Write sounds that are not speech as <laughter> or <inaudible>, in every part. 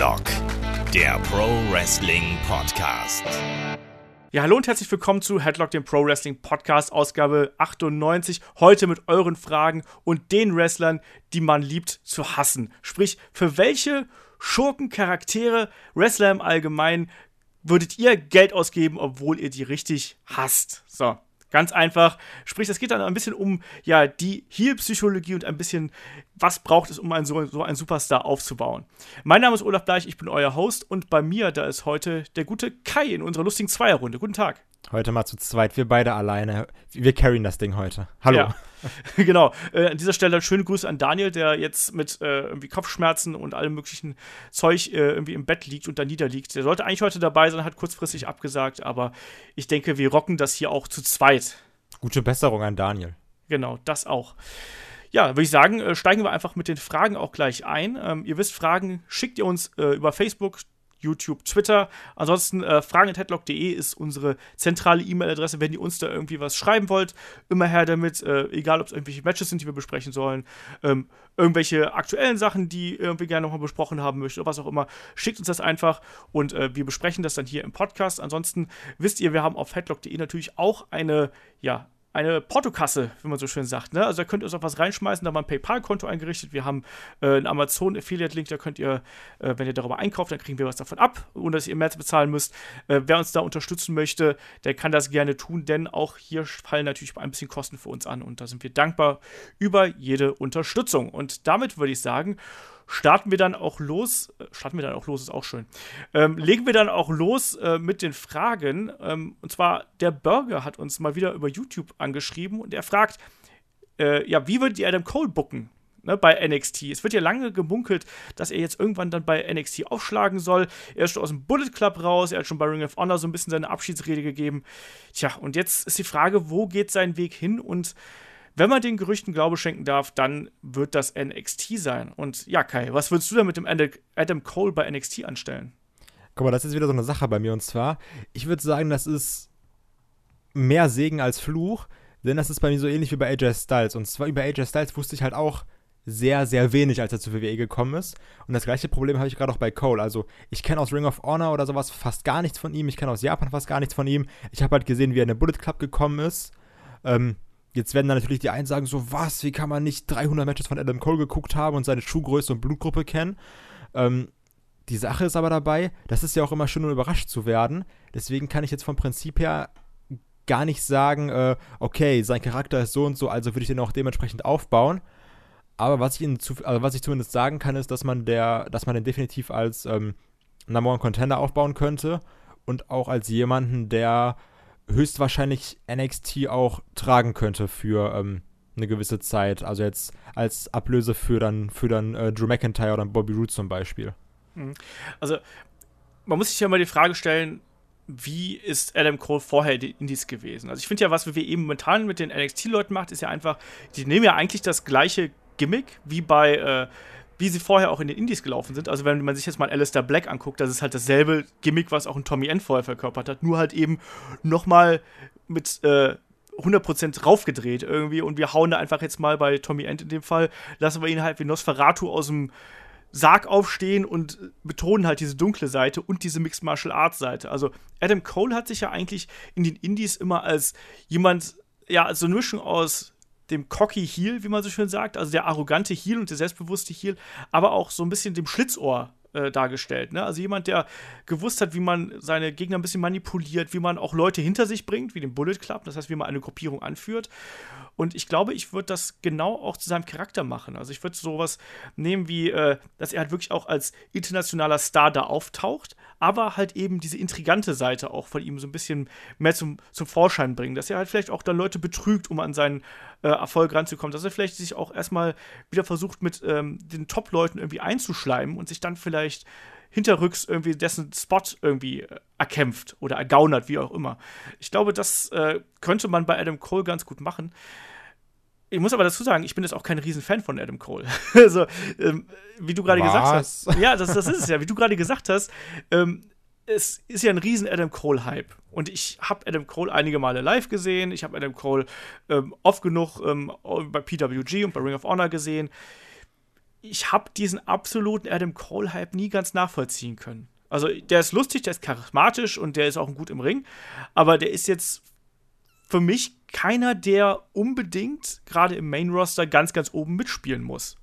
Headlock, der Pro Wrestling Podcast. Ja, hallo und herzlich willkommen zu Headlock, dem Pro Wrestling Podcast, Ausgabe 98. Heute mit euren Fragen und den Wrestlern, die man liebt zu hassen. Sprich, für welche Schurken, Charaktere, Wrestler im Allgemeinen würdet ihr Geld ausgeben, obwohl ihr die richtig hasst? So, Ganz einfach. Sprich, es geht dann ein bisschen um ja, die Heal-Psychologie und ein bisschen, was braucht es, um einen, so, so einen Superstar aufzubauen. Mein Name ist Olaf Bleich, ich bin euer Host und bei mir, da ist heute der gute Kai in unserer lustigen Zweierrunde. Guten Tag. Heute mal zu zweit, wir beide alleine. Wir carryen das Ding heute. Hallo. Ja. <laughs> genau. Äh, an dieser Stelle schöne Grüße an Daniel, der jetzt mit äh, irgendwie Kopfschmerzen und allem möglichen Zeug äh, irgendwie im Bett liegt und da niederliegt. Der sollte eigentlich heute dabei sein, hat kurzfristig abgesagt, aber ich denke, wir rocken das hier auch zu zweit. Gute Besserung an Daniel. Genau, das auch. Ja, würde ich sagen, äh, steigen wir einfach mit den Fragen auch gleich ein. Ähm, ihr wisst, Fragen schickt ihr uns äh, über Facebook, YouTube, Twitter. Ansonsten äh, fragen.headlock.de ist unsere zentrale E-Mail-Adresse, wenn ihr uns da irgendwie was schreiben wollt. Immer her damit, äh, egal ob es irgendwelche Matches sind, die wir besprechen sollen, ähm, irgendwelche aktuellen Sachen, die irgendwie gerne nochmal besprochen haben möchtet oder was auch immer. Schickt uns das einfach und äh, wir besprechen das dann hier im Podcast. Ansonsten wisst ihr, wir haben auf headlock.de natürlich auch eine, ja, eine Portokasse, wie man so schön sagt. Ne? Also da könnt ihr uns auch was reinschmeißen, da haben wir ein PayPal-Konto eingerichtet. Wir haben äh, einen Amazon-Affiliate-Link, da könnt ihr, äh, wenn ihr darüber einkauft, dann kriegen wir was davon ab, ohne dass ihr mehr bezahlen müsst. Äh, wer uns da unterstützen möchte, der kann das gerne tun, denn auch hier fallen natürlich ein bisschen Kosten für uns an und da sind wir dankbar über jede Unterstützung. Und damit würde ich sagen, starten wir dann auch los. Äh, starten wir dann auch los, ist auch schön. Ähm, legen wir dann auch los äh, mit den Fragen. Ähm, und zwar, der Burger hat uns mal wieder über YouTube angeschrieben und er fragt, äh, ja, wie würdet ihr Adam Cole booken? Ne, bei NXT. Es wird ja lange gemunkelt, dass er jetzt irgendwann dann bei NXT aufschlagen soll. Er ist schon aus dem Bullet Club raus, er hat schon bei Ring of Honor so ein bisschen seine Abschiedsrede gegeben. Tja, und jetzt ist die Frage, wo geht sein Weg hin und wenn man den Gerüchten Glaube schenken darf, dann wird das NXT sein. Und ja, Kai, was würdest du da mit dem Adam Cole bei NXT anstellen? Guck mal, das ist wieder so eine Sache bei mir. Und zwar, ich würde sagen, das ist mehr Segen als Fluch, denn das ist bei mir so ähnlich wie bei AJ Styles. Und zwar über AJ Styles wusste ich halt auch sehr, sehr wenig, als er zur WWE gekommen ist. Und das gleiche Problem habe ich gerade auch bei Cole. Also, ich kenne aus Ring of Honor oder sowas fast gar nichts von ihm. Ich kenne aus Japan fast gar nichts von ihm. Ich habe halt gesehen, wie er in den Bullet Club gekommen ist. Ähm, Jetzt werden dann natürlich die einen sagen so, was, wie kann man nicht 300 Matches von Adam Cole geguckt haben und seine Schuhgröße und Blutgruppe kennen? Ähm, die Sache ist aber dabei, das ist ja auch immer schön, um überrascht zu werden. Deswegen kann ich jetzt vom Prinzip her gar nicht sagen, äh, okay, sein Charakter ist so und so, also würde ich den auch dementsprechend aufbauen. Aber was ich, Ihnen also was ich zumindest sagen kann, ist, dass man, der, dass man den definitiv als ähm, Number One Contender aufbauen könnte und auch als jemanden, der höchstwahrscheinlich NXT auch tragen könnte für ähm, eine gewisse Zeit. Also jetzt als Ablöse für dann, für dann äh, Drew McIntyre oder Bobby Roode zum Beispiel. Mhm. Also man muss sich ja mal die Frage stellen, wie ist Adam Cole vorher die Indies gewesen? Also ich finde ja, was wir eben momentan mit den NXT-Leuten macht, ist ja einfach, die nehmen ja eigentlich das gleiche Gimmick wie bei äh, wie sie vorher auch in den Indies gelaufen sind. Also wenn man sich jetzt mal Alistair Black anguckt, das ist halt dasselbe Gimmick, was auch ein Tommy End vorher verkörpert hat, nur halt eben nochmal mit äh, 100% raufgedreht irgendwie und wir hauen da einfach jetzt mal bei Tommy End in dem Fall, lassen wir ihn halt wie Nosferatu aus dem Sarg aufstehen und betonen halt diese dunkle Seite und diese Mixed Martial Arts Seite. Also Adam Cole hat sich ja eigentlich in den Indies immer als jemand, ja, so eine Mischung aus dem cocky Heel, wie man so schön sagt, also der arrogante Heel und der selbstbewusste Heel, aber auch so ein bisschen dem Schlitzohr äh, dargestellt. Ne? Also jemand, der gewusst hat, wie man seine Gegner ein bisschen manipuliert, wie man auch Leute hinter sich bringt, wie den Bullet Club, das heißt, wie man eine Gruppierung anführt. Und ich glaube, ich würde das genau auch zu seinem Charakter machen. Also ich würde sowas nehmen wie, äh, dass er halt wirklich auch als internationaler Star da auftaucht, aber halt eben diese intrigante Seite auch von ihm so ein bisschen mehr zum, zum Vorschein bringen, dass er halt vielleicht auch dann Leute betrügt, um an seinen äh, Erfolg ranzukommen, dass er vielleicht sich auch erstmal wieder versucht, mit ähm, den Top-Leuten irgendwie einzuschleimen und sich dann vielleicht hinterrücks irgendwie dessen Spot irgendwie äh, erkämpft oder ergaunert, wie auch immer. Ich glaube, das äh, könnte man bei Adam Cole ganz gut machen. Ich muss aber dazu sagen, ich bin jetzt auch kein Riesenfan von Adam Cole. <laughs> also, ähm, wie du gerade gesagt hast. Ja, das, das ist es ja. Wie du gerade gesagt hast, ähm, es ist ja ein riesen Adam Cole-Hype. Und ich habe Adam Cole einige Male live gesehen. Ich habe Adam Cole ähm, oft genug ähm, bei PWG und bei Ring of Honor gesehen. ich habe diesen absoluten Adam Cole-Hype nie ganz nachvollziehen können. Also der ist lustig, der ist charismatisch und der ist auch gut im Ring, aber der ist jetzt für mich keiner, der unbedingt gerade im Main-Roster ganz, ganz oben mitspielen muss.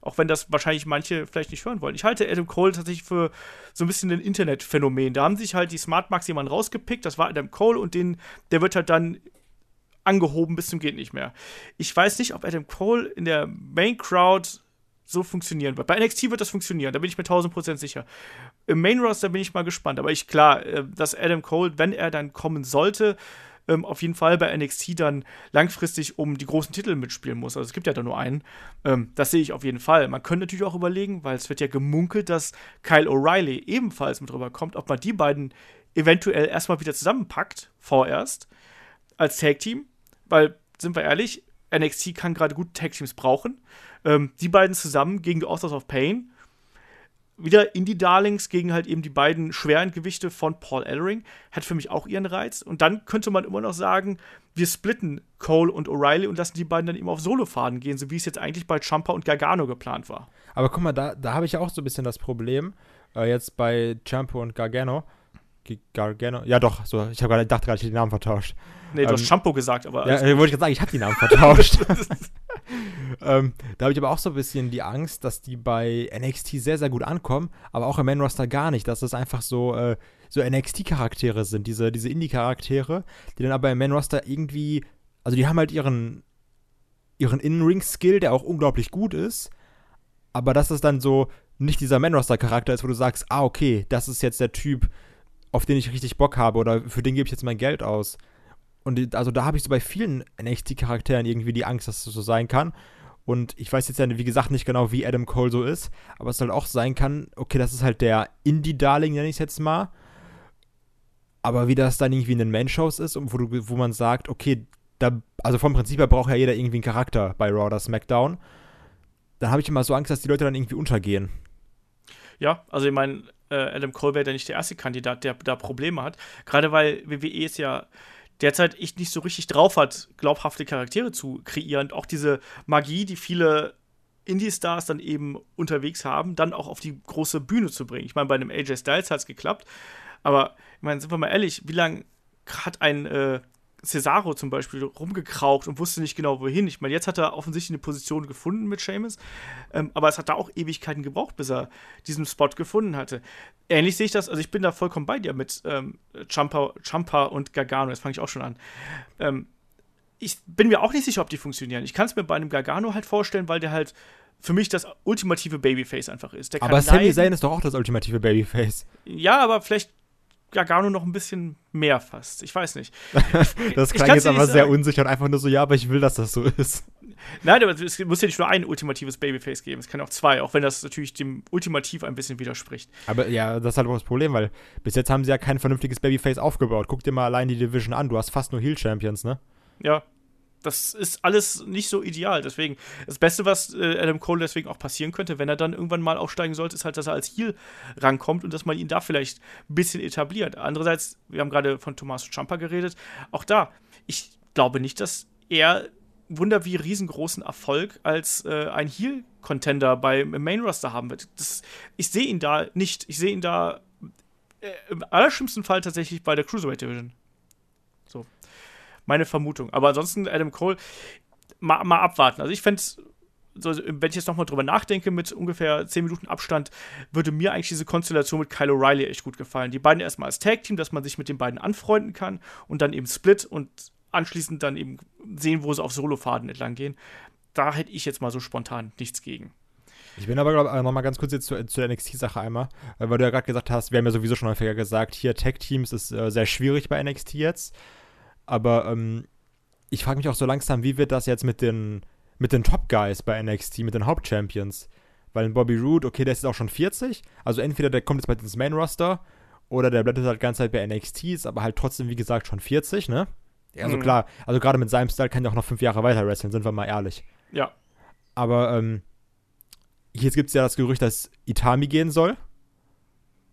Auch wenn das wahrscheinlich manche vielleicht nicht hören wollen. Ich halte Adam Cole tatsächlich für so ein bisschen ein Internetphänomen. Da haben sich halt die Smart Max jemanden rausgepickt, das war Adam Cole und den, der wird halt dann angehoben bis zum geht nicht mehr. Ich weiß nicht, ob Adam Cole in der Main Crowd so funktionieren wird. Bei NXT wird das funktionieren, da bin ich mir 1000% sicher. Im Main Roster bin ich mal gespannt, aber ich klar, äh, dass Adam Cole, wenn er dann kommen sollte, ähm, auf jeden Fall bei NXT dann langfristig um die großen Titel mitspielen muss. Also es gibt ja da nur einen. Ähm, das sehe ich auf jeden Fall. Man könnte natürlich auch überlegen, weil es wird ja gemunkelt, dass Kyle O'Reilly ebenfalls mit rüberkommt, ob man die beiden eventuell erstmal wieder zusammenpackt, vorerst, als Tag-Team. Weil, sind wir ehrlich, NXT kann gerade gute Tag-Teams brauchen. Ähm, die beiden zusammen gegen die Authors of Pain. Wieder Indie-Darlings gegen halt eben die beiden schweren Gewichte von Paul Ellering. Hat für mich auch ihren Reiz. Und dann könnte man immer noch sagen, wir splitten Cole und O'Reilly und lassen die beiden dann eben auf Solofaden gehen, so wie es jetzt eigentlich bei Champa und Gargano geplant war. Aber guck mal, da, da habe ich ja auch so ein bisschen das Problem, äh, jetzt bei Champa und Gargano. Gargano? Ja, doch, so, ich habe gerade gedacht, gerade ich den Namen vertauscht. Nee, du ähm, hast Shampoo gesagt, aber. Ja, wollte ich gerade sagen, ich habe die Namen vertauscht. <laughs> <laughs> ähm, da habe ich aber auch so ein bisschen die Angst, dass die bei NXT sehr, sehr gut ankommen, aber auch im Main Roster gar nicht, dass das einfach so, äh, so NXT-Charaktere sind, diese, diese Indie-Charaktere, die dann aber im Main Roster irgendwie, also die haben halt ihren, ihren In-Ring-Skill, der auch unglaublich gut ist, aber dass das dann so nicht dieser Man Roster Charakter ist, wo du sagst, ah okay, das ist jetzt der Typ, auf den ich richtig Bock habe oder für den gebe ich jetzt mein Geld aus. Und also da habe ich so bei vielen NXT-Charakteren irgendwie die Angst, dass es so sein kann. Und ich weiß jetzt ja, wie gesagt, nicht genau, wie Adam Cole so ist, aber es halt auch sein kann, okay, das ist halt der Indie-Darling, nenne ich es jetzt mal. Aber wie das dann irgendwie in den Man-Shows ist und wo, du, wo man sagt, okay, da, also vom Prinzip her braucht ja jeder irgendwie einen Charakter bei Raw oder SmackDown. Dann habe ich immer so Angst, dass die Leute dann irgendwie untergehen. Ja, also ich meine, äh, Adam Cole wäre ja nicht der erste Kandidat, der da Probleme hat. Gerade weil WWE es ja derzeit echt nicht so richtig drauf hat, glaubhafte Charaktere zu kreieren. Auch diese Magie, die viele Indie-Stars dann eben unterwegs haben, dann auch auf die große Bühne zu bringen. Ich meine, bei einem AJ Styles hat es geklappt, aber ich meine, sind wir mal ehrlich, wie lange hat ein äh, Cesaro zum Beispiel rumgekraucht und wusste nicht genau wohin. Ich meine, jetzt hat er offensichtlich eine Position gefunden mit Seamus, ähm, aber es hat da auch Ewigkeiten gebraucht, bis er diesen Spot gefunden hatte. Ähnlich sehe ich das, also ich bin da vollkommen bei dir mit ähm, Champa, Champa und Gargano, jetzt fange ich auch schon an. Ähm, ich bin mir auch nicht sicher, ob die funktionieren. Ich kann es mir bei einem Gargano halt vorstellen, weil der halt für mich das ultimative Babyface einfach ist. aber Sami Zayn ist doch auch das ultimative Babyface. Ja, aber vielleicht Gargano noch ein bisschen mehr fast. Ich weiß nicht. <laughs> das klang jetzt aber sehr unsicher und einfach nur so, ja, aber ich will, dass das so ist. Nein, aber es muss ja nicht nur ein ultimatives Babyface geben. Es kann auch zwei, auch wenn das natürlich dem Ultimativ ein bisschen widerspricht. Aber ja, das ist halt auch das Problem, weil bis jetzt haben sie ja kein vernünftiges Babyface aufgebaut. Guck dir mal allein die Division an. Du hast fast nur Heel-Champions, ne? Ja, das ist alles nicht so ideal. Deswegen, das Beste, was äh, Adam Cole deswegen auch passieren könnte, wenn er dann irgendwann mal aufsteigen sollte, ist halt, dass er als Heel rankommt und dass man ihn da vielleicht ein bisschen etabliert. Andererseits, wir haben gerade von Tommaso Ciampa geredet, auch da, ich glaube nicht, dass er Wunder wie riesengroßen Erfolg als äh, ein Heel-Contender beim Main Roster haben wird. Das, ich sehe ihn da nicht. Ich sehe ihn da äh, im allerschlimmsten Fall tatsächlich bei der Cruiserweight Division meine Vermutung. Aber ansonsten, Adam Cole, mal, mal abwarten. Also ich fände so, wenn ich jetzt nochmal drüber nachdenke, mit ungefähr 10 Minuten Abstand, würde mir eigentlich diese Konstellation mit Kyle O'Reilly echt gut gefallen. Die beiden erstmal als Tag-Team, dass man sich mit den beiden anfreunden kann und dann eben Split und anschließend dann eben sehen, wo sie auf Solofaden entlang gehen. Da hätte ich jetzt mal so spontan nichts gegen. Ich bin aber, glaube ich, nochmal ganz kurz jetzt zu, zu NXT-Sache einmal, weil du ja gerade gesagt hast, wir haben ja sowieso schon häufiger gesagt, hier Tag-Teams ist äh, sehr schwierig bei NXT jetzt. Aber ähm, ich frage mich auch so langsam, wie wird das jetzt mit den, mit den Top Guys bei NXT, mit den Hauptchampions? Weil ein Bobby Roode, okay, der ist jetzt auch schon 40. Also entweder der kommt jetzt bald ins Main Roster oder der bleibt jetzt halt ganze Zeit bei NXT, ist aber halt trotzdem, wie gesagt, schon 40, ne? Also mhm. klar, also gerade mit seinem Style kann er auch noch fünf Jahre weiter wresteln, sind wir mal ehrlich. Ja. Aber ähm, jetzt gibt es ja das Gerücht, dass Itami gehen soll.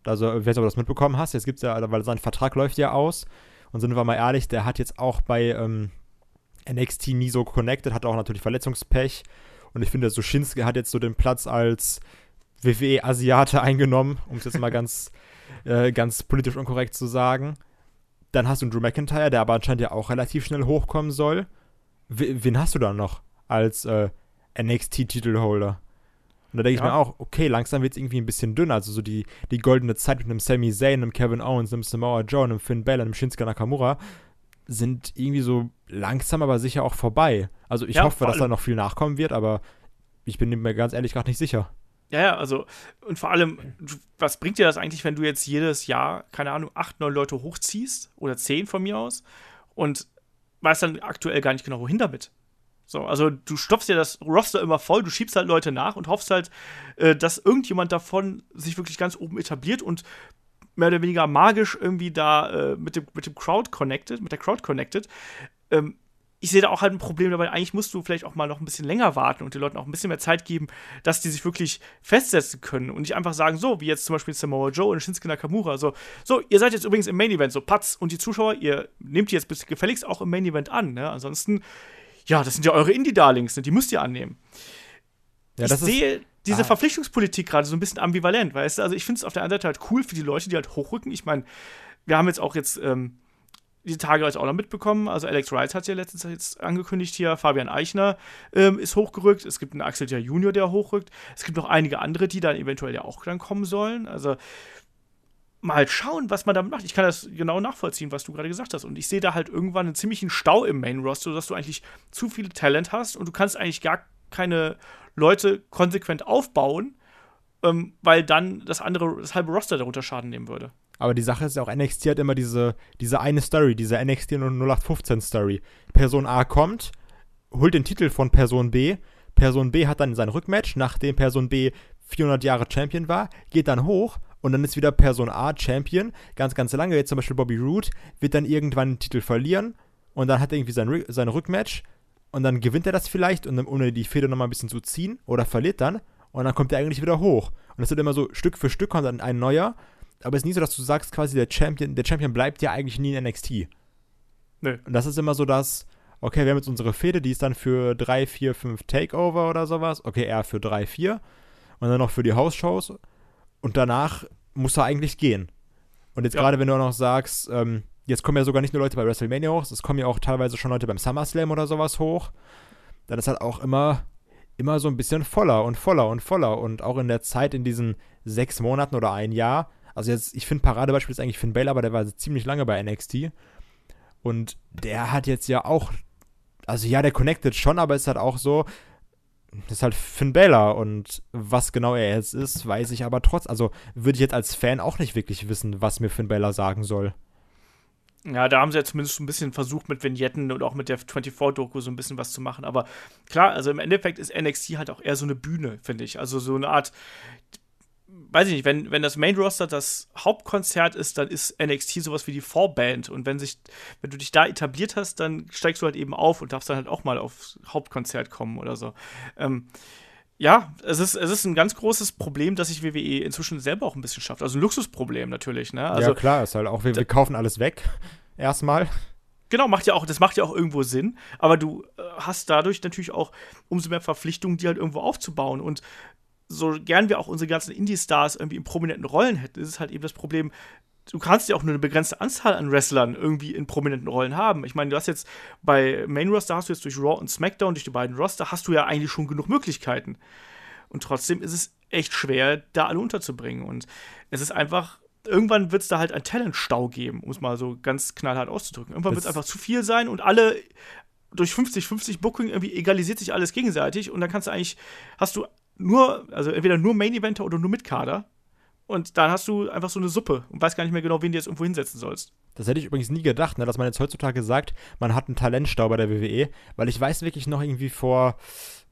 Also, wer weiß, ob du das mitbekommen hast. Jetzt gibt es ja, weil sein Vertrag läuft ja aus. Und sind wir mal ehrlich, der hat jetzt auch bei ähm, NXT nie so connected, hat auch natürlich Verletzungspech. Und ich finde, so Shinsuke hat jetzt so den Platz als WWE-Asiate eingenommen, um es jetzt mal <laughs> ganz, äh, ganz politisch unkorrekt zu sagen. Dann hast du einen Drew McIntyre, der aber anscheinend ja auch relativ schnell hochkommen soll. W wen hast du da noch als äh, NXT-Titelholder? Und da denke ja. ich mir auch, okay, langsam wird es irgendwie ein bisschen dünner. Also so die, die goldene Zeit mit einem Sami Zayn, einem Kevin Owens, einem Samoa Joe, einem Finn Balor, einem Shinsuke Nakamura sind irgendwie so langsam, aber sicher auch vorbei. Also ich ja, hoffe, dass da noch viel nachkommen wird, aber ich bin mir ganz ehrlich gerade nicht sicher. Ja, ja, also, und vor allem, was bringt dir das eigentlich, wenn du jetzt jedes Jahr, keine Ahnung, acht, neun Leute hochziehst oder zehn von mir aus und weißt dann aktuell gar nicht genau, wohin damit? So, also du stopfst dir das Roster immer voll, du schiebst halt Leute nach und hoffst halt, äh, dass irgendjemand davon sich wirklich ganz oben etabliert und mehr oder weniger magisch irgendwie da äh, mit, dem, mit dem Crowd connected, mit der Crowd connected. Ähm, ich sehe da auch halt ein Problem dabei. Eigentlich musst du vielleicht auch mal noch ein bisschen länger warten und den Leuten auch ein bisschen mehr Zeit geben, dass die sich wirklich festsetzen können und nicht einfach sagen, so, wie jetzt zum Beispiel Samoa Joe und Shinsuke Nakamura, so, so, ihr seid jetzt übrigens im Main Event, so, Patz und die Zuschauer, ihr nehmt die jetzt gefälligst auch im Main Event an, ne? Ansonsten, ja, das sind ja eure Indie-Darlings, ne? die müsst ihr annehmen. Ja, ich sehe diese ah. Verpflichtungspolitik gerade so ein bisschen ambivalent, weißt du? Also ich finde es auf der einen Seite halt cool für die Leute, die halt hochrücken. Ich meine, wir haben jetzt auch jetzt ähm, die Tage jetzt auch noch mitbekommen. Also Alex Wright hat ja letztens jetzt angekündigt hier, Fabian Eichner ähm, ist hochgerückt. Es gibt einen Axel J. Junior, der hochrückt. Es gibt noch einige andere, die dann eventuell ja auch dann kommen sollen. Also mal schauen, was man damit macht. Ich kann das genau nachvollziehen, was du gerade gesagt hast. Und ich sehe da halt irgendwann einen ziemlichen Stau im Main Roster, dass du eigentlich zu viel Talent hast und du kannst eigentlich gar keine Leute konsequent aufbauen, ähm, weil dann das andere, das halbe Roster darunter Schaden nehmen würde. Aber die Sache ist ja auch, NXT hat immer diese, diese eine Story, diese NXT 0815 Story. Person A kommt, holt den Titel von Person B, Person B hat dann sein Rückmatch, nachdem Person B 400 Jahre Champion war, geht dann hoch und dann ist wieder Person A Champion, ganz, ganz lange. Jetzt zum Beispiel Bobby Roode wird dann irgendwann den Titel verlieren und dann hat er irgendwie sein, sein Rückmatch und dann gewinnt er das vielleicht, und ohne die Feder nochmal ein bisschen zu ziehen oder verliert dann und dann kommt er eigentlich wieder hoch. Und es wird immer so Stück für Stück kommt dann ein neuer, aber es ist nie so, dass du sagst quasi, der Champion, der Champion bleibt ja eigentlich nie in NXT. Nö. Und das ist immer so das, okay, wir haben jetzt unsere Fehde, die ist dann für 3, 4, 5 Takeover oder sowas. Okay, eher für 3, 4. Und dann noch für die House-Shows. Und danach muss er eigentlich gehen. Und jetzt ja. gerade, wenn du auch noch sagst, ähm, jetzt kommen ja sogar nicht nur Leute bei WrestleMania hoch, es kommen ja auch teilweise schon Leute beim SummerSlam oder sowas hoch. Dann ist halt auch immer, immer so ein bisschen voller und voller und voller. Und auch in der Zeit in diesen sechs Monaten oder ein Jahr. Also jetzt, ich finde Paradebeispiel ist eigentlich Finn Balor, aber der war ziemlich lange bei NXT. Und der hat jetzt ja auch, also ja, der connected schon, aber ist halt auch so, das ist halt Finn Balor und was genau er jetzt ist, weiß ich aber trotz, also würde ich jetzt als Fan auch nicht wirklich wissen, was mir Finn Balor sagen soll. Ja, da haben sie ja zumindest ein bisschen versucht, mit Vignetten und auch mit der 24-Doku so ein bisschen was zu machen. Aber klar, also im Endeffekt ist NXT halt auch eher so eine Bühne, finde ich. Also so eine Art, weiß ich nicht, wenn, wenn das Main Roster das Hauptkonzert ist, dann ist NXT sowas wie die Vorband. Und wenn, sich, wenn du dich da etabliert hast, dann steigst du halt eben auf und darfst dann halt auch mal aufs Hauptkonzert kommen oder so. Ähm, ja, es ist, es ist ein ganz großes Problem, dass sich WWE inzwischen selber auch ein bisschen schafft. Also ein Luxusproblem natürlich, ne? Also, ja, klar, ist halt auch, wir, wir kaufen alles weg. Erstmal. Genau, macht ja auch, das macht ja auch irgendwo Sinn, aber du äh, hast dadurch natürlich auch umso mehr Verpflichtungen, die halt irgendwo aufzubauen. Und so gern wir auch unsere ganzen Indie-Stars irgendwie in prominenten Rollen hätten, ist es halt eben das Problem, du kannst ja auch nur eine begrenzte Anzahl an Wrestlern irgendwie in prominenten Rollen haben. Ich meine, du hast jetzt bei Main Roster hast du jetzt durch Raw und SmackDown, durch die beiden Roster, hast du ja eigentlich schon genug Möglichkeiten. Und trotzdem ist es echt schwer, da alle unterzubringen. Und es ist einfach, irgendwann wird es da halt einen Talentstau geben, um es mal so ganz knallhart auszudrücken. Irgendwann wird es einfach zu viel sein und alle durch 50-50 Booking irgendwie egalisiert sich alles gegenseitig und dann kannst du eigentlich, hast du nur, also entweder nur Main Eventer oder nur mit Kader und dann hast du einfach so eine Suppe und weißt gar nicht mehr genau, wen du jetzt irgendwo hinsetzen sollst. Das hätte ich übrigens nie gedacht, ne, dass man jetzt heutzutage sagt, man hat einen Talentstau bei der WWE, weil ich weiß wirklich noch irgendwie vor,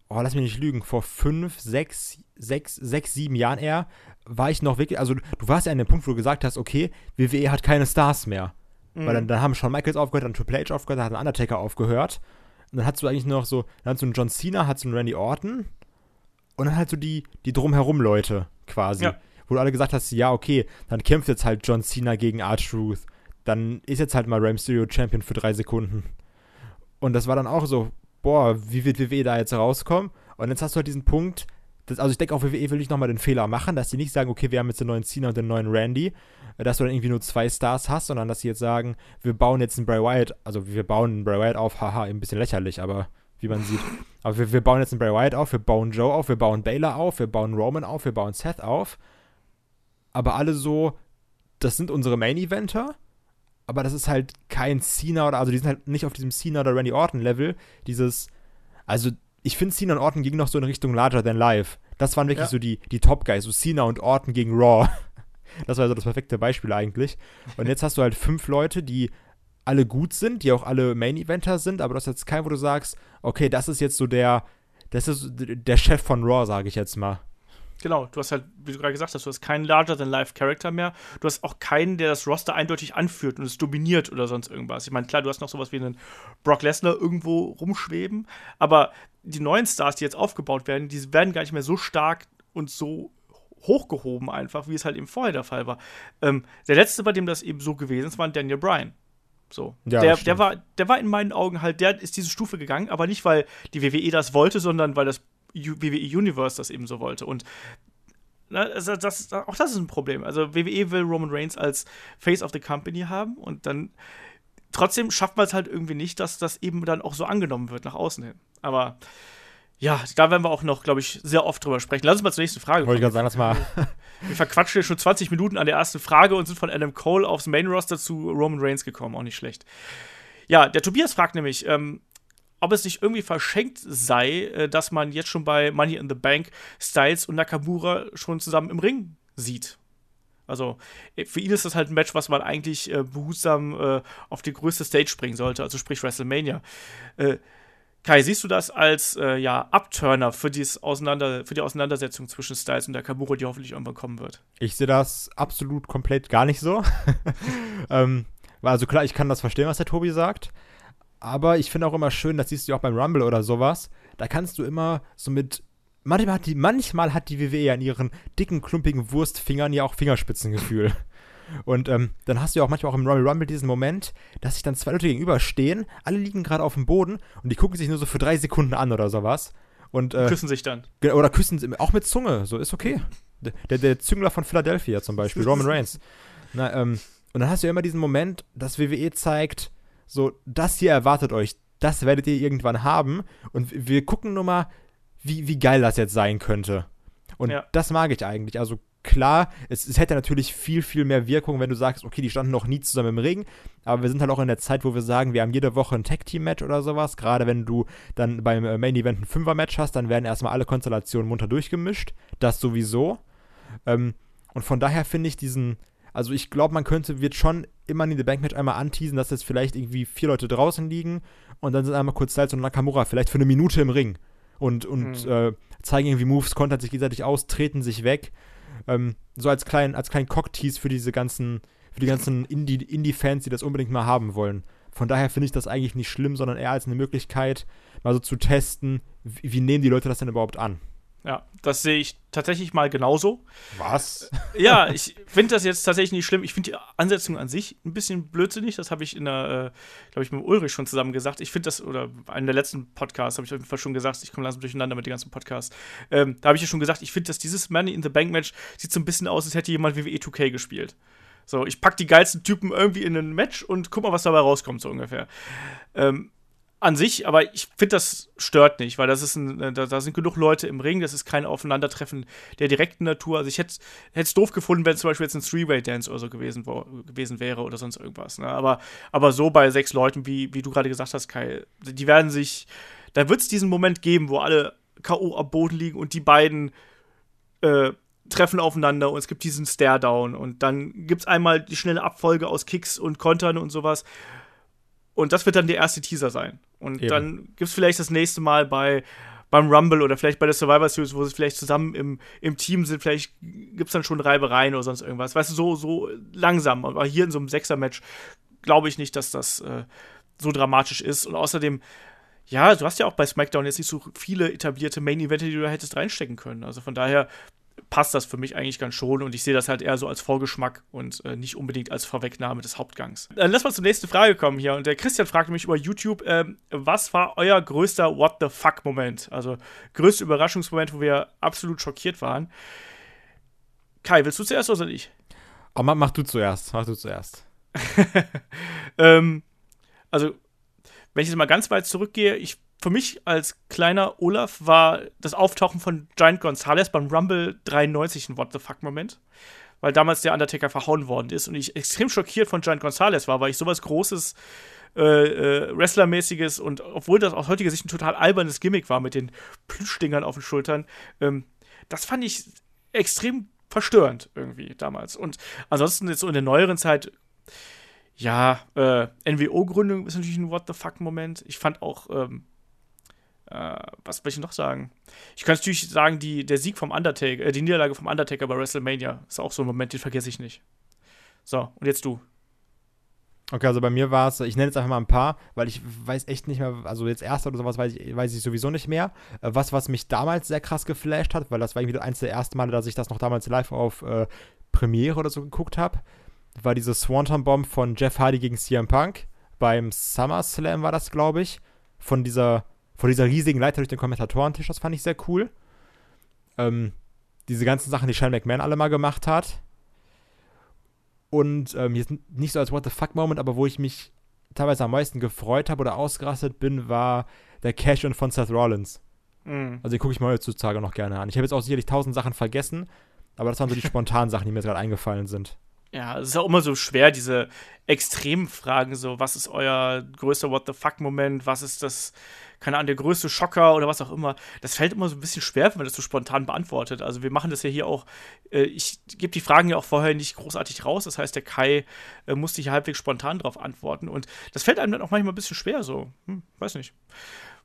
oh, lass mich nicht lügen, vor fünf, sechs, sechs, sechs, sieben Jahren eher, war ich noch wirklich, also du warst ja an dem Punkt, wo du gesagt hast, okay, WWE hat keine Stars mehr. Mhm. Weil dann, dann haben Shawn Michaels aufgehört, dann Triple H aufgehört, dann hat ein Undertaker aufgehört. Und dann hast du eigentlich noch so, dann hast du einen John Cena, hast du einen Randy Orton und dann halt so die, die drumherum Leute quasi. Ja wo du alle gesagt hast, ja, okay, dann kämpft jetzt halt John Cena gegen R-Truth. Dann ist jetzt halt mal Rey Mysterio Champion für drei Sekunden. Und das war dann auch so, boah, wie wird WWE da jetzt rauskommen? Und jetzt hast du halt diesen Punkt, das, also ich denke, auch WWE will nicht nochmal den Fehler machen, dass die nicht sagen, okay, wir haben jetzt den neuen Cena und den neuen Randy, äh, dass du dann irgendwie nur zwei Stars hast, sondern dass sie jetzt sagen, wir bauen jetzt einen Bray Wyatt, also wir bauen einen Bray Wyatt auf, haha, ein bisschen lächerlich, aber wie man sieht. Aber wir, wir bauen jetzt einen Bray Wyatt auf, wir bauen Joe auf, wir bauen Baylor auf, wir bauen Roman auf, wir bauen Seth auf. Aber alle so, das sind unsere Main-Eventer, aber das ist halt kein Cena oder, also die sind halt nicht auf diesem Cena oder Randy Orton-Level. Dieses, also ich finde, Cena und Orton gingen noch so in Richtung Larger Than Life. Das waren wirklich Ja. so die, die Top-Guys, so Cena und Orton gegen Raw. <laughs> Das war so das perfekte Beispiel eigentlich. Und jetzt hast du halt fünf Leute, die alle gut sind, die auch alle Main-Eventer sind, aber du hast jetzt keinen, wo du sagst, okay, das ist jetzt so der, das ist der Chef von Raw, sage ich jetzt mal. Genau, du hast halt, wie du gerade gesagt hast, du hast keinen Larger-than-Life-Character mehr. Du hast auch keinen, der das Roster eindeutig anführt und es dominiert oder sonst irgendwas. Ich meine, klar, du hast noch sowas wie einen Brock Lesnar irgendwo rumschweben, aber die neuen Stars, die jetzt aufgebaut werden, die werden gar nicht mehr so stark und so hochgehoben einfach, wie es halt eben vorher der Fall war. Ähm, der letzte, bei dem das eben so gewesen ist, war Daniel Bryan. So. Ja, der, das der, war, der war in meinen Augen halt, der ist diese Stufe gegangen, aber nicht, weil die WWE das wollte, sondern weil das WWE Universe das eben so wollte. Und na, also das, auch das ist ein Problem. Also WWE will Roman Reigns als Face of the Company haben und dann trotzdem schafft man es halt irgendwie nicht, dass das eben dann auch so angenommen wird nach außen hin. Aber ja, da werden wir auch noch, glaube ich, sehr oft drüber sprechen. Lass uns mal zur nächsten Frage Wollte ich gerade sagen, das mal. <laughs> wir verquatschen hier schon 20 Minuten an der ersten Frage und sind von Adam Cole aufs Main Roster zu Roman Reigns gekommen. Auch nicht schlecht. Ja, der Tobias fragt nämlich, ähm, ob es nicht irgendwie verschenkt sei, äh, dass man jetzt schon bei Money in the Bank Styles und Nakamura schon zusammen im Ring sieht. Also äh, für ihn ist das halt ein Match, was man eigentlich äh, behutsam äh, auf die größte Stage bringen sollte, also sprich WrestleMania. Äh, Kai, siehst du das als äh, ja, Upturner für, dieses Auseinander für die Auseinandersetzung zwischen Styles und Nakamura, die hoffentlich irgendwann kommen wird? Ich sehe das absolut komplett gar nicht so. <laughs> ähm, also klar, ich kann das verstehen, was der Tobi sagt. Aber ich finde auch immer schön, das siehst du auch beim Rumble oder sowas. Da kannst du immer so mit. Manchmal hat die, manchmal hat die WWE ja in ihren dicken, klumpigen Wurstfingern ja auch Fingerspitzengefühl. Und ähm, dann hast du ja auch manchmal auch im Royal Rumble diesen Moment, dass sich dann zwei Leute gegenüberstehen, alle liegen gerade auf dem Boden und die gucken sich nur so für drei Sekunden an oder sowas. Und, äh, Küssen sich dann. Oder küssen sie auch mit Zunge, so ist okay. Der, der, Züngler von Philadelphia zum Beispiel, Roman Reigns. Na, ähm, und dann hast du ja immer diesen Moment, dass WWE zeigt, so, das hier erwartet euch, das werdet ihr irgendwann haben. Und wir gucken nur mal, wie, wie geil das jetzt sein könnte. Und Ja. das mag ich eigentlich. Also klar, es, es hätte natürlich viel, viel mehr Wirkung, wenn du sagst, okay, die standen noch nie zusammen im Ring, aber wir sind halt auch in der Zeit, wo wir sagen, wir haben jede Woche ein Tag-Team-Match oder sowas. Gerade wenn du dann beim äh, Main-Event ein Fünfer-Match hast, dann werden erstmal alle Konstellationen munter durchgemischt. Das sowieso. Ähm, und von daher finde ich diesen, also ich glaube, man könnte, wird schon immer in the Bank Match einmal anteasen, dass jetzt vielleicht irgendwie vier Leute draußen liegen und dann sind einmal kurz Styles und Nakamura vielleicht für eine Minute im Ring und, und Mhm. äh, zeigen irgendwie Moves, kontern sich gegenseitig aus, treten sich weg. Ähm, so als kleinen, als kleinen Cocktease für diese ganzen, für die ganzen Indie- Indie-Fans, die das unbedingt mal haben wollen. Von daher finde ich das eigentlich nicht schlimm, sondern eher als eine Möglichkeit, mal so zu testen, wie, wie nehmen die Leute das denn überhaupt an. Ja, das sehe ich tatsächlich mal genauso. Was? ja, ich finde das jetzt tatsächlich nicht schlimm. Ich finde die Ansetzung an sich ein bisschen blödsinnig. Das habe ich in der, äh, glaube ich, mit Ulrich schon zusammen gesagt. Ich finde das, oder in einem der letzten Podcasts habe ich auf jeden Fall schon gesagt, ich komme langsam durcheinander mit den ganzen Podcasts. Ähm, da habe ich ja schon gesagt, ich finde, dass dieses Money in the Bank Match sieht so ein bisschen aus, als hätte jemand WWE 2K gespielt. So, ich pack die geilsten Typen irgendwie in ein Match und guck mal, was dabei rauskommt, so ungefähr. Ähm, an sich, aber ich finde, das stört nicht, weil das ist ein, äh, da, da sind genug Leute im Ring, das ist kein Aufeinandertreffen der direkten Natur. Also ich hätte es doof gefunden, wenn es zum Beispiel jetzt ein Three-Way-Dance oder so gewesen, wo, gewesen wäre oder sonst irgendwas. Ne? Aber, aber so bei sechs Leuten, wie, wie du gerade gesagt hast, Kai, die werden sich, da wird es diesen Moment geben, wo alle K.O. am Boden liegen und die beiden äh, treffen aufeinander und es gibt diesen Stare-Down und dann gibt es einmal die schnelle Abfolge aus Kicks und Kontern und sowas. Und das wird dann der erste Teaser sein. Und Eben. dann gibt es vielleicht das nächste Mal bei beim Rumble oder vielleicht bei der Survivor Series, wo sie vielleicht zusammen im, im Team sind, vielleicht gibt es dann schon Reibereien oder sonst irgendwas. Weißt du, so, so langsam. Aber hier in so einem Sechser-Match glaube ich nicht, dass das äh, so dramatisch ist. Und außerdem, ja, du hast ja auch bei SmackDown jetzt nicht so viele etablierte Main-Events, die du da hättest reinstecken können. Also von daher passt das für mich eigentlich ganz schon und ich sehe das halt eher so als Vorgeschmack und äh, nicht unbedingt als Vorwegnahme des Hauptgangs. Dann lass mal zur nächsten Frage kommen hier und der Christian fragte mich über YouTube, ähm, was war euer größter What the fuck Moment? Also größter Überraschungsmoment, wo wir absolut schockiert waren. Kai, willst du zuerst oder soll ich? Oh, mach, mach du zuerst, mach du zuerst. <laughs> ähm, also, wenn ich jetzt mal ganz weit zurückgehe, ich für mich als kleiner Olaf war das Auftauchen von Giant Gonzalez beim Rumble 93 ein What the fuck-Moment. Weil damals der Undertaker verhauen worden ist und ich extrem schockiert von Giant Gonzalez war, weil ich sowas Großes, äh, äh, Wrestlermäßiges und obwohl das aus heutiger Sicht ein total albernes Gimmick war mit den Plüschdingern auf den Schultern, ähm, das fand ich extrem verstörend irgendwie damals. Und ansonsten jetzt so in der neueren Zeit, ja, äh, NWO-Gründung ist natürlich ein What the fuck-Moment. Ich fand auch, ähm, äh, was will ich noch sagen? Ich kann natürlich sagen, die, der Sieg vom Undertaker, äh, die Niederlage vom Undertaker bei WrestleMania ist auch so ein Moment, den vergesse ich nicht. So, und jetzt du. Okay, also bei mir war es, ich nenne jetzt einfach mal ein paar, weil ich weiß echt nicht mehr, also jetzt erster oder sowas weiß ich, weiß ich sowieso nicht mehr. Äh, was, was mich damals sehr krass geflasht hat, weil das war irgendwie eins der ersten Male, dass ich das noch damals live auf äh, Premiere oder so geguckt habe, war diese Swanton Bomb von Jeff Hardy gegen CM Punk. Beim SummerSlam war das, glaube ich. Von dieser, von dieser riesigen Leiter durch den Kommentatorentisch, das fand ich sehr cool. Ähm, diese ganzen Sachen, die Shane McMahon alle mal gemacht hat. Und ähm, jetzt nicht so als What the fuck-Moment, aber wo ich mich teilweise am meisten gefreut habe oder ausgerastet bin, war der Cash-In von Seth Rollins. Mhm. Also die gucke ich mir heutzutage noch gerne an. Ich habe jetzt auch sicherlich tausend Sachen vergessen, aber das waren so die <laughs> spontanen Sachen, die mir jetzt gerade eingefallen sind. Ja, es ist auch immer so schwer, diese extremen Fragen, so, was ist euer größter What the fuck-Moment, was ist das, keine Ahnung, der größte Schocker oder was auch immer. Das fällt immer so ein bisschen schwer, wenn man das so spontan beantwortet. Also wir machen das ja hier auch, äh, ich gebe die Fragen ja auch vorher nicht großartig raus, das heißt, der Kai äh, musste hier halbwegs spontan darauf antworten und das fällt einem dann auch manchmal ein bisschen schwer, so, hm, weiß nicht.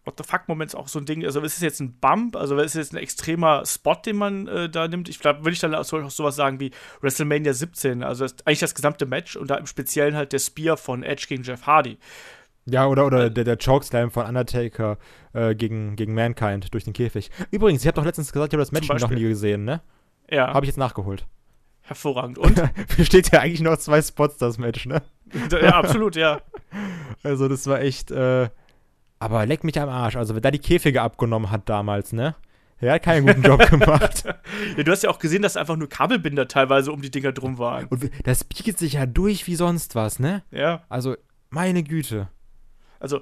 What the fuck-Moment ist auch so ein Ding. Also, ist es jetzt ein Bump? Also, ist es jetzt ein extremer Spot, den man äh, da nimmt? Ich glaube, würde ich dann auch sowas sagen wie WrestleMania 17. Also, das, eigentlich das gesamte Match und da im Speziellen halt der Spear von Edge gegen Jeff Hardy. Ja, oder, oder der, der Chokeslam von Undertaker äh, gegen, gegen Mankind durch den Käfig. Übrigens, ich habe doch letztens gesagt, ich habe das Match noch nie gesehen, ne? Ja. Habe ich jetzt nachgeholt. Hervorragend. Und? <laughs> Besteht ja eigentlich noch zwei Spots, das Match, ne? Ja, absolut, ja. <laughs> Also, das war echt. Äh, aber leck mich am Arsch. Also, wer da die Käfige abgenommen hat damals, ne? Er hat keinen guten Job gemacht. <laughs> ja, du hast ja auch gesehen, dass einfach nur Kabelbinder teilweise um die Dinger drum waren. Und das biegt sich ja durch wie sonst was, ne? Ja. Also, meine Güte. Also,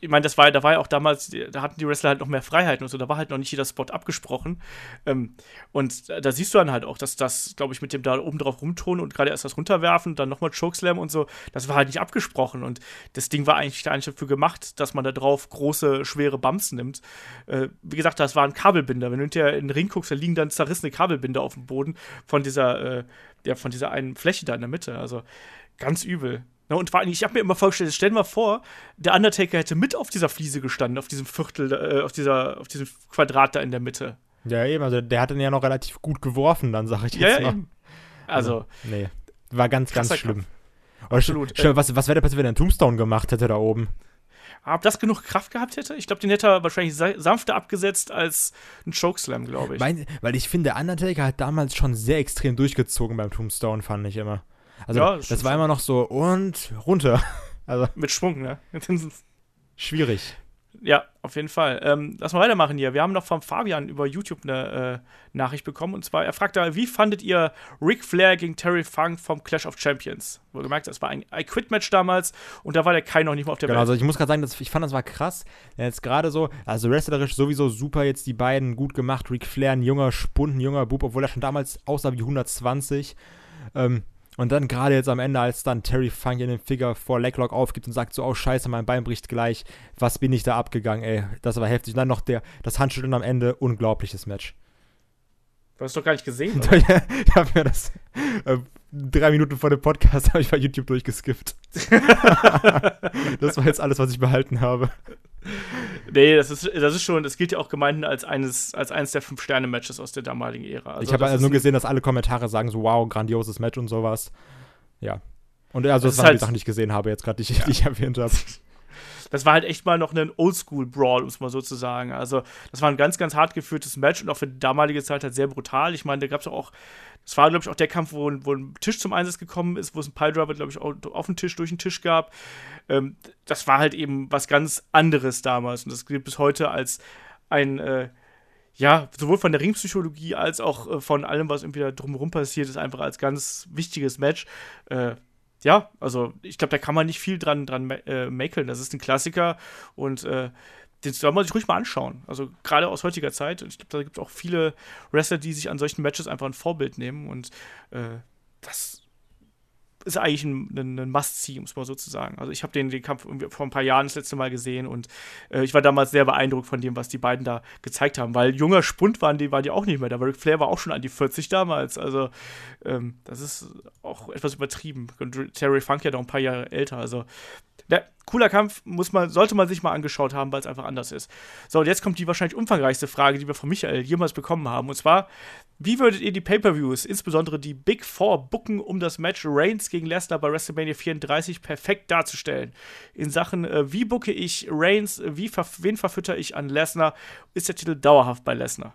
ich meine, das war, da war ja auch damals, da hatten die Wrestler halt noch mehr Freiheiten und so, da war halt noch nicht jeder Spot abgesprochen. Ähm, und da siehst du dann halt auch, dass das, glaube ich, mit dem da oben drauf rumtonen und gerade erst das runterwerfen, dann nochmal Chokeslam und so, das war halt nicht abgesprochen. Und das Ding war eigentlich da eigentlich dafür gemacht, dass man da drauf große, schwere Bumps nimmt. Äh, wie gesagt, das war ein Kabelbinder. Wenn du hinterher in den Ring guckst, da liegen dann zerrissene Kabelbinder auf dem Boden von dieser, äh, ja, von dieser einen Fläche da in der Mitte. Also ganz übel. Ne, und vor allem, ich habe mir immer vorgestellt, stell dir mal vor, der Undertaker hätte mit auf dieser Fliese gestanden, auf diesem Viertel, äh, auf, dieser, auf diesem Quadrat da in der Mitte. Ja, eben, also der hat ihn ja noch relativ gut geworfen, dann sag ich jetzt ja, mal. Eben. Also, also, nee, war ganz, ganz schlimm. Absolut. Stell, was was wäre der passiert, wenn er einen Tombstone gemacht hätte da oben? Ob das genug Kraft gehabt hätte? Ich glaube, den hätte er wahrscheinlich sanfter abgesetzt als ein Chokeslam, glaube ich. Mein, weil ich finde, Undertaker hat damals schon sehr extrem durchgezogen beim Tombstone, fand ich immer. Also ja, das, das war immer noch so und runter. <laughs> Also mit Schwung, ne? <laughs> schwierig. Ja, auf jeden Fall. Ähm, lass mal weitermachen hier. Wir haben noch vom Fabian über YouTube eine äh, Nachricht bekommen. Und zwar, er fragt da, wie fandet ihr Ric Flair gegen Terry Funk vom Clash of Champions? Wo gemerkt, das war ein I-Quit-Match damals und da war der Kai noch nicht mal auf der genau, Welt. Genau, also ich muss gerade sagen, dass, ich fand, das war krass. Jetzt gerade so, also wrestlerisch sowieso super jetzt die beiden gut gemacht. Ric Flair, ein junger Spund, ein junger Bub, obwohl er schon damals aussah wie 120. Ähm, und dann gerade jetzt am Ende, als dann Terry Funk in den Figure vor Leglock aufgibt und sagt so, oh scheiße, mein Bein bricht gleich, was bin ich da abgegangen, ey, das war heftig. Und dann noch der, das Handschütteln am Ende, unglaubliches Match. Du hast doch gar nicht gesehen, <laughs> oder? ich habe mir das äh, drei Minuten vor dem Podcast <laughs> habe ich bei YouTube durchgeskippt. <laughs> das war jetzt alles, was ich behalten habe. Nee, das ist, das ist schon, das gilt ja auch gemeinhin als eines, als eines der Fünf-Sterne-Matches aus der damaligen Ära. Also ich habe also nur gesehen, dass alle Kommentare sagen so, wow, grandioses Match und sowas. Ja. Und also das, das waren halt, die Sachen, die ich gesehen habe, jetzt gerade, die, ja. die ich erwähnt habe. <laughs> das war halt echt mal noch ein Oldschool-Brawl, um es mal so zu sagen. Also, das war ein ganz, ganz hart geführtes Match und auch für die damalige Zeit halt sehr brutal. Ich meine, da gab es auch, das war, glaube ich, auch der Kampf, wo, wo ein Tisch zum Einsatz gekommen ist, wo es einen Piledriver, glaube ich, auch auf den Tisch, durch den Tisch gab. Ähm, das war halt eben was ganz anderes damals und das gilt bis heute als ein, äh, ja, sowohl von der Ringpsychologie als auch äh, von allem, was irgendwie da drumherum passiert ist, einfach als ganz wichtiges Match. Äh, ja, also ich glaube, da kann man nicht viel dran, dran äh, mäkeln. Das ist ein Klassiker und äh, den soll man sich ruhig mal anschauen. Also gerade aus heutiger Zeit. Und ich glaube, da gibt es auch viele Wrestler, die sich an solchen Matches einfach ein Vorbild nehmen. Und äh, das ist eigentlich ein, ein, ein Must-See, um es mal so zu sagen. Also ich habe den, den Kampf vor ein paar Jahren das letzte Mal gesehen und äh, ich war damals sehr beeindruckt von dem, was die beiden da gezeigt haben, weil junger Spund waren die, waren die auch nicht mehr. Da Ric Flair war auch schon an die 40 damals. Also ähm, das ist auch etwas übertrieben. Und Terry Funk ja noch ein paar Jahre älter. Also der, cooler Kampf, muss man, sollte man sich mal angeschaut haben, weil es einfach anders ist. So, und jetzt kommt die wahrscheinlich umfangreichste Frage, die wir von Michael jemals bekommen haben. Und zwar, wie würdet ihr die Pay-Per-Views, insbesondere die Big Four, booken, um das Match Reigns gegen Lesnar bei WrestleMania 34 perfekt darzustellen? In Sachen, äh, wie booke ich Reigns, wie ver wen verfütter ich an Lesnar? Ist der Titel dauerhaft bei Lesnar?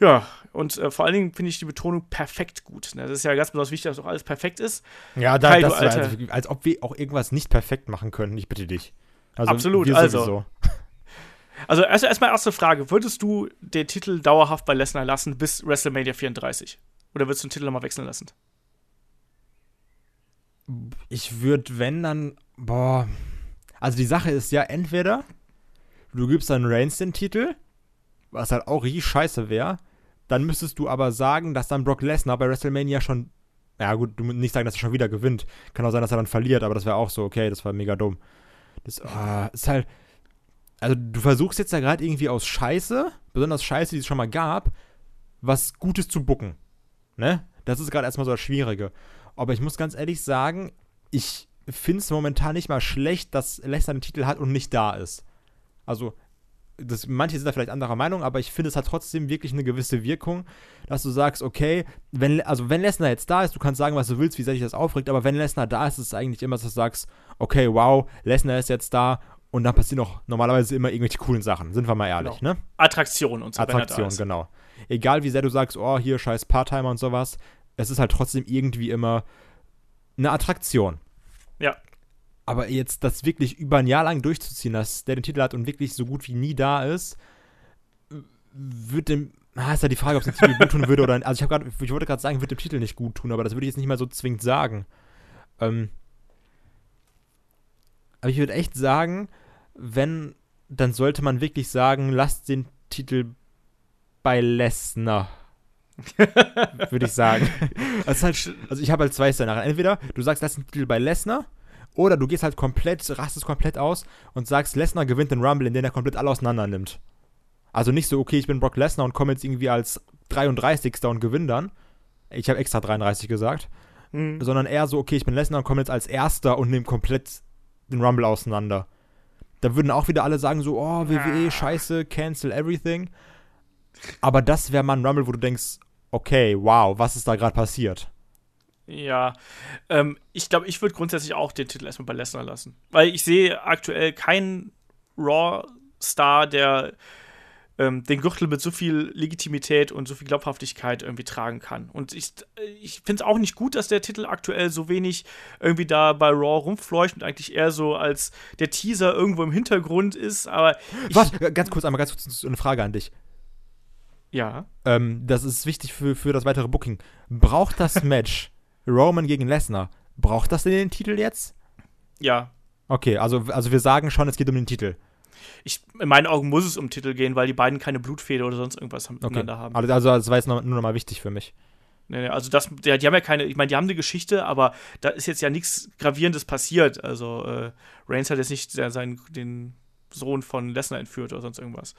Ja, und äh, vor allen Dingen finde ich die Betonung perfekt gut. Ne? Das ist ja ganz besonders wichtig, dass auch alles perfekt ist. Ja, da, Kai, das du, also, als ob wir auch irgendwas nicht perfekt machen können. Ich bitte dich. Also, Absolut, also. Also erst, erstmal erste Frage. Würdest du den Titel dauerhaft bei Lesnar lassen bis WrestleMania 34? Oder würdest du den Titel nochmal wechseln lassen? Ich würde, wenn dann, boah. Also die Sache ist ja, entweder du gibst dann Reigns den Titel, was halt auch richtig scheiße wäre, dann müsstest du aber sagen, dass dann Brock Lesnar bei WrestleMania schon. Ja, gut, du musst nicht sagen, dass er schon wieder gewinnt. Kann auch sein, dass er dann verliert, aber das wäre auch so, okay, das war mega dumm. Das oh, ist halt. Also, du versuchst jetzt ja gerade irgendwie aus Scheiße, besonders Scheiße, die es schon mal gab, was Gutes zu bucken. Ne? Das ist gerade erstmal so das Schwierige. Aber ich muss ganz ehrlich sagen, ich finde es momentan nicht mal schlecht, dass Lesnar den Titel hat und nicht da ist. Also, das, manche sind da vielleicht anderer Meinung, aber ich finde, es hat trotzdem wirklich eine gewisse Wirkung, dass du sagst, okay, wenn, also wenn Lesnar jetzt da ist, du kannst sagen, was du willst, wie sehr dich das aufregt, aber wenn Lesnar da ist, ist es eigentlich immer, dass du sagst, okay, wow, Lesnar ist jetzt da und dann passieren auch normalerweise immer irgendwelche coolen Sachen, sind wir mal ehrlich, genau. ne? Attraktion und so. Attraktion, genau. Egal wie sehr du sagst, oh, hier scheiß Part-Timer und sowas, es ist halt trotzdem irgendwie immer eine Attraktion. Ja. Aber jetzt das wirklich über ein Jahr lang durchzuziehen, dass der den Titel hat und wirklich so gut wie nie da ist, wird dem. Ah, ist ja die Frage, ob es dem Titel gut tun würde oder nicht. Also ich, grad, ich wollte gerade sagen, wird dem Titel nicht gut tun, aber das würde ich jetzt nicht mal so zwingend sagen. Ähm, aber ich würde echt sagen, wenn, dann sollte man wirklich sagen, lasst den Titel bei Lesnar. <laughs> würde ich sagen. <laughs> Also, halt, also ich habe halt zwei Szenarien. Entweder du sagst, lass den Titel bei Lesnar oder du gehst halt komplett, rastest komplett aus und sagst, Lesnar gewinnt den Rumble, in den er komplett alle auseinander nimmt. Also nicht so, okay, ich bin Brock Lesnar und komme jetzt irgendwie als 33. und gewinne dann. Ich habe extra 33 gesagt. Mhm. Sondern eher so, okay, ich bin Lesnar und komme jetzt als Erster und nehme komplett den Rumble auseinander. Da würden auch wieder alle sagen so, oh, WWE, scheiße, cancel everything. Aber das wäre mal ein Rumble, wo du denkst, okay, wow, was ist da gerade passiert? Ja, ähm, ich glaube, ich würde grundsätzlich auch den Titel erstmal bei Lesnar lassen. Weil ich sehe aktuell keinen Raw-Star, der ähm, den Gürtel mit so viel Legitimität und so viel Glaubhaftigkeit irgendwie tragen kann. Und ich, ich finde es auch nicht gut, dass der Titel aktuell so wenig irgendwie da bei Raw rumfleucht und eigentlich eher so als der Teaser irgendwo im Hintergrund ist. Aber. Was? Ganz kurz, einmal ganz kurz eine Frage an dich. Ja. Ähm, das ist wichtig für, für das weitere Booking. Braucht das <laughs> Match Roman gegen Lesnar. Braucht das denn den Titel jetzt? Ja. Okay, also, also wir sagen schon, es geht um den Titel. Ich, in meinen Augen muss es um Titel gehen, weil die beiden keine Blutfede oder sonst irgendwas miteinander okay. haben. Also, also das war jetzt nur noch mal wichtig für mich. Nee, nee, also das, die, die haben ja keine, ich meine, die haben eine Geschichte, aber da ist jetzt ja nichts Gravierendes passiert. Also äh, Reigns hat jetzt nicht seinen, den Sohn von Lesnar entführt oder sonst irgendwas.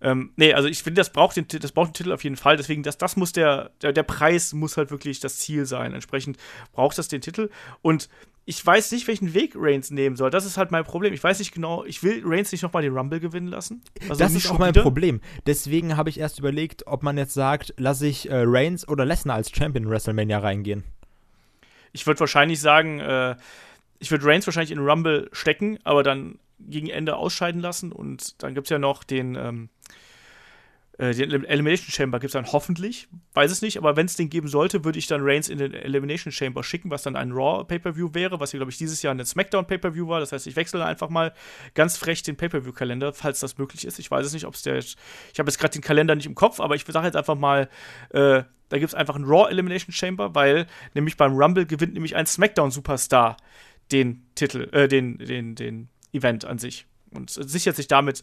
Ähm, nee, also ich finde, das braucht den, das braucht den Titel auf jeden Fall. Deswegen, das, das muss der, der, der Preis muss halt wirklich das Ziel sein. Entsprechend braucht das den Titel. Und ich weiß nicht, welchen Weg Reigns nehmen soll. Das ist halt mein Problem. Ich weiß nicht genau, ich will Reigns nicht nochmal den Rumble gewinnen lassen. Also das ist auch mein wieder. Problem. Deswegen habe ich erst überlegt, ob man jetzt sagt, lasse ich äh, Reigns oder Lesnar als Champion in WrestleMania reingehen. Ich würde wahrscheinlich sagen, äh, ich würde Reigns wahrscheinlich in Rumble stecken, aber dann gegen Ende ausscheiden lassen. Und dann gibt es ja noch den, ähm, äh, den Elimination Chamber gibt es dann hoffentlich. Weiß es nicht, aber wenn es den geben sollte, würde ich dann Reigns in den Elimination Chamber schicken, was dann ein Raw Pay-Per-View wäre, was hier, glaube ich, dieses Jahr ein SmackDown Pay-Per-View war. Das heißt, ich wechsle einfach mal ganz frech den Pay-Per-View-Kalender, falls das möglich ist. Ich weiß es nicht, ob es der. Ich habe jetzt gerade den Kalender nicht im Kopf, aber ich sage jetzt einfach mal, äh, da gibt es einfach ein Raw Elimination Chamber, weil nämlich beim Rumble gewinnt nämlich ein SmackDown-Superstar den Titel, äh, den, den, den Event an sich und sichert sich damit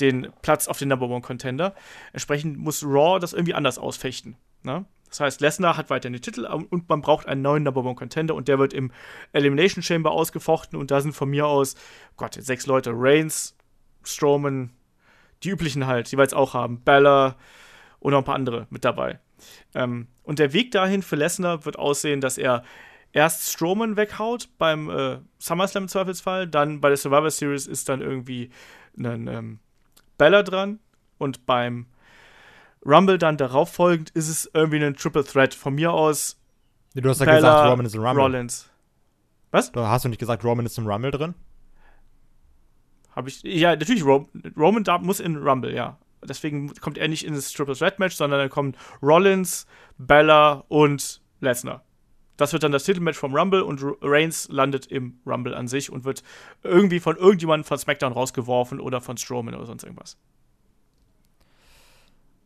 den Platz auf den Number One Contender. Entsprechend muss Raw das irgendwie anders ausfechten. Ne? Das heißt, Lesnar hat weiterhin den Titel und man braucht einen neuen Number One Contender und der wird im Elimination Chamber ausgefochten und da sind von mir aus, Gott, sechs Leute: Reigns, Strowman, die üblichen halt, die wir jetzt auch haben, Bella und noch ein paar andere mit dabei. Ähm, und der Weg dahin für Lesnar wird aussehen, dass er erst Strowman weghaut beim äh, SummerSlam im Zweifelsfall, dann bei der Survivor Series ist dann irgendwie ein ähm, Bella dran und beim Rumble dann darauf folgend ist es irgendwie ein Triple Threat. Von mir aus. Du hast ja Bella, gesagt, Roman ist im Rumble. Rollins. Was? Da hast du nicht gesagt, Roman ist im Rumble drin? Habe ich. Ja, natürlich, Roman da muss in Rumble, ja. Deswegen kommt er nicht in das Triple Threat Match, sondern dann kommen Rollins, Bella und Lesnar. Das wird dann das Titelmatch vom Rumble und Reigns landet im Rumble an sich und wird irgendwie von irgendjemandem von SmackDown rausgeworfen oder von Strowman oder sonst irgendwas.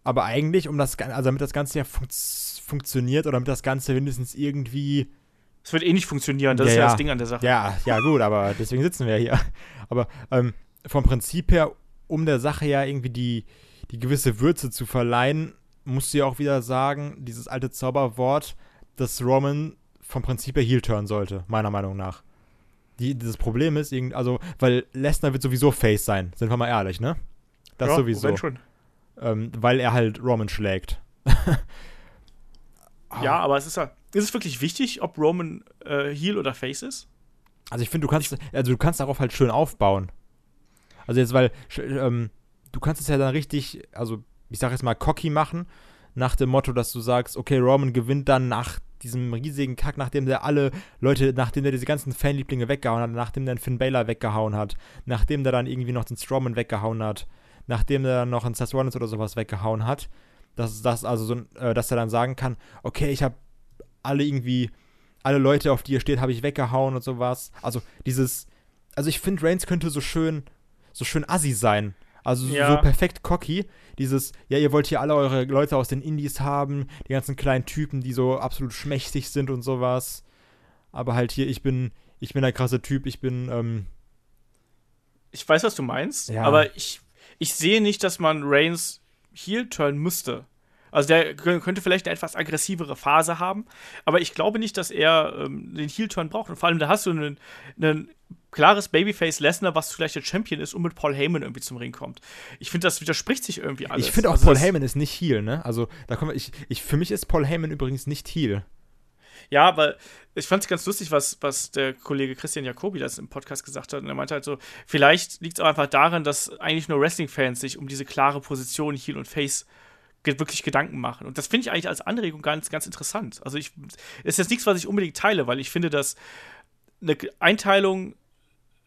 Aber eigentlich, um das, also damit das Ganze ja fun funktioniert oder damit das Ganze mindestens irgendwie. Es wird eh nicht funktionieren, das ja, ist ja, das Ding an der Sache. Ja, ja, gut, aber deswegen sitzen wir hier. <laughs> Aber ähm, vom Prinzip her, um der Sache ja irgendwie die, die gewisse Würze zu verleihen, musst du ja auch wieder sagen, dieses alte Zauberwort, dass Roman vom Prinzip her Heel turn sollte, meiner Meinung nach. Die, das Problem ist, also, weil Lesnar wird sowieso Face sein, sind wir mal ehrlich, ne? Das ja, sowieso. Schon. Ähm, weil er halt Roman schlägt. <laughs> ja, aber es ist ja. Ist es wirklich wichtig, ob Roman äh, Heel oder Face ist? Also ich finde, du kannst, also du kannst darauf halt schön aufbauen. Also jetzt, weil ähm, du kannst es ja dann richtig, also ich sag jetzt mal cocky machen, nach dem Motto, dass du sagst, okay, Roman gewinnt dann nach diesem riesigen Kack, nachdem der alle Leute, nachdem der diese ganzen Fanlieblinge weggehauen hat, nachdem der Finn Baylor weggehauen hat, nachdem der dann irgendwie noch den Strowman weggehauen hat, nachdem der dann noch einen Seth Rollins oder sowas weggehauen hat, dass das also so, äh, dass er dann sagen kann, okay, ich habe alle irgendwie alle Leute, auf die er steht, habe ich weggehauen und sowas. Also dieses, also ich finde Reigns könnte so schön, so schön assi sein. Also ja. so perfekt cocky. Dieses, ja, ihr wollt hier alle eure Leute aus den Indies haben, die ganzen kleinen Typen, die so absolut schmächtig sind und sowas. Aber halt hier, ich bin, ich bin der krasse Typ, ich bin, ähm Ich weiß, was du meinst, ja. aber ich, ich sehe nicht, dass man Reigns heel turn müsste. Also der könnte vielleicht eine etwas aggressivere Phase haben, aber ich glaube nicht, dass er ähm, den Heel-Turn braucht. Und vor allem, da hast du einen, einen klares Babyface Lesnar, was vielleicht der Champion ist und mit Paul Heyman irgendwie zum Ring kommt. Ich finde, das widerspricht sich irgendwie alles. Ich finde auch, also Paul Heyman ist nicht Heel, ne? Also, da kommen ich, ich, für mich ist Paul Heyman übrigens nicht Heel. Ja, aber ich fand es ganz lustig, was, was der Kollege Christian Jacobi das im Podcast gesagt hat. Und er meinte halt so, vielleicht liegt es auch einfach daran, dass eigentlich nur Wrestling-Fans sich um diese klare Position Heel und Face wirklich Gedanken machen. Und das finde ich eigentlich als Anregung ganz, ganz interessant. Also ich, ist jetzt nichts, was ich unbedingt teile, weil ich finde, dass eine Einteilung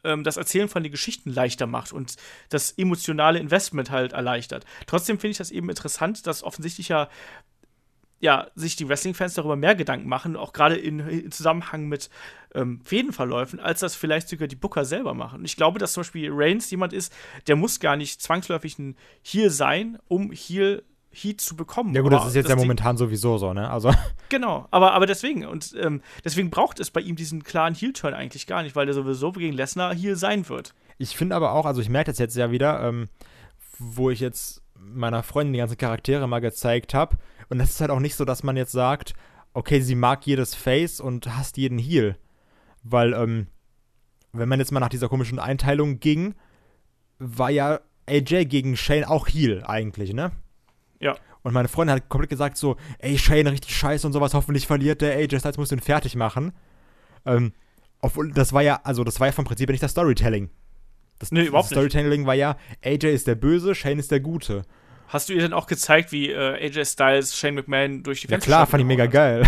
ähm, das Erzählen von den Geschichten leichter macht und das emotionale Investment halt erleichtert. Trotzdem finde ich das eben interessant, dass offensichtlich ja ja, sich die Wrestling-Fans darüber mehr Gedanken machen, auch gerade in, in, Zusammenhang mit ähm, Fädenverläufen, als das vielleicht sogar die Booker selber machen. Und ich glaube, dass zum Beispiel Reigns jemand ist, der muss gar nicht zwangsläufig ein Heel sein, um Heel Heat zu bekommen. Ja gut, das ist jetzt ja momentan sowieso so, ne? Also. <laughs> Genau, aber, aber deswegen, und ähm, deswegen braucht es bei ihm diesen klaren Heel-Turn eigentlich gar nicht, weil der sowieso gegen Lesnar Heel sein wird. Ich finde aber auch, also ich merke das jetzt ja wieder, ähm, wo ich jetzt meiner Freundin die ganzen Charaktere mal gezeigt habe. Und das ist halt auch nicht so, dass man jetzt sagt, okay, sie mag jedes Face und hasst jeden Heel. Weil, ähm, wenn man jetzt mal nach dieser komischen Einteilung ging, war ja AJ gegen Shane auch Heel eigentlich, ne? Ja. Und meine Freundin hat komplett gesagt so, ey, Shane, richtig scheiße und sowas, hoffentlich verliert der AJ Styles, muss den fertig machen. Ähm, obwohl, das war ja, also das war ja vom Prinzip nicht das Storytelling. Das, nee, überhaupt das Storytelling nicht. war ja, AJ ist der Böse, Shane ist der Gute. Hast du ihr denn auch gezeigt, wie äh, AJ Styles Shane McMahon durch die Fenster Ja klar, fand ich mega geil. <laughs>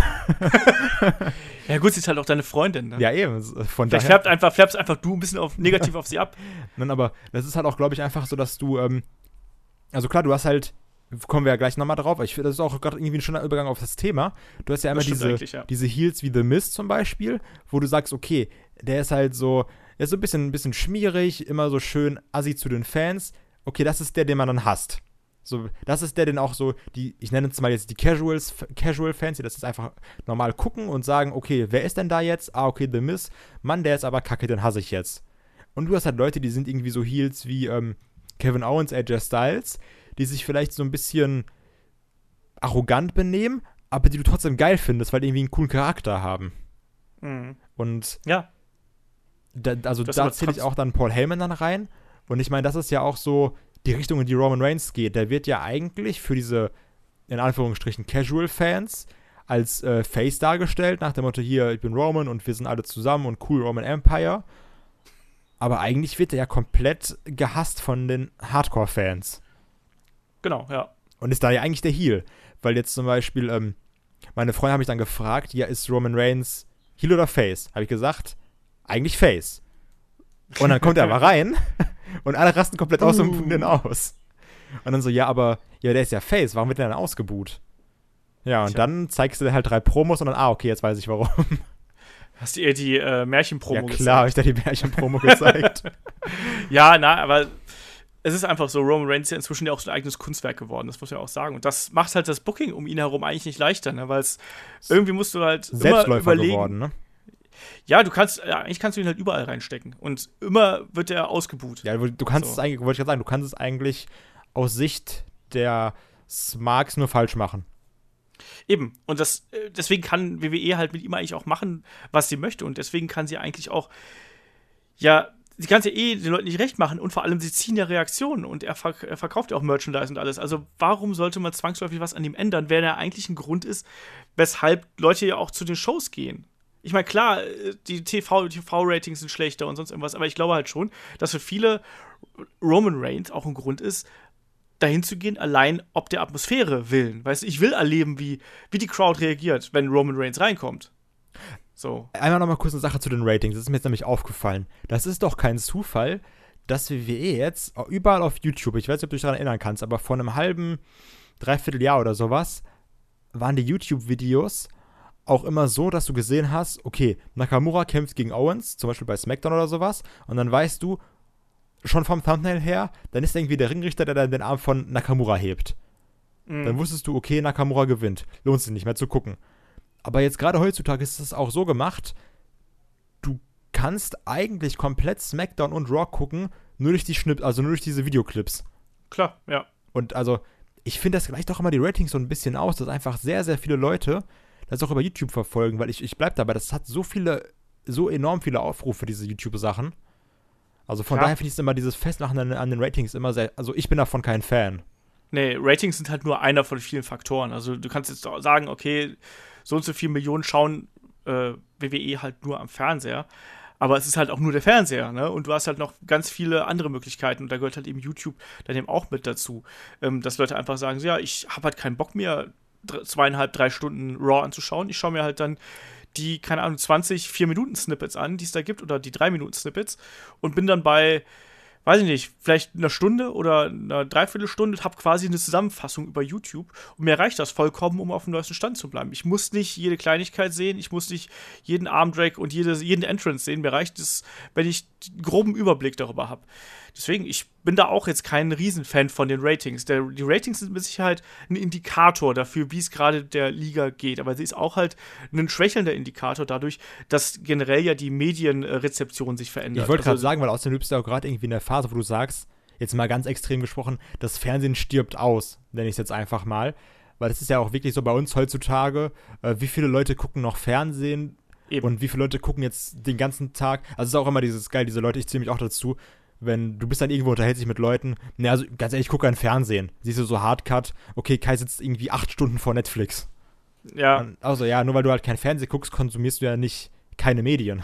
<laughs> ja gut, sie ist halt auch deine Freundin, ne? Ja, eben. Von Vielleicht daher. einfach, einfach du ein bisschen auf, negativ auf sie ab. <laughs> Nein, aber das ist halt auch, glaube ich, einfach so, dass du, ähm, also klar, du hast halt, kommen wir ja gleich nochmal drauf, aber ich finde, das ist auch gerade irgendwie ein schöner Übergang auf das Thema. Du hast ja einmal stimmt diese, ja. diese Heels wie The Mist zum Beispiel, wo du sagst, okay, der ist halt so, er ist so ein bisschen, ein bisschen schmierig, immer so schön assi zu den Fans. Okay, das ist der, den man dann hasst. So, das ist der, den auch so, die, ich nenne es mal jetzt die Casuals, Casual-Fans, die das jetzt einfach normal gucken und sagen, okay, wer ist denn da jetzt? Ah, okay, The Miz. Mann, der ist aber kacke, den hasse ich jetzt. Und du hast halt Leute, die sind irgendwie so Heels wie ähm, Kevin Owens, AJ Styles, die sich vielleicht so ein bisschen arrogant benehmen, aber die du trotzdem geil findest, weil die irgendwie einen coolen Charakter haben. Mhm. Und Ja, da, also Das da zähle ich auch dann Paul Heyman dann rein. Und ich meine, das ist ja auch so die Richtung, in die Roman Reigns geht. Der wird ja eigentlich für diese, in Anführungsstrichen, Casual-Fans als äh, Face dargestellt, nach dem Motto, hier, ich bin Roman und wir sind alle zusammen und cool Roman Empire. Aber eigentlich wird er ja komplett gehasst von den Hardcore-Fans. Genau, ja. Und ist da ja eigentlich der Heel. Weil jetzt zum Beispiel, ähm, meine Freunde haben mich dann gefragt, ja, ist Roman Reigns Heel oder Face? Habe ich gesagt, eigentlich Face. Und dann kommt er aber <laughs> rein <laughs> und alle rasten komplett aus und Uh. den aus. Und dann so, ja, aber, ja, der ist ja Face, warum wird der dann ausgebuht? Ja, und Tja. dann zeigst du dir halt drei Promos und dann, ah, okay, jetzt weiß ich warum. <laughs> Hast du ihr die äh, Märchenpromo ja, klar, habe ich da die Bärchen-Promo gezeigt. Ja, na, aber es ist einfach so, Roman Reigns ist ja inzwischen ja auch so ein eigenes Kunstwerk geworden, das muss man ja auch sagen. Und das macht halt das Booking um ihn herum eigentlich nicht leichter, ne? weil es irgendwie musst du halt immer Selbstläufer überlegen. geworden, ne? Ja, du kannst, ja, eigentlich kannst du ihn halt überall reinstecken. Und immer wird er ausgebuht. Ja, du kannst So. es eigentlich, wollte ich gerade sagen, du kannst es eigentlich aus Sicht der Smarks nur falsch machen. Eben. Und das, äh, deswegen kann WWE halt mit ihm eigentlich auch machen, was sie möchte. Und deswegen kann sie eigentlich auch, ja, sie kann es ja eh den Leuten nicht recht machen und vor allem sie ziehen ja Reaktionen und er, verk er verkauft ja auch Merchandise und alles. Also warum sollte man zwangsläufig was an ihm ändern, wenn er eigentlich ein Grund ist, weshalb Leute ja auch zu den Shows gehen? Ich meine, klar, die TV TV-Ratings sind schlechter und sonst irgendwas, aber ich glaube halt schon, dass für viele Roman Reigns auch ein Grund ist, dahin zu gehen, allein ob der Atmosphäre willen. Weißt du, ich will erleben, wie, wie die Crowd reagiert, wenn Roman Reigns reinkommt. So. Einmal noch mal kurz eine Sache zu den Ratings. Das ist mir jetzt nämlich aufgefallen. Das ist doch kein Zufall, dass WWE jetzt überall auf YouTube, ich weiß nicht, ob du dich daran erinnern kannst, aber vor einem halben, dreiviertel Jahr oder sowas, waren die YouTube-Videos auch immer so, dass du gesehen hast, okay, Nakamura kämpft gegen Owens, zum Beispiel bei SmackDown oder sowas, und dann weißt du, schon vom Thumbnail her, dann ist irgendwie der Ringrichter, der dann den Arm von Nakamura hebt. Mhm. Dann wusstest du, okay, Nakamura gewinnt. Lohnt sich nicht mehr zu gucken. Aber jetzt gerade heutzutage ist es auch so gemacht, du kannst eigentlich komplett SmackDown und Raw gucken, nur durch die Schnipp, also nur durch diese Videoclips. Klar, ja. Und also, ich finde, das gleicht auch immer die Ratings so ein bisschen aus, dass einfach sehr, sehr viele Leute das auch über YouTube verfolgen, weil ich, ich bleib dabei, das hat so viele, so enorm viele Aufrufe, diese YouTube-Sachen. Also von Klar. daher finde ich es immer, dieses Festmachen an, an den Ratings immer sehr, also ich bin davon kein Fan. Nee, Ratings sind halt nur einer von vielen Faktoren. Also du kannst jetzt sagen, okay, so und so viele Millionen schauen äh, WWE halt nur am Fernseher. Aber es ist halt auch nur der Fernseher, ne? Und du hast halt noch ganz viele andere Möglichkeiten. Und da gehört halt eben YouTube dann eben auch mit dazu. Ähm, dass Leute einfach sagen, ja, ich habe halt keinen Bock mehr, zweieinhalb, drei Stunden Raw anzuschauen. Ich schaue mir halt dann die, keine Ahnung, 20, 4-Minuten-Snippets an, die es da gibt, oder die 3-Minuten-Snippets und bin dann bei, weiß ich nicht, vielleicht einer Stunde oder einer Dreiviertelstunde, habe quasi eine Zusammenfassung über YouTube und mir reicht das vollkommen, um auf dem neuesten Stand zu bleiben. Ich muss nicht jede Kleinigkeit sehen, ich muss nicht jeden Armdrag und jede, jeden Entrance sehen. Mir reicht es, wenn ich einen groben Überblick darüber habe. Deswegen, ich bin da auch jetzt kein Riesenfan von den Ratings. Der, die Ratings sind mit Sicherheit ein Indikator dafür, wie es gerade der Liga geht. Aber sie ist auch halt ein schwächelnder Indikator dadurch, dass generell ja die Medienrezeption sich verändert. Ich wollte gerade Also- sagen, weil außerdem bist du ja auch gerade irgendwie in der Phase, wo du sagst, jetzt mal ganz extrem gesprochen, das Fernsehen stirbt aus, nenne ich es jetzt einfach mal. Weil es ist ja auch wirklich so bei uns heutzutage, äh, wie viele Leute gucken noch Fernsehen Eben. und wie viele Leute gucken jetzt den ganzen Tag. Also es ist auch immer dieses geil, diese Leute, ich zähle mich auch dazu, wenn du bist dann irgendwo unterhältst dich mit Leuten, ne, also ganz ehrlich, ich gucke kein Fernsehen. Siehst du so Hardcut, okay, Kai sitzt irgendwie acht Stunden vor Netflix. ja. Also ja, nur weil du halt kein Fernsehen guckst, konsumierst du ja nicht keine Medien.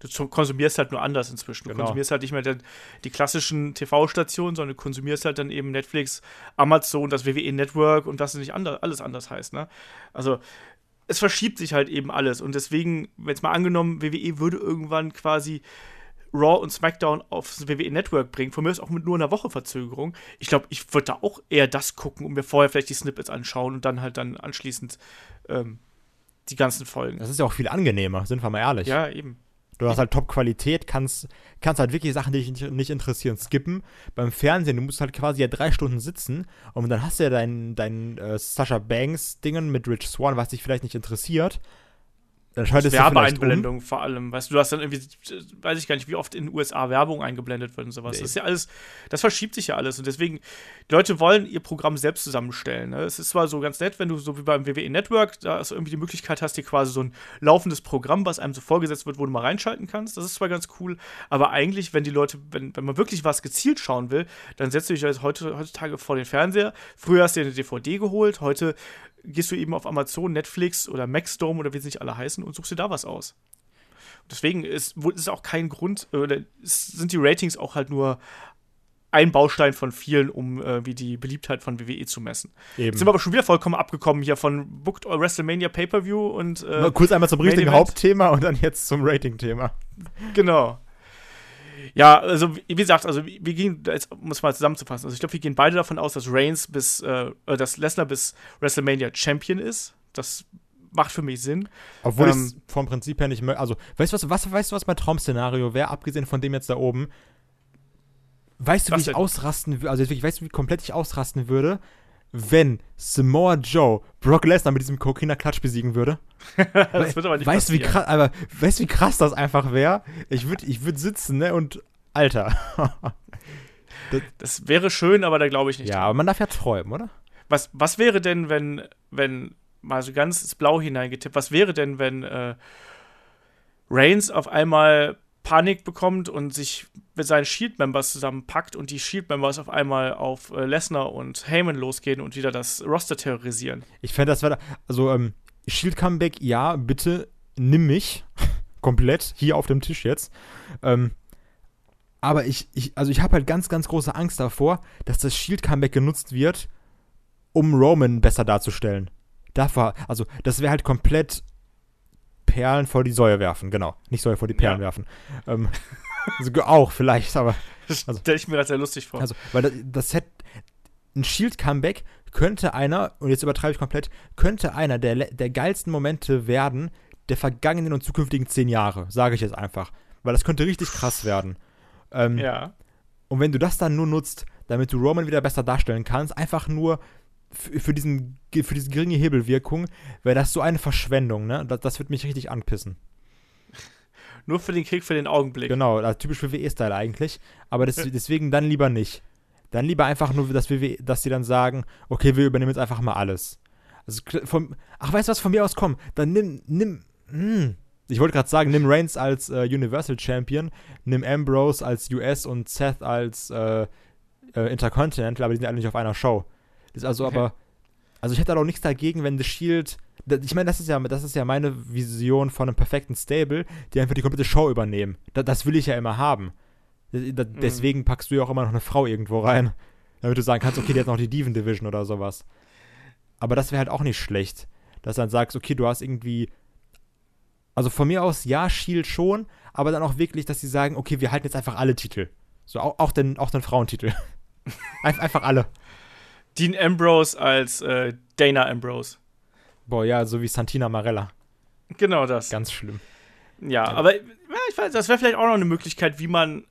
Du konsumierst halt nur anders inzwischen. Du Genau. konsumierst halt nicht mehr die klassischen TV-Stationen, sondern du konsumierst halt dann eben Netflix, Amazon, das WWE Network und was nicht ander, alles anders heißt. Ne? Also es verschiebt sich halt eben alles. Und deswegen, wenn es mal angenommen, WWE würde irgendwann quasi Raw und SmackDown aufs WWE Network bringen, von mir ist auch mit nur einer Woche Verzögerung. Ich glaube, ich würde da auch eher das gucken und mir vorher vielleicht die Snippets anschauen und dann halt dann anschließend ähm, die ganzen Folgen. Das ist ja auch viel angenehmer, sind wir mal ehrlich. Ja, eben. Du hast halt Top-Qualität, kannst, kannst halt wirklich Sachen, die dich nicht interessieren, skippen. Beim Fernsehen, du musst halt quasi ja drei Stunden sitzen und dann hast du ja dein, dein äh, Sasha Banks-Dingen mit Rich Swan, was dich vielleicht nicht interessiert. Dann schaltest Werbeeinblendung um. vor allem. Weißt du, du hast dann irgendwie, weiß ich gar nicht, wie oft in den USA Werbung eingeblendet wird und sowas. Nee. Das ist ja alles, das verschiebt sich ja alles. Und deswegen, die Leute wollen ihr Programm selbst zusammenstellen. Ne? Es ist zwar so ganz nett, wenn du so wie beim WWE Network da also irgendwie die Möglichkeit hast, dir quasi so ein laufendes Programm, was einem so vorgesetzt wird, wo du mal reinschalten kannst. Das ist zwar ganz cool, aber eigentlich, wenn die Leute, wenn, wenn man wirklich was gezielt schauen will, dann setzt du dich halt heute, heutzutage vor den Fernseher. Früher hast du dir eine DVD geholt, heute gehst du eben auf Amazon, Netflix oder Maxdome oder wie sie nicht alle heißen und suchst dir da was aus. Deswegen ist, ist auch kein Grund, oder sind die Ratings auch halt nur ein Baustein von vielen, um äh, wie die Beliebtheit von WWE zu messen. Eben. Jetzt sind wir aber schon wieder vollkommen abgekommen hier von Booked WrestleMania Pay-Per-View und äh, kurz einmal zum richtigen Hauptthema und dann jetzt zum Rating-Thema. Genau. Ja, also wie gesagt, also wir gehen, jetzt muss mal zusammenzufassen. Also ich glaube, wir gehen beide davon aus, dass Reigns bis, äh, äh, dass Lesnar bis WrestleMania Champion ist. Das macht für mich Sinn. Obwohl ähm, ich vom Prinzip her nicht mehr, also weißt du was, was, weißt du was mein Traum-Szenario wäre, abgesehen von dem jetzt da oben? Weißt du, wie ich denn? ausrasten würde, also wirklich, weißt du, wie komplett ich ausrasten würde, wenn Samoa Joe Brock Lesnar mit diesem Coquina-Klatsch besiegen würde? <laughs> das wird aber nicht weißt, passieren. Wie krass, aber weißt du, wie krass das einfach wäre? Ich würde ich würd sitzen, ne, und Alter. <laughs> das, das, wäre schön, aber da glaube ich nicht. Ja, dran. aber man darf ja träumen, oder? Was, was wäre denn, wenn, wenn, mal so ganz ins Blau hineingetippt, was wäre denn, wenn äh, Reigns auf einmal Panik bekommt und sich mit seinen Shield-Members zusammenpackt und die Shield-Members auf einmal auf äh, Lesnar und Heyman losgehen und wieder das Roster terrorisieren. Ich fände, das wäre, also, ähm, Shield-Comeback, ja, bitte nimm mich <laughs> komplett hier auf dem Tisch jetzt. Ähm, aber ich, ich also ich habe halt ganz, ganz große Angst davor, dass das Shield-Comeback genutzt wird, um Roman besser darzustellen. Dafür, also das wäre halt komplett Perlen vor die Säue werfen, genau. Nicht Säue vor die Perlen ja. werfen. Ähm, also auch vielleicht, aber. Also, stelle ich mir das sehr lustig vor. Also, weil das, das hätte. Ein Shield-Comeback könnte einer, und jetzt übertreibe ich komplett, könnte einer der, der geilsten Momente werden der vergangenen und zukünftigen zehn Jahre, sage ich jetzt einfach. Weil das könnte richtig krass werden. Ähm, ja. Und wenn du das dann nur nutzt, damit du Roman wieder besser darstellen kannst, einfach nur für, diesen, für diese geringe Hebelwirkung wäre das so eine Verschwendung, ne? Das, das wird mich richtig anpissen. Nur für den Krieg, für den Augenblick. Genau, also typisch WWE-Style eigentlich. Aber das, <laughs> deswegen dann lieber nicht. Dann lieber einfach nur, dass, WWE, dass sie dann sagen, okay, wir übernehmen jetzt einfach mal alles. Also vom, ach, weißt du was, von mir aus komm, dann nimm, nimm, hm. Ich wollte gerade sagen, nimm Reigns als äh, Universal Champion, nimm Ambrose als US und Seth als äh, äh, Intercontinental, aber die sind alle nicht auf einer Show. Das ist also okay. aber, also ich hätte da auch nichts dagegen, wenn The Shield, ich meine, das ist ja, das ist ja meine Vision von einem perfekten Stable, die einfach die komplette Show übernehmen. Das, das will ich ja immer haben. Mhm. Deswegen mhm. packst du ja auch immer noch eine Frau irgendwo rein, damit du sagen kannst, okay, die hat noch die Diven Division oder sowas. Aber das wäre halt auch nicht schlecht, dass du dann sagst, okay, du hast irgendwie also von mir aus, ja, Shield schon, aber dann auch wirklich, dass sie sagen, okay, wir halten jetzt einfach alle Titel. So, auch, auch, den, auch den Frauentitel. <laughs> einfach alle. Dean Ambrose als äh, Dana Ambrose. Boah, ja, so wie Santina Marella. Genau das. Ganz schlimm. Ja, ja. aber ja, ich weiß, das wäre vielleicht auch noch eine Möglichkeit, wie man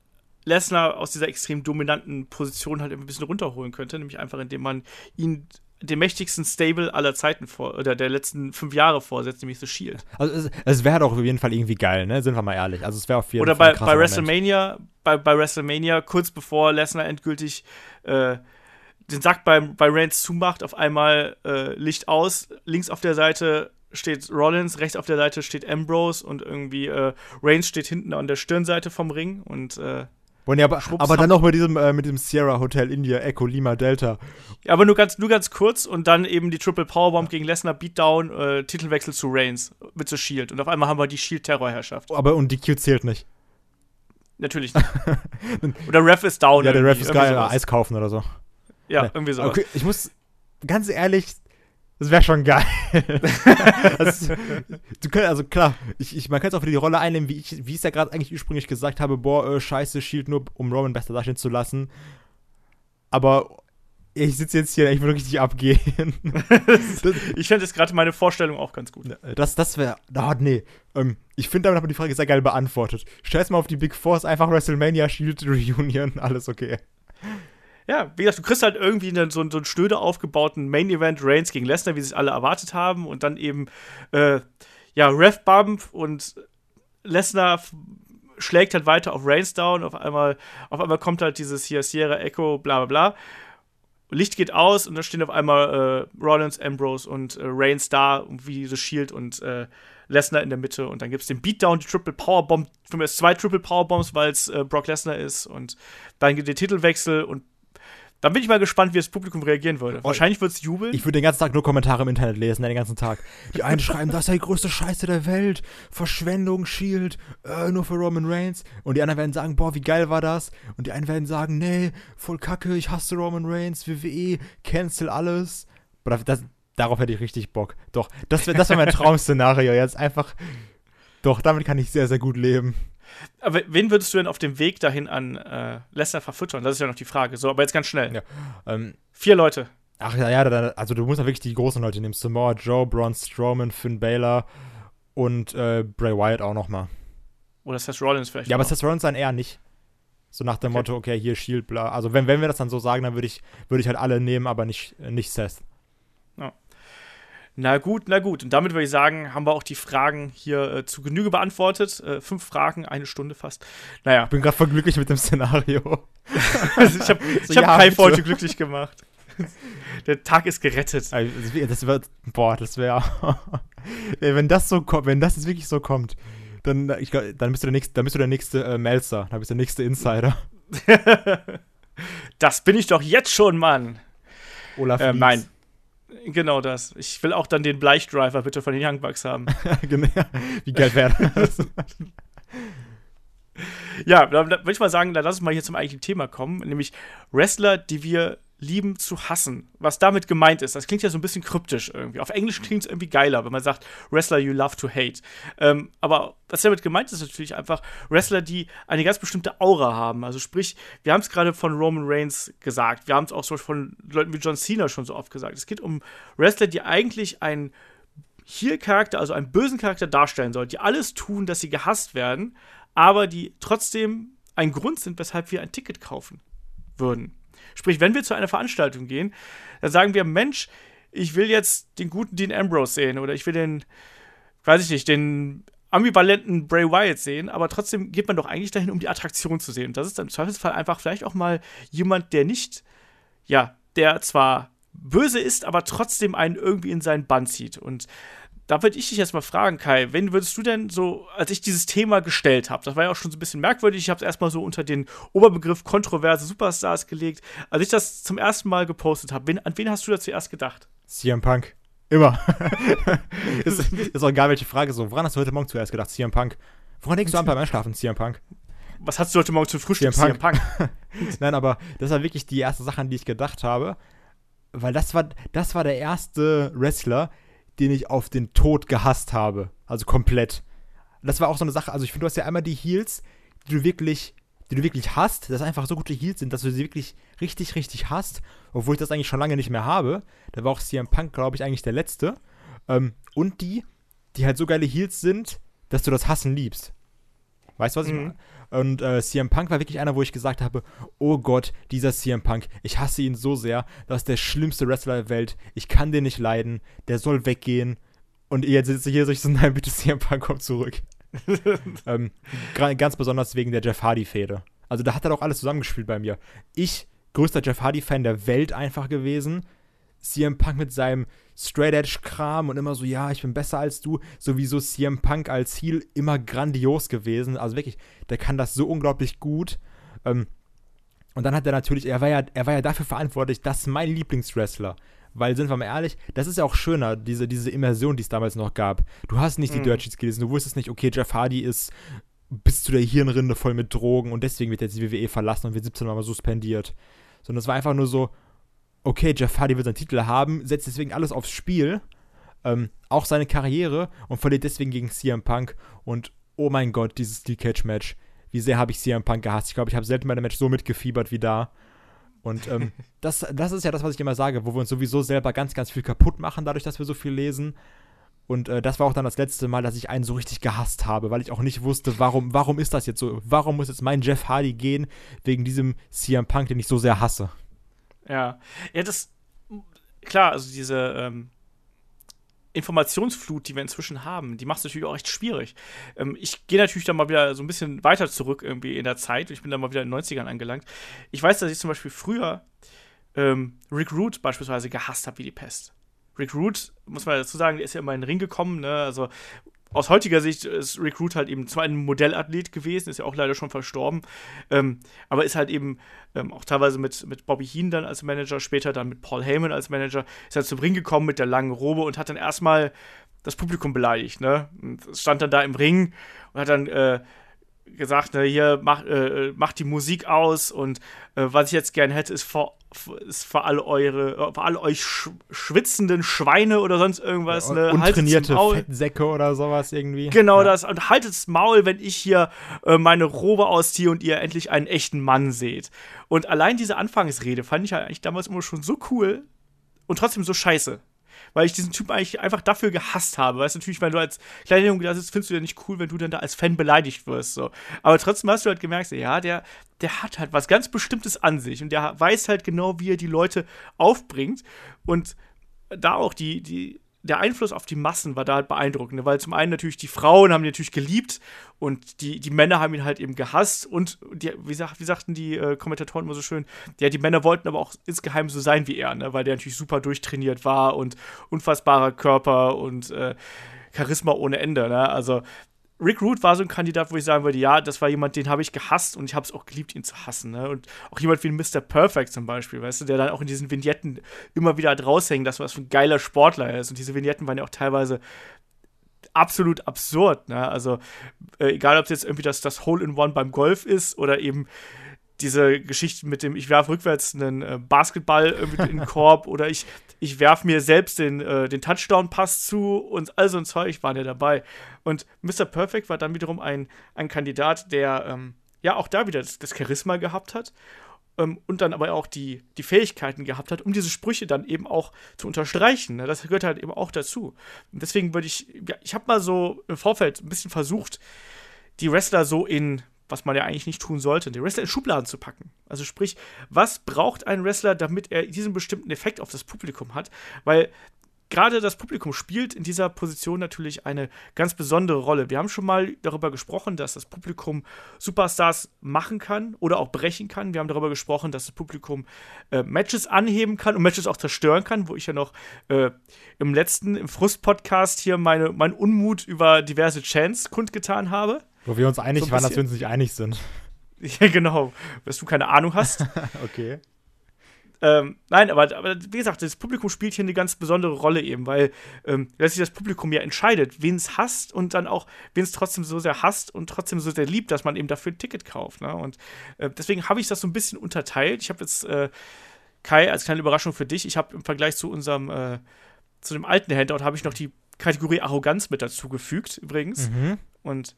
Lesnar aus dieser extrem dominanten Position halt ein bisschen runterholen könnte, nämlich einfach indem man ihn dem mächtigsten Stable aller Zeiten vor, oder der letzten fünf Jahre vorsetzt, nämlich The Shield. Also es, es wäre doch auf jeden Fall irgendwie geil, ne? Sind wir mal ehrlich. Also es wäre auf jeden oder Fall. Oder bei, bei WrestleMania, bei, bei WrestleMania, kurz bevor Lesnar endgültig äh, den Sack bei, bei Reigns zumacht, auf einmal äh, Licht aus, links auf der Seite steht Rollins, rechts auf der Seite steht Ambrose und irgendwie äh, Reigns steht hinten an der Stirnseite vom Ring und äh, und ja, aber, aber dann noch mit diesem, äh, mit dem Sierra Hotel India Echo Lima Delta. Ja, aber nur ganz, nur ganz kurz und dann eben die Triple Powerbomb gegen Lesnar, Beatdown, äh, Titelwechsel zu Reigns mit The Shield. Und auf einmal haben wir die Shield-Terrorherrschaft. Aber und die Q zählt nicht. Natürlich nicht. <laughs> oder Ref ist down. Ja, der Ref ist geil, Eis kaufen oder so. Ja, irgendwie so. Okay, ich muss ganz ehrlich Das wäre schon geil. <laughs> also, du könnt, also klar, ich, ich, man kann es auch wieder die Rolle einnehmen, wie ich, es ja gerade eigentlich ursprünglich gesagt habe, boah, äh, scheiße, Shield nur, um Roman besser dastehen zu lassen. Aber ich sitze jetzt hier, ich will richtig abgehen. <laughs> ich fände jetzt gerade meine Vorstellung auch ganz gut. Das, das wäre, oh, nee. Ähm, ich finde, damit hat man die Frage sehr geil beantwortet. Stell's mal auf die Big Force, einfach WrestleMania Shield Reunion, <laughs> alles okay. Ja, wie gesagt, du kriegst halt irgendwie einen, so, so einen schnöde aufgebauten Main Event Reigns gegen Lesnar, wie sie es alle erwartet haben. Und dann eben, äh, ja, Rev Bump und Lesnar schlägt halt weiter auf Reigns down. Auf einmal, auf einmal kommt halt dieses hier Sierra Echo, bla bla bla. Licht geht aus und da stehen auf einmal äh, Rollins, Ambrose und äh, Reigns da, wie diese Shield und äh, Lesnar in der Mitte. Und dann gibt es den Beatdown, die Triple Powerbomb, für mich zwei Triple Powerbombs, weil es äh, Brock Lesnar ist. Und dann es den Titelwechsel und dann bin ich mal gespannt, wie das Publikum reagieren würde. Oh, Wahrscheinlich wird es jubeln. Ich würde den ganzen Tag nur Kommentare im Internet lesen, den ganzen Tag. Die einen schreiben, das ist die größte Scheiße der Welt. Verschwendung, Shield, äh, nur für Roman Reigns. Und die anderen werden sagen, boah, wie geil war das? Und die einen werden sagen, nee, voll kacke, ich hasse Roman Reigns, WWE, cancel alles. Aber das, darauf hätte ich richtig Bock. Doch, das wäre das wär mein <laughs> Traum-Szenario. Jetzt einfach. Doch, damit kann ich sehr, sehr gut leben. Aber wen würdest du denn auf dem Weg dahin an äh, Lesnar verfüttern? Das ist ja noch die Frage. So, aber jetzt ganz schnell. Ja, ähm, Vier Leute. Ach ja, ja, also du musst ja wirklich die großen Leute nehmen. Samoa Joe, Braun Strowman, Finn Balor und äh, Bray Wyatt auch noch mal. Oder Seth Rollins vielleicht. Ja, aber Seth Rollins dann eher nicht. So nach dem okay. Motto, okay, hier Shield, bla. Also wenn, wenn wir das dann so sagen, dann würde ich, würd ich halt alle nehmen, aber nicht, nicht Seth. Na gut, na gut. Und damit würde ich sagen, haben wir auch die Fragen hier äh, zu Genüge beantwortet. Äh, fünf Fragen, eine Stunde fast. Naja. Ich bin gerade voll glücklich mit dem Szenario. <laughs> also ich habe so, <laughs> hab ja, Kai heute glücklich gemacht. Der Tag ist gerettet. Das wird, boah, das wäre. <laughs> wenn das so kommt, wenn das jetzt wirklich so kommt, dann, ich, dann bist du der nächste, dann bist du der nächste äh, Melzer, dann bist du der nächste Insider. das bin ich doch jetzt schon, Mann. Olaf äh, Nein. Genau das. Ich will auch dann den Bleichdriver bitte von den Young Bucks haben. <laughs> genau. Wie geil wäre das? <laughs> ja, da, da würde ich mal sagen, dann lass uns mal hier zum eigentlichen Thema kommen, nämlich Wrestler, die wir lieben zu hassen. Was damit gemeint ist, das klingt ja so ein bisschen kryptisch irgendwie. Auf Englisch klingt es irgendwie geiler, wenn man sagt, Wrestler you love to hate. Ähm, aber was damit gemeint ist, ist natürlich einfach Wrestler, die eine ganz bestimmte Aura haben. Also sprich, wir haben es gerade von Roman Reigns gesagt, wir haben es auch so von Leuten wie John Cena schon so oft gesagt. Es geht um Wrestler, die eigentlich einen Heel-Charakter, also einen bösen Charakter darstellen sollen, die alles tun, dass sie gehasst werden, aber die trotzdem ein Grund sind, weshalb wir ein Ticket kaufen würden. Sprich, wenn wir zu einer Veranstaltung gehen, dann sagen wir, Mensch, ich will jetzt den guten Dean Ambrose sehen oder ich will den, weiß ich nicht, den ambivalenten Bray Wyatt sehen, aber trotzdem geht man doch eigentlich dahin, um die Attraktion zu sehen. Und das ist dann im Zweifelsfall einfach vielleicht auch mal jemand, der nicht, ja, der zwar böse ist, aber trotzdem einen irgendwie in seinen Bann zieht. Und da würde ich dich jetzt mal fragen, Kai, wen würdest du denn so, als ich dieses Thema gestellt habe, das war ja auch schon so ein bisschen merkwürdig, ich habe es erstmal so unter den Oberbegriff kontroverse Superstars gelegt. Als ich das zum ersten Mal gepostet habe, an wen hast du da zuerst gedacht? CM Punk. Immer. <laughs> ist, ist auch egal, welche Frage so. Woran hast du heute Morgen zuerst gedacht? CM Punk. Woran denkst du an beim Einschlafen? CM Punk. Was hast du heute Morgen zum Frühstück? CM Punk. CM Punk. <laughs> Nein, aber das war wirklich die erste Sache, an die ich gedacht habe. Weil das war, das war der erste Wrestler, den ich auf den Tod gehasst habe. Also komplett. Das war auch so eine Sache, also ich finde, du hast ja einmal die Heels, die du wirklich, die du wirklich hast, dass einfach so gute Heels sind, dass du sie wirklich richtig, richtig hast, obwohl ich das eigentlich schon lange nicht mehr habe. Da war auch CM Punk, glaube ich, eigentlich der letzte. Ähm, und die, die halt so geile Heels sind, dass du das Hassen liebst. Weißt du, was ich mhm. meine? Und äh, CM Punk war wirklich einer, wo ich gesagt habe, oh Gott, dieser CM Punk, ich hasse ihn so sehr, das ist der schlimmste Wrestler der Welt, ich kann den nicht leiden, der soll weggehen. Und jetzt sitze ich hier so, ich so, <laughs> nein, bitte CM Punk, komm zurück. <laughs> ähm, ganz besonders wegen der Jeff Hardy-Fehde. Also da hat er doch alles zusammengespielt bei mir. Ich, größter Jeff Hardy-Fan der Welt einfach gewesen. CM Punk mit seinem Straight Edge Kram und immer so, ja, ich bin besser als du. Sowieso CM Punk als Heel immer grandios gewesen. Also wirklich, der kann das so unglaublich gut. Ähm, und dann hat er natürlich, er war ja, er war ja dafür verantwortlich, dass mein Lieblingswrestler. Weil, sind wir mal ehrlich, das ist ja auch schöner, diese, diese Immersion, die es damals noch gab. Du hast nicht die mhm. Dirt Sheets gelesen, du wusstest nicht, okay, Jeff Hardy ist bis zu der Hirnrinde voll mit Drogen und deswegen wird jetzt die WWE verlassen und wird 17 Mal suspendiert. Sondern es war einfach nur so, okay, Jeff Hardy wird seinen Titel haben, setzt deswegen alles aufs Spiel, ähm, auch seine Karriere und verliert deswegen gegen CM Punk. Und oh mein Gott, dieses Steel Cage Match. Wie sehr habe ich CM Punk gehasst. Ich glaube, ich habe selten bei einem Match so mitgefiebert wie da. Und ähm, <laughs> das, das ist ja das, was ich immer sage, wo wir uns sowieso selber ganz, ganz viel kaputt machen, dadurch, dass wir so viel lesen. Und äh, das war auch dann das letzte Mal, dass ich einen so richtig gehasst habe, weil ich auch nicht wusste, warum, warum ist das jetzt so? Warum muss jetzt mein Jeff Hardy gehen wegen diesem CM Punk, den ich so sehr hasse? Ja, ja, das, klar, also diese ähm, Informationsflut, die wir inzwischen haben, die macht es natürlich auch echt schwierig. Ähm, ich gehe natürlich dann mal wieder so ein bisschen weiter zurück irgendwie in der Zeit. Ich bin dann mal wieder in den 90ern angelangt. Ich weiß, dass ich zum Beispiel früher ähm, Root beispielsweise gehasst habe wie die Pest. Rick Root, muss man dazu sagen, der ist ja immer in den Ring gekommen, ne? Also aus heutiger Sicht ist Rick Root halt eben zwar ein Modellathlet gewesen, ist ja auch leider schon verstorben, ähm, aber ist halt eben ähm, auch teilweise mit, mit Bobby Heen dann als Manager, später dann mit Paul Heyman als Manager, ist halt zum Ring gekommen mit der langen Robe und hat dann erstmal das Publikum beleidigt, ne? Und stand dann da im Ring und hat dann äh, gesagt, ne, hier mach, äh, macht die Musik aus und äh, was ich jetzt gern hätte, ist vor ist für alle eure, für alle euch sch schwitzenden Schweine oder sonst irgendwas. Ja, ne? Untrainierte Fettsäcke oder sowas irgendwie. Genau ja. das. Und haltet's Maul, wenn ich hier äh, meine Robe ausziehe und ihr endlich einen echten Mann seht. Und allein diese Anfangsrede fand ich ja eigentlich damals immer schon so cool und trotzdem so scheiße weil ich diesen Typ eigentlich einfach dafür gehasst habe. Weißt du, natürlich, wenn du als kleiner Junge da sitzt, findest du ja nicht cool, wenn du dann da als Fan beleidigt wirst. So. Aber trotzdem hast du halt gemerkt, ja, der, der hat halt was ganz Bestimmtes an sich und der weiß halt genau, wie er die Leute aufbringt. Und da auch die, die der Einfluss auf die Massen war da halt beeindruckend, ne? weil zum einen natürlich die Frauen haben ihn natürlich geliebt und die, die Männer haben ihn halt eben gehasst und die, wie, sag, wie sagten die äh, Kommentatoren immer so schön, ja, die Männer wollten aber auch insgeheim so sein wie er, ne? weil der natürlich super durchtrainiert war und unfassbarer Körper und äh, Charisma ohne Ende. Ne? Also Rick Root war so ein Kandidat, wo ich sagen würde, ja, das war jemand, den habe ich gehasst und ich habe es auch geliebt, ihn zu hassen. Ne? Und auch jemand wie Mr. Perfect zum Beispiel, weißt du, der dann auch in diesen Vignetten immer wieder raushängt, dass was für ein geiler Sportler ist. Und diese Vignetten waren ja auch teilweise absolut absurd. Ne? Also äh, egal, ob es jetzt irgendwie das, das Hole-in-One beim Golf ist oder eben diese Geschichte mit dem, ich werfe rückwärts einen äh, Basketball irgendwie in den <laughs> Korb oder ich, ich werfe mir selbst den, äh, den Touchdown-Pass zu und all so ein Zeug waren ja dabei. Und Mr. Perfect war dann wiederum ein, ein Kandidat, der ähm, ja auch da wieder das, das Charisma gehabt hat ähm, und dann aber auch die, die Fähigkeiten gehabt hat, um diese Sprüche dann eben auch zu unterstreichen. Ne? Das gehört halt eben auch dazu. Und deswegen würde ich, ja, ich habe mal so im Vorfeld ein bisschen versucht, die Wrestler so in was man ja eigentlich nicht tun sollte, den Wrestler in Schubladen zu packen. Also sprich, was braucht ein Wrestler, damit er diesen bestimmten Effekt auf das Publikum hat? Weil gerade das Publikum spielt in dieser Position natürlich eine ganz besondere Rolle. Wir haben schon mal darüber gesprochen, dass das Publikum Superstars machen kann oder auch brechen kann. Wir haben darüber gesprochen, dass das Publikum äh, Matches anheben kann und Matches auch zerstören kann, wo ich ja noch äh, im letzten, im Frust-Podcast hier meine, meinen Unmut über diverse Chants kundgetan habe. Wo wir uns einig so waren, dass wir uns nicht einig sind. <laughs> Ja, genau. Dass du keine Ahnung hast. <laughs> okay. Ähm, nein, aber, aber, wie gesagt, das Publikum spielt hier eine ganz besondere Rolle eben, weil ähm, letztlich das Publikum ja entscheidet, wen es hasst und dann auch, wen es trotzdem so sehr hasst und trotzdem so sehr liebt, dass man eben dafür ein Ticket kauft. Ne? Und äh, deswegen habe ich das so ein bisschen unterteilt. Ich habe jetzt, äh, Kai, als kleine Überraschung für dich, ich habe im Vergleich zu unserem, äh, zu dem alten Handout, habe ich noch die Kategorie Arroganz mit dazugefügt, übrigens. Mhm. Und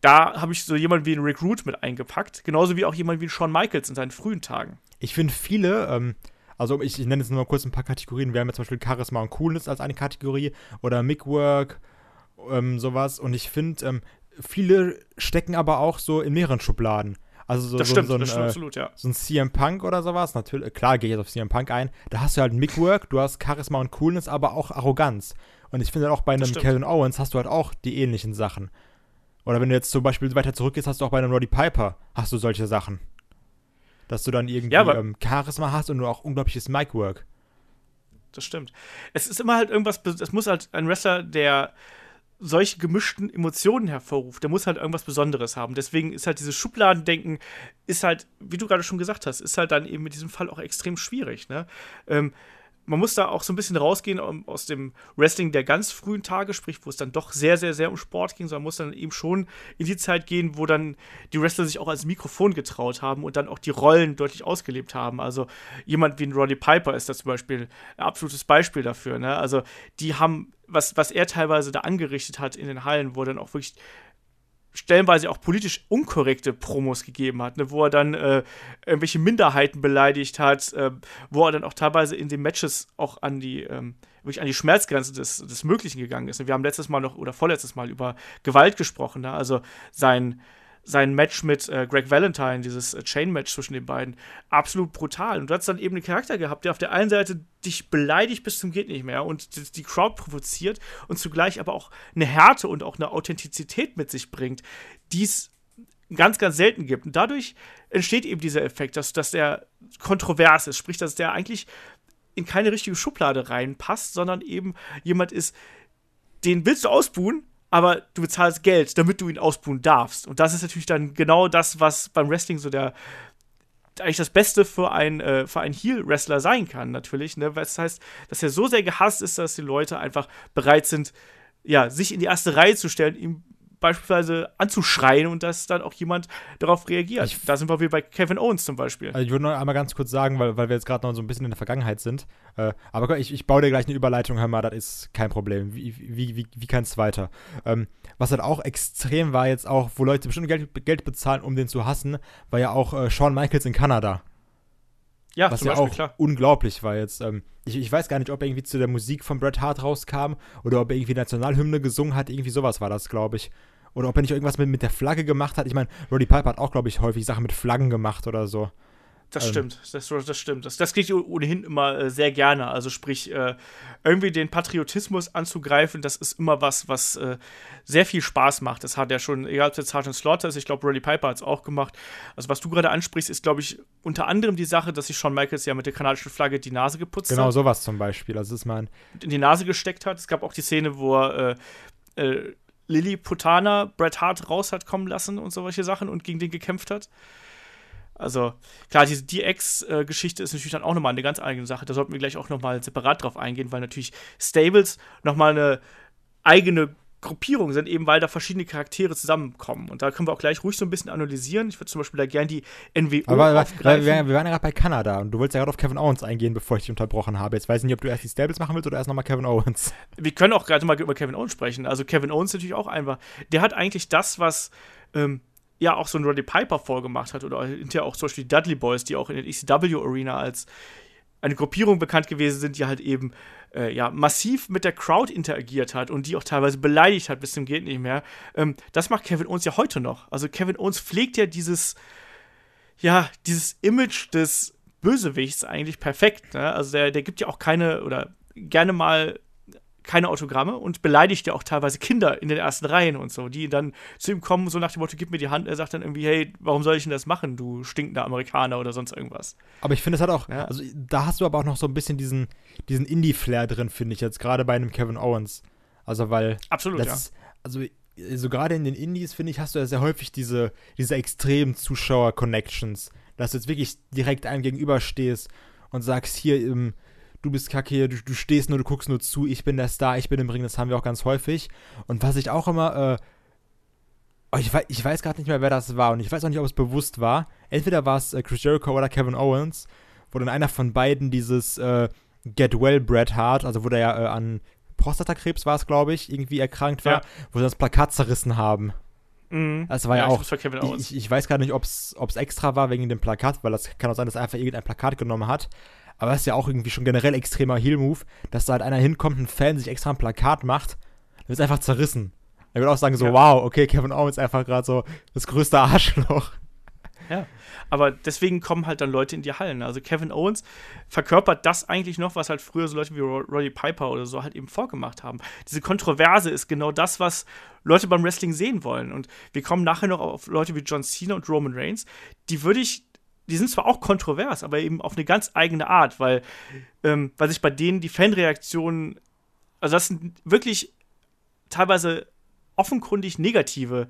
da habe ich so jemanden wie einen Rick Root mit eingepackt, genauso wie auch jemanden wie Shawn Michaels in seinen frühen Tagen. Ich finde viele, ähm, also ich, ich nenne jetzt nur mal kurz ein paar Kategorien. Wir haben jetzt zum Beispiel Charisma und Coolness als eine Kategorie oder Mickwork, ähm, sowas. Und ich finde, ähm, viele stecken aber auch so in mehreren Schubladen. Also so, das so, stimmt, so, ein, das stimmt äh, absolut, ja. so ein CM Punk oder sowas. Natürlich, klar, gehe ich jetzt auf CM Punk ein. Da hast du halt Mickwork, du hast Charisma und Coolness, aber auch Arroganz. Und ich finde halt auch bei einem Kevin Owens hast du halt auch die ähnlichen Sachen. Oder wenn du jetzt zum Beispiel weiter zurückgehst, hast du auch bei einem Roddy Piper, hast du solche Sachen. Dass du dann irgendwie ja, ähm, Charisma hast und du auch unglaubliches Mic-Work. Das stimmt. Es ist immer halt irgendwas, es muss halt ein Wrestler, der solche gemischten Emotionen hervorruft, der muss halt irgendwas Besonderes haben. Deswegen ist halt dieses Schubladendenken, ist halt, wie du gerade schon gesagt hast, ist halt dann eben in diesem Fall auch extrem schwierig. Ne? Ähm, man muss da auch so ein bisschen rausgehen aus dem Wrestling der ganz frühen Tage, sprich, wo es dann doch sehr, sehr, sehr um Sport ging, sondern muss dann eben schon in die Zeit gehen, wo dann die Wrestler sich auch als Mikrofon getraut haben und dann auch die Rollen deutlich ausgelebt haben. Also jemand wie ein Roddy Piper ist da zum Beispiel ein absolutes Beispiel dafür. Ne? Also die haben, was, was er teilweise da angerichtet hat in den Hallen, wo dann auch wirklich stellenweise auch politisch unkorrekte Promos gegeben hat, ne, wo er dann äh, irgendwelche Minderheiten beleidigt hat, äh, wo er dann auch teilweise in den Matches auch an die ähm, wirklich an die Schmerzgrenze des, des Möglichen gegangen ist. Und wir haben letztes Mal noch oder vorletztes Mal über Gewalt gesprochen, ne? also sein sein Match mit äh, Greg Valentine, dieses äh, Chain-Match zwischen den beiden, absolut brutal. Und du hast dann eben einen Charakter gehabt, der auf der einen Seite dich beleidigt bis zum geht nicht mehr und die Crowd provoziert und zugleich aber auch eine Härte und auch eine Authentizität mit sich bringt, die es ganz, ganz selten gibt. Und dadurch entsteht eben dieser Effekt, dass, dass der kontrovers ist, sprich, dass der eigentlich in keine richtige Schublade reinpasst, sondern eben jemand ist, den willst du ausbuhen, aber du bezahlst Geld, damit du ihn ausbuhen darfst. Und das ist natürlich dann genau das, was beim Wrestling so der eigentlich das Beste für, ein, äh, für einen Heel-Wrestler sein kann, natürlich. Ne? Das heißt, dass er so sehr gehasst ist, dass die Leute einfach bereit sind, ja, sich in die erste Reihe zu stellen, ihm beispielsweise anzuschreien und dass dann auch jemand darauf reagiert. Ich, da sind wir wie bei Kevin Owens zum Beispiel. Also ich würde noch einmal ganz kurz sagen, weil, weil wir jetzt gerade noch so ein bisschen in der Vergangenheit sind. Äh, aber ich, ich baue dir gleich eine Überleitung, hör mal, das ist kein Problem. Wie, wie, wie, wie kann es weiter? Ähm, was halt auch extrem war jetzt auch, wo Leute bestimmt Geld, Geld bezahlen, um den zu hassen, war ja auch äh, Shawn Michaels in Kanada. Ja, was ja Beispiel, auch klar. unglaublich war jetzt. Ähm, ich, ich, weiß gar nicht, ob er irgendwie zu der Musik von Bret Hart rauskam oder ob er irgendwie Nationalhymne gesungen hat. Irgendwie sowas war das, glaube ich. Oder ob er nicht irgendwas mit, mit der Flagge gemacht hat. Ich meine, Roddy Piper hat auch, glaube ich, häufig Sachen mit Flaggen gemacht oder so. Das ähm. stimmt, das, das stimmt. Das, das kriege ich ohnehin immer äh, sehr gerne. Also sprich, äh, irgendwie den Patriotismus anzugreifen, das ist immer was, was äh, sehr viel Spaß macht. Das hat ja schon, egal ob es jetzt Sergeant Slaughter ist, ich glaube, Roddy Piper hat es auch gemacht. Also was du gerade ansprichst, ist, glaube ich, unter anderem die Sache, dass sich Shawn Michaels ja mit der kanadischen Flagge die Nase geputzt genau, hat. Genau, sowas zum Beispiel. Also ist mein in die Nase gesteckt hat. Es gab auch die Szene, wo er äh, äh, Lily Putana Bret Hart raus hat kommen lassen und solche Sachen und gegen den gekämpft hat. Also, klar, diese DX-Geschichte ist natürlich dann auch nochmal eine ganz eigene Sache. Da sollten wir gleich auch nochmal separat drauf eingehen, weil natürlich Stables nochmal eine eigene Gruppierung sind, eben weil da verschiedene Charaktere zusammenkommen. Und da können wir auch gleich ruhig so ein bisschen analysieren. Ich würde zum Beispiel da gerne die NWO Aber, aufgreifen. Wir, wir, waren ja gerade bei Kanada und du wolltest ja gerade auf Kevin Owens eingehen, bevor ich dich unterbrochen habe. Jetzt weiß ich nicht, ob du erst die Stables machen willst oder erst nochmal Kevin Owens. Wir können auch gerade mal über Kevin Owens sprechen. Also Kevin Owens natürlich auch einfach. Der hat eigentlich das, was ähm, ja auch so ein Roddy Piper vorgemacht hat oder hinterher auch zum Beispiel die Dudley Boys, die auch in der ECW Arena als eine Gruppierung bekannt gewesen sind, die halt eben äh, ja, massiv mit der Crowd interagiert hat und die auch teilweise beleidigt hat bis zum geht nicht mehr. Ähm, das macht Kevin Owens ja heute noch. Also Kevin Owens pflegt ja dieses ja, dieses Image des Bösewichts eigentlich perfekt. Ne? Also der, der gibt ja auch keine oder gerne mal keine Autogramme und beleidigt ja auch teilweise Kinder in den ersten Reihen und so, die dann zu ihm kommen, so nach dem Motto, gib mir die Hand. Er sagt dann irgendwie, hey, warum soll ich denn das machen, du stinkender Amerikaner oder sonst irgendwas. Aber ich finde, es hat auch, ja. also da hast du aber auch noch so ein bisschen diesen, diesen Indie-Flair drin, finde ich jetzt, gerade bei einem Kevin Owens. Also, weil. Absolut, ja. Ist, also, so gerade in den Indies, finde ich, hast du ja sehr häufig diese, diese extremen Zuschauer-Connections, dass du jetzt wirklich direkt einem gegenüberstehst und sagst, hier, im du bist kacke, du, du stehst nur, du guckst nur zu, ich bin der Star, ich bin im Ring, das haben wir auch ganz häufig. Und was ich auch immer, äh, oh, ich weiß, ich weiß gerade nicht mehr, wer das war und ich weiß auch nicht, ob es bewusst war. Entweder war es äh, Chris Jericho oder Kevin Owens, wo dann einer von beiden dieses äh, Get Well Bret Hart, also wo der ja äh, an Prostatakrebs war es, glaube ich, irgendwie erkrankt war, ja. wo sie das Plakat zerrissen haben. Mhm. Das war ja, ja auch. Ich, ich, weiß gar nicht, ob es extra war wegen dem Plakat, weil das kann auch sein, dass er einfach irgendein Plakat genommen hat. Aber das ist ja auch irgendwie schon generell extremer Heel-Move, dass da halt einer hinkommt, ein Fan sich extra ein Plakat macht, dann wird einfach zerrissen. Er würde auch sagen, so, ja. wow, okay, Kevin Owens ist einfach gerade so das größte Arschloch. Ja, aber deswegen kommen halt dann Leute in die Hallen. Also Kevin Owens verkörpert das eigentlich noch, was halt früher so Leute wie Roddy Piper oder so halt eben vorgemacht haben. Diese Kontroverse ist genau das, was Leute beim Wrestling sehen wollen. Und wir kommen nachher noch auf Leute wie John Cena und Roman Reigns. Die würde ich die sind zwar auch kontrovers, aber eben auf eine ganz eigene Art, weil, ähm, weil sich bei denen die Fanreaktionen, also das sind wirklich teilweise offenkundig negative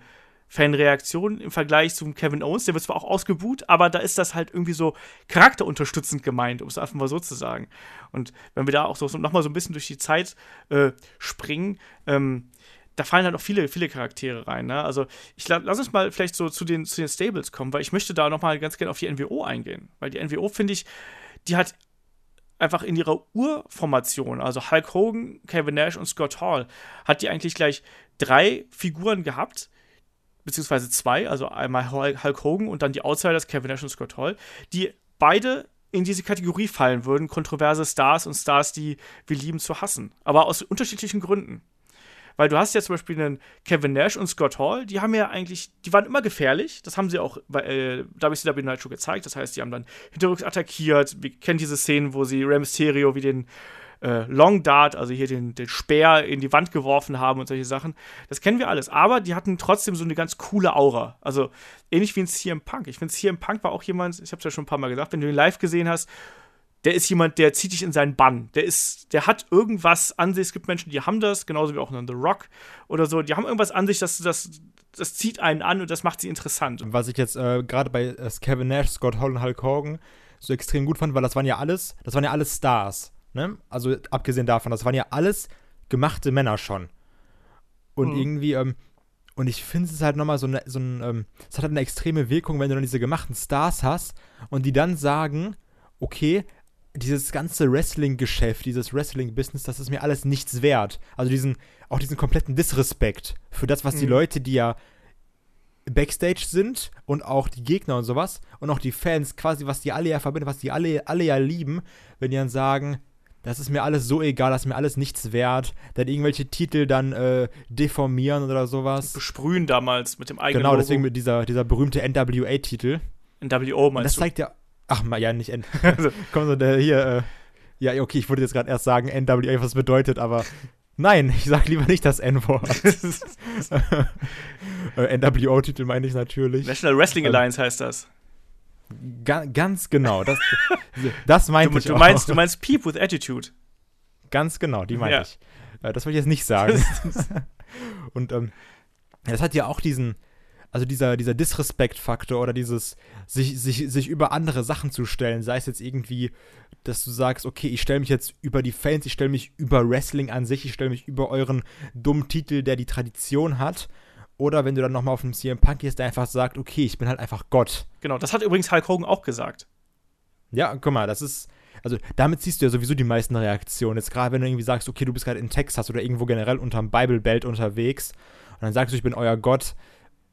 Fanreaktion im Vergleich zum Kevin Owens. Der wird zwar auch ausgebuht, aber da ist das halt irgendwie so charakterunterstützend gemeint, um es einfach mal so zu sagen. Und wenn wir da auch so, so nochmal so ein bisschen durch die Zeit äh, springen, ähm, da fallen halt auch viele, viele Charaktere rein. Ne? Also ich lass uns mal vielleicht so zu den, zu den Stables kommen, weil ich möchte da nochmal ganz gerne auf die NWO eingehen. Weil die NWO, finde ich, die hat einfach in ihrer Urformation, also Hulk Hogan, Kevin Nash und Scott Hall, hat die eigentlich gleich drei Figuren gehabt, beziehungsweise zwei, also einmal Hulk Hogan und dann die Outsiders, Kevin Nash und Scott Hall, die beide in diese Kategorie fallen würden, kontroverse Stars und Stars, die wir lieben zu hassen. Aber aus unterschiedlichen Gründen. Weil du hast ja zum Beispiel einen Kevin Nash und Scott Hall, die haben ja eigentlich, die waren immer gefährlich. Das haben sie auch bei äh, WCW Night Show gezeigt. Das heißt, die haben dann hinterrücks attackiert. Wir kennen diese Szenen, wo sie Rey Mysterio wie den äh, Long Dart, also hier den, den Speer in die Wand geworfen haben und solche Sachen. Das kennen wir alles. Aber die hatten trotzdem so eine ganz coole Aura. Also ähnlich wie ein CM Punk. Ich finde, CM Punk war auch jemand, ich habe es ja schon ein paar Mal gesagt, wenn du ihn live gesehen hast, der ist jemand, der zieht dich in seinen Bann. Der ist, der hat irgendwas an sich. Es gibt Menschen, die haben das, genauso wie auch in The Rock oder so. Die haben irgendwas an sich, das, das, das zieht einen an und das macht sie interessant. Was ich jetzt äh, gerade bei äh, Kevin Nash, Scott Hall und Hulk Hogan so extrem gut fand, weil das waren ja alles, das waren ja alles Stars. Ne? Also abgesehen davon, das waren ja alles gemachte Männer schon. Und mhm. irgendwie, ähm, und ich finde es halt nochmal so, ne, so ein, ähm, es hat halt eine extreme Wirkung, wenn du dann diese gemachten Stars hast und die dann sagen, okay, dieses ganze Wrestling-Geschäft, dieses Wrestling-Business, das ist mir alles nichts wert. Also diesen, auch diesen kompletten Disrespekt für das, was mhm. die Leute, die ja Backstage sind und auch die Gegner und sowas und auch die Fans, quasi, was die alle ja verbinden, was die alle, alle ja lieben, wenn die dann sagen, das ist mir alles so egal, das ist mir alles nichts wert, dann irgendwelche Titel dann äh, deformieren oder sowas. Besprühen damals mit dem eigenen Genau, deswegen mit dieser, dieser berühmte NWA-Titel. NWO meinst das du? Das zeigt ja Ach, ja, nicht N. <laughs> Also, komm so, der hier, äh, ja, okay, ich wollte jetzt gerade erst sagen, NWA, was bedeutet, aber nein, ich sag lieber nicht das N-Wort. <laughs> äh, NWO-Titel meine ich natürlich. National Wrestling ähm, Alliance heißt das. Ga ganz genau, das, das meinte du, ich du auch. Meinst, du meinst Peep with Attitude. Ganz genau, die meine ja. ich. Äh, das wollte ich jetzt nicht sagen. <laughs> Und ähm, das hat ja auch diesen, also dieser, dieser Disrespect-Faktor oder dieses sich, sich, sich über andere Sachen zu stellen, sei es jetzt irgendwie, dass du sagst, okay, ich stelle mich jetzt über die Fans, ich stelle mich über Wrestling an sich, ich stelle mich über euren dummen Titel, der die Tradition hat. Oder wenn du dann nochmal auf dem CM Punk gehst, der einfach sagt, okay, ich bin halt einfach Gott. Genau, das hat übrigens Hulk Hogan auch gesagt. Ja, guck mal, das ist, also damit siehst du ja sowieso die meisten Reaktionen. Jetzt gerade, wenn du irgendwie sagst, okay, du bist gerade in Texas oder irgendwo generell unterm Bible Belt unterwegs und dann sagst du, ich bin euer Gott,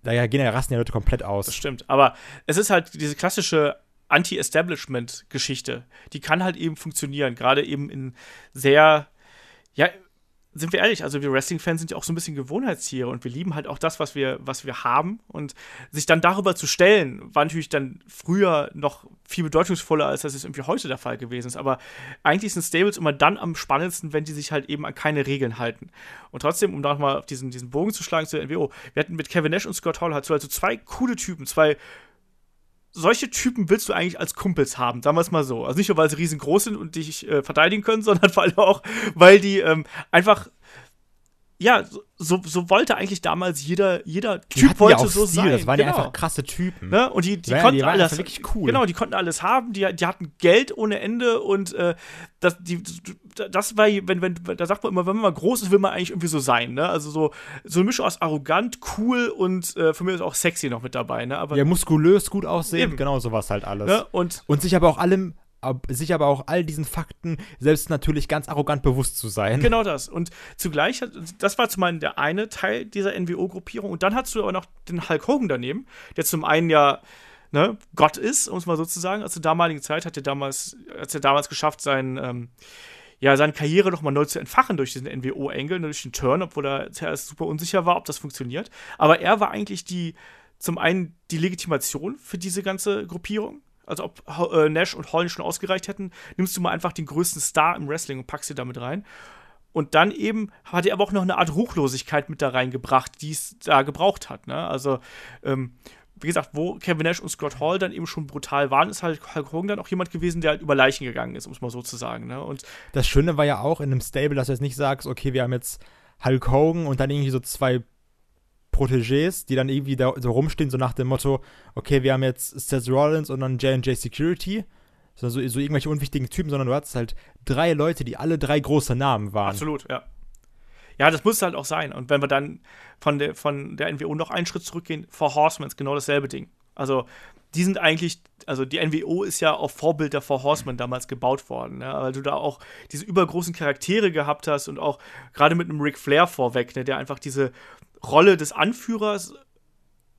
da gehen ja rasten ja Leute komplett aus. Das stimmt. Aber es ist halt diese klassische Anti-Establishment-Geschichte. Die kann halt eben funktionieren. Gerade eben in sehr, ja, sind wir ehrlich, also wir Wrestling-Fans sind ja auch so ein bisschen Gewohnheitstiere und wir lieben halt auch das, was wir, was wir haben. Und sich dann darüber zu stellen, war natürlich dann früher noch viel bedeutungsvoller, als das jetzt irgendwie heute der Fall gewesen ist. Aber eigentlich sind Stables immer dann am spannendsten, wenn die sich halt eben an keine Regeln halten. Und trotzdem, um da nochmal auf diesen, diesen Bogen zu schlagen zu der NWO, wir hatten mit Kevin Nash und Scott Hall halt so also zwei coole Typen, zwei solche Typen willst du eigentlich als Kumpels haben, es mal so. Also nicht nur, weil sie riesengroß sind und dich äh, verteidigen können, <laughs> sondern vor allem auch, weil die ähm, einfach ja, so, so wollte eigentlich damals jeder, jeder Typ wollte so Stil, sein. Das waren genau. ja einfach krasse Typen. Ne? Und die, die ja, konnten die alles. wirklich cool. Genau, die konnten alles haben, die, die hatten Geld ohne Ende und äh, das, die, das war, wenn, wenn, da sagt man immer, wenn man mal groß ist, will man eigentlich irgendwie so sein, ne? Also so, so eine Mischung aus arrogant, cool und äh, für mich ist auch sexy noch mit dabei, ne? Aber ja, muskulös, gut aussehen, eben. genau sowas halt alles. Ne? Und, und sich aber auch allem sich aber auch all diesen Fakten selbst natürlich ganz arrogant bewusst zu sein. Genau das. Und zugleich, das war zum einen der eine Teil dieser NWO-Gruppierung. Und dann hast du aber noch den Hulk Hogan daneben, der zum einen ja ne, Gott ist, um es mal so zu sagen. Also zur damaligen Zeit hat er damals, hat er damals geschafft, sein, ähm, ja, seine Karriere nochmal neu zu entfachen durch diesen NWO-Engel, durch den Turn, obwohl er zuerst super unsicher war, ob das funktioniert. Aber er war eigentlich die, zum einen die Legitimation für diese ganze Gruppierung also ob äh, Nash und Holland schon ausgereicht hätten, nimmst du mal einfach den größten Star im Wrestling und packst ihn damit rein. Und dann eben hat er aber auch noch eine Art Ruchlosigkeit mit da reingebracht, die es da gebraucht hat. Ne? Also, ähm, wie gesagt, wo Kevin Nash und Scott Hall dann eben schon brutal waren, ist halt Hulk Hogan dann auch jemand gewesen, der halt über Leichen gegangen ist, um es mal so zu sagen. Ne? Und das Schöne war ja auch in einem Stable, dass du jetzt nicht sagst, okay, wir haben jetzt Hulk Hogan und dann irgendwie so zwei Protégés, die dann irgendwie da so rumstehen, so nach dem Motto, okay, wir haben jetzt Seth Rollins und dann J&J Security, so, so, so irgendwelche unwichtigen Typen, sondern du hattest halt drei Leute, die alle drei große Namen waren. Absolut, ja. Ja, das muss halt auch sein. Und wenn wir dann von der, von der NWO noch einen Schritt zurückgehen, Four Horsemen ist genau dasselbe Ding. Also, die sind eigentlich, also die NWO ist ja auf Vorbild der Four Horsemen damals gebaut worden, ne? weil du da auch diese übergroßen Charaktere gehabt hast und auch gerade mit einem Ric Flair vorweg, ne? der einfach diese Rolle des Anführers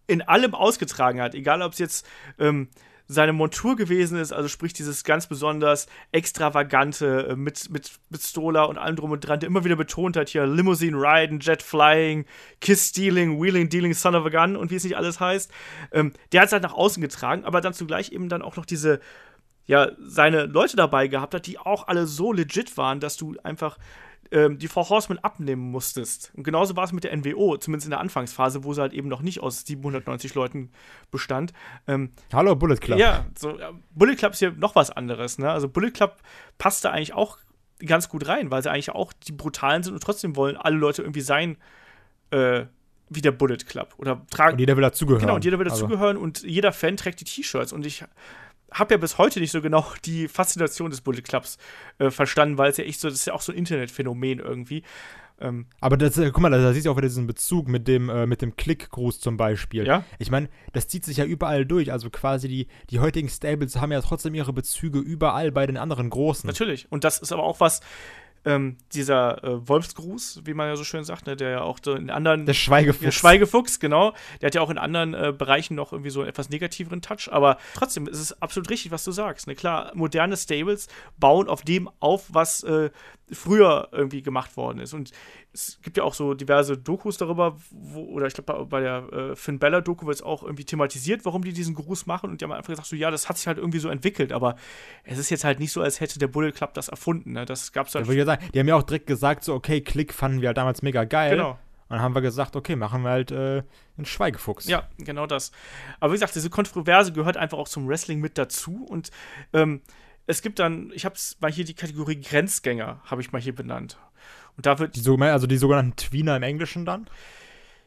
in allem ausgetragen hat, egal ob es jetzt ähm, seine Montur gewesen ist, also sprich dieses ganz besonders extravagante äh, mit, mit, mit Stola und allem drum und dran, der immer wieder betont hat, hier Limousine Riding, Jet Flying, Kiss Stealing, Wheeling Dealing, Son of a Gun und wie es nicht alles heißt. Ähm, der hat es halt nach außen getragen, aber dann zugleich eben dann auch noch diese, ja, seine Leute dabei gehabt hat, die auch alle so legit waren, dass du einfach ähm, die Four Horsemen abnehmen musstest. Und genauso war es mit der NWO, zumindest in der Anfangsphase, wo sie halt eben noch nicht aus 790 Leuten bestand. Ähm, Hallo Bullet Club. Ja, so, ja, Bullet Club ist ja noch was anderes. Ne? Also Bullet Club passt da eigentlich auch ganz gut rein, weil sie eigentlich auch die Brutalen sind und trotzdem wollen alle Leute irgendwie sein äh, wie der Bullet Club. Oder tragen. Und jeder will dazugehören. Genau, und jeder will dazugehören also. und jeder Fan trägt die T-Shirts. Und ich habe ja bis heute nicht so genau <laughs> die Faszination des Bullet Clubs äh, verstanden, weil es ja echt so, das ist ja auch so ein Internetphänomen irgendwie. Ähm, Aber das, äh, guck mal, da, da siehst du auch wieder diesen Bezug mit dem, äh, mit dem Klickgruß zum Beispiel. Ja. Ich meine, das zieht sich ja überall durch. Also quasi die, die heutigen Stables haben ja trotzdem ihre Bezüge überall bei den anderen Großen. Natürlich. Und das ist aber auch was, ähm, dieser äh, Wolfsgruß, wie man ja so schön sagt, ne, der ja auch so in anderen. Der Schweigefuchs. Der Schweigefuchs, genau. Der hat ja auch in anderen äh, Bereichen noch irgendwie so einen etwas negativeren Touch. Aber trotzdem ist es absolut richtig, was du sagst. Ne? Klar, moderne Stables bauen auf dem auf, was äh, früher irgendwie gemacht worden ist. Und es gibt ja auch so diverse Dokus darüber, wo, oder ich glaube, bei, bei, der äh, Finn Bella-Doku wird es auch irgendwie thematisiert, warum die diesen Gruß machen. Und die haben einfach gesagt, so ja, das hat sich halt irgendwie so entwickelt, aber es ist jetzt halt nicht so, als hätte der Bullet Club das erfunden. Ne? Das gab es halt. Ja, sagen, die haben ja auch direkt gesagt, so, okay, Klick fanden wir halt damals mega geil. Genau. Und dann haben wir gesagt, okay, machen wir halt äh, einen Schweigefuchs. Ja, genau das. Aber wie gesagt, diese Kontroverse gehört einfach auch zum Wrestling mit dazu. Und ähm, es gibt dann, ich habe mal hier die Kategorie Grenzgänger, habe ich mal hier benannt. Und da wird. Die, also die sogenannten Tweener im Englischen dann?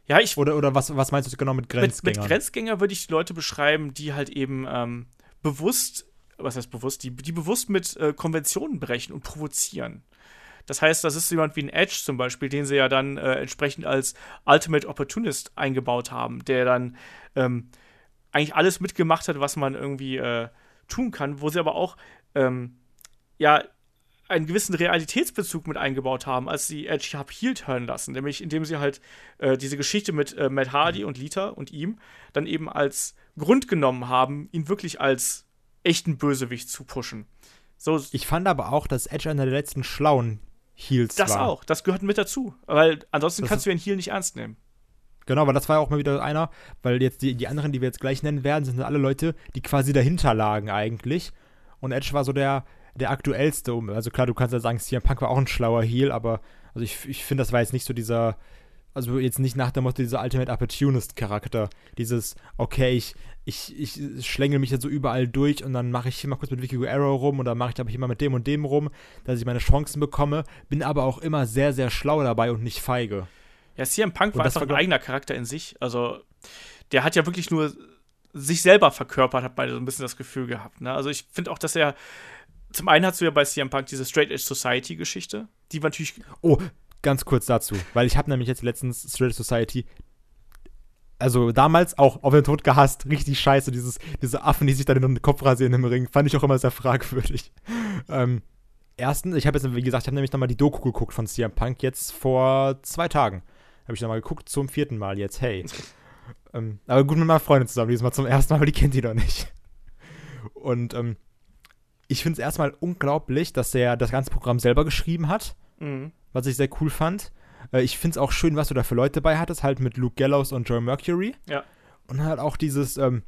Ja, ich. Oder, oder was, was meinst du genau mit Grenzgänger? Mit, mit Grenzgänger würde ich Leute beschreiben, die halt eben ähm, bewusst, was heißt bewusst, die, die bewusst mit äh, Konventionen brechen und provozieren. Das heißt, das ist jemand wie ein Edge zum Beispiel, den sie ja dann äh, entsprechend als Ultimate Opportunist eingebaut haben, der dann ähm, eigentlich alles mitgemacht hat, was man irgendwie äh, tun kann, wo sie aber auch ähm, ja einen gewissen Realitätsbezug mit eingebaut haben, als sie Edge Hub heel turn lassen, nämlich indem sie halt äh, diese Geschichte mit äh, Matt Hardy und Lita und ihm dann eben als Grund genommen haben, ihn wirklich als echten Bösewicht zu pushen. So, ich fand aber auch, dass Edge einer der letzten schlauen Heels das war. Das auch, das gehört mit dazu, weil ansonsten das kannst du ja einen Heel nicht ernst nehmen. Genau, weil das war ja auch mal wieder einer, weil jetzt die, die anderen, die wir jetzt gleich nennen werden, sind alle Leute, die quasi dahinter lagen eigentlich. Und Edge war so der, der aktuellste. Also klar, du kannst ja sagen, CM Punk war auch ein schlauer Heel, aber also ich, ich finde, das war jetzt nicht so dieser, also jetzt nicht nach dem Motto dieser Ultimate Opportunist-Charakter. Dieses, okay, ich, ich, ich schlängel mich jetzt so überall durch und dann mache ich hier mal kurz mit Vicky Guerrero rum oder mache ich aber hier mal mit dem und dem rum, dass ich meine Chancen bekomme, bin aber auch immer sehr, sehr schlau dabei und nicht feige. Ja, CM Punk war einfach ein eigener Charakter in sich. Also, der hat ja wirklich nur sich selber verkörpert, hat beide so ein bisschen das Gefühl gehabt. Ne? Also, ich finde auch, dass er zum einen hast du ja bei CM Punk diese Straight Edge Society Geschichte, die war natürlich. Oh, ganz kurz dazu, weil ich habe nämlich jetzt letztens Straight Edge Society also damals auch auf den Tod gehasst, richtig scheiße, dieses, diese Affen, die sich dann in den Kopf rasieren im Ring, fand ich auch immer sehr fragwürdig. <laughs> Ähm, erstens, ich habe jetzt, wie gesagt, ich habe nämlich nochmal die Doku geguckt von CM Punk jetzt vor zwei Tagen. Habe ich nochmal geguckt, zum vierten Mal jetzt, hey. <laughs> ähm, aber gut mit meiner Freundin zusammen, diesmal zum ersten Mal, aber die kennt die doch nicht. Und ähm, ich finde es erstmal unglaublich, dass er das ganze Programm selber geschrieben hat, mhm. was ich sehr cool fand. Äh, ich finde es auch schön, was du da für Leute dabei hattest, halt mit Luke Gallows und Joe Mercury. Ja. Und halt auch dieses, ähm,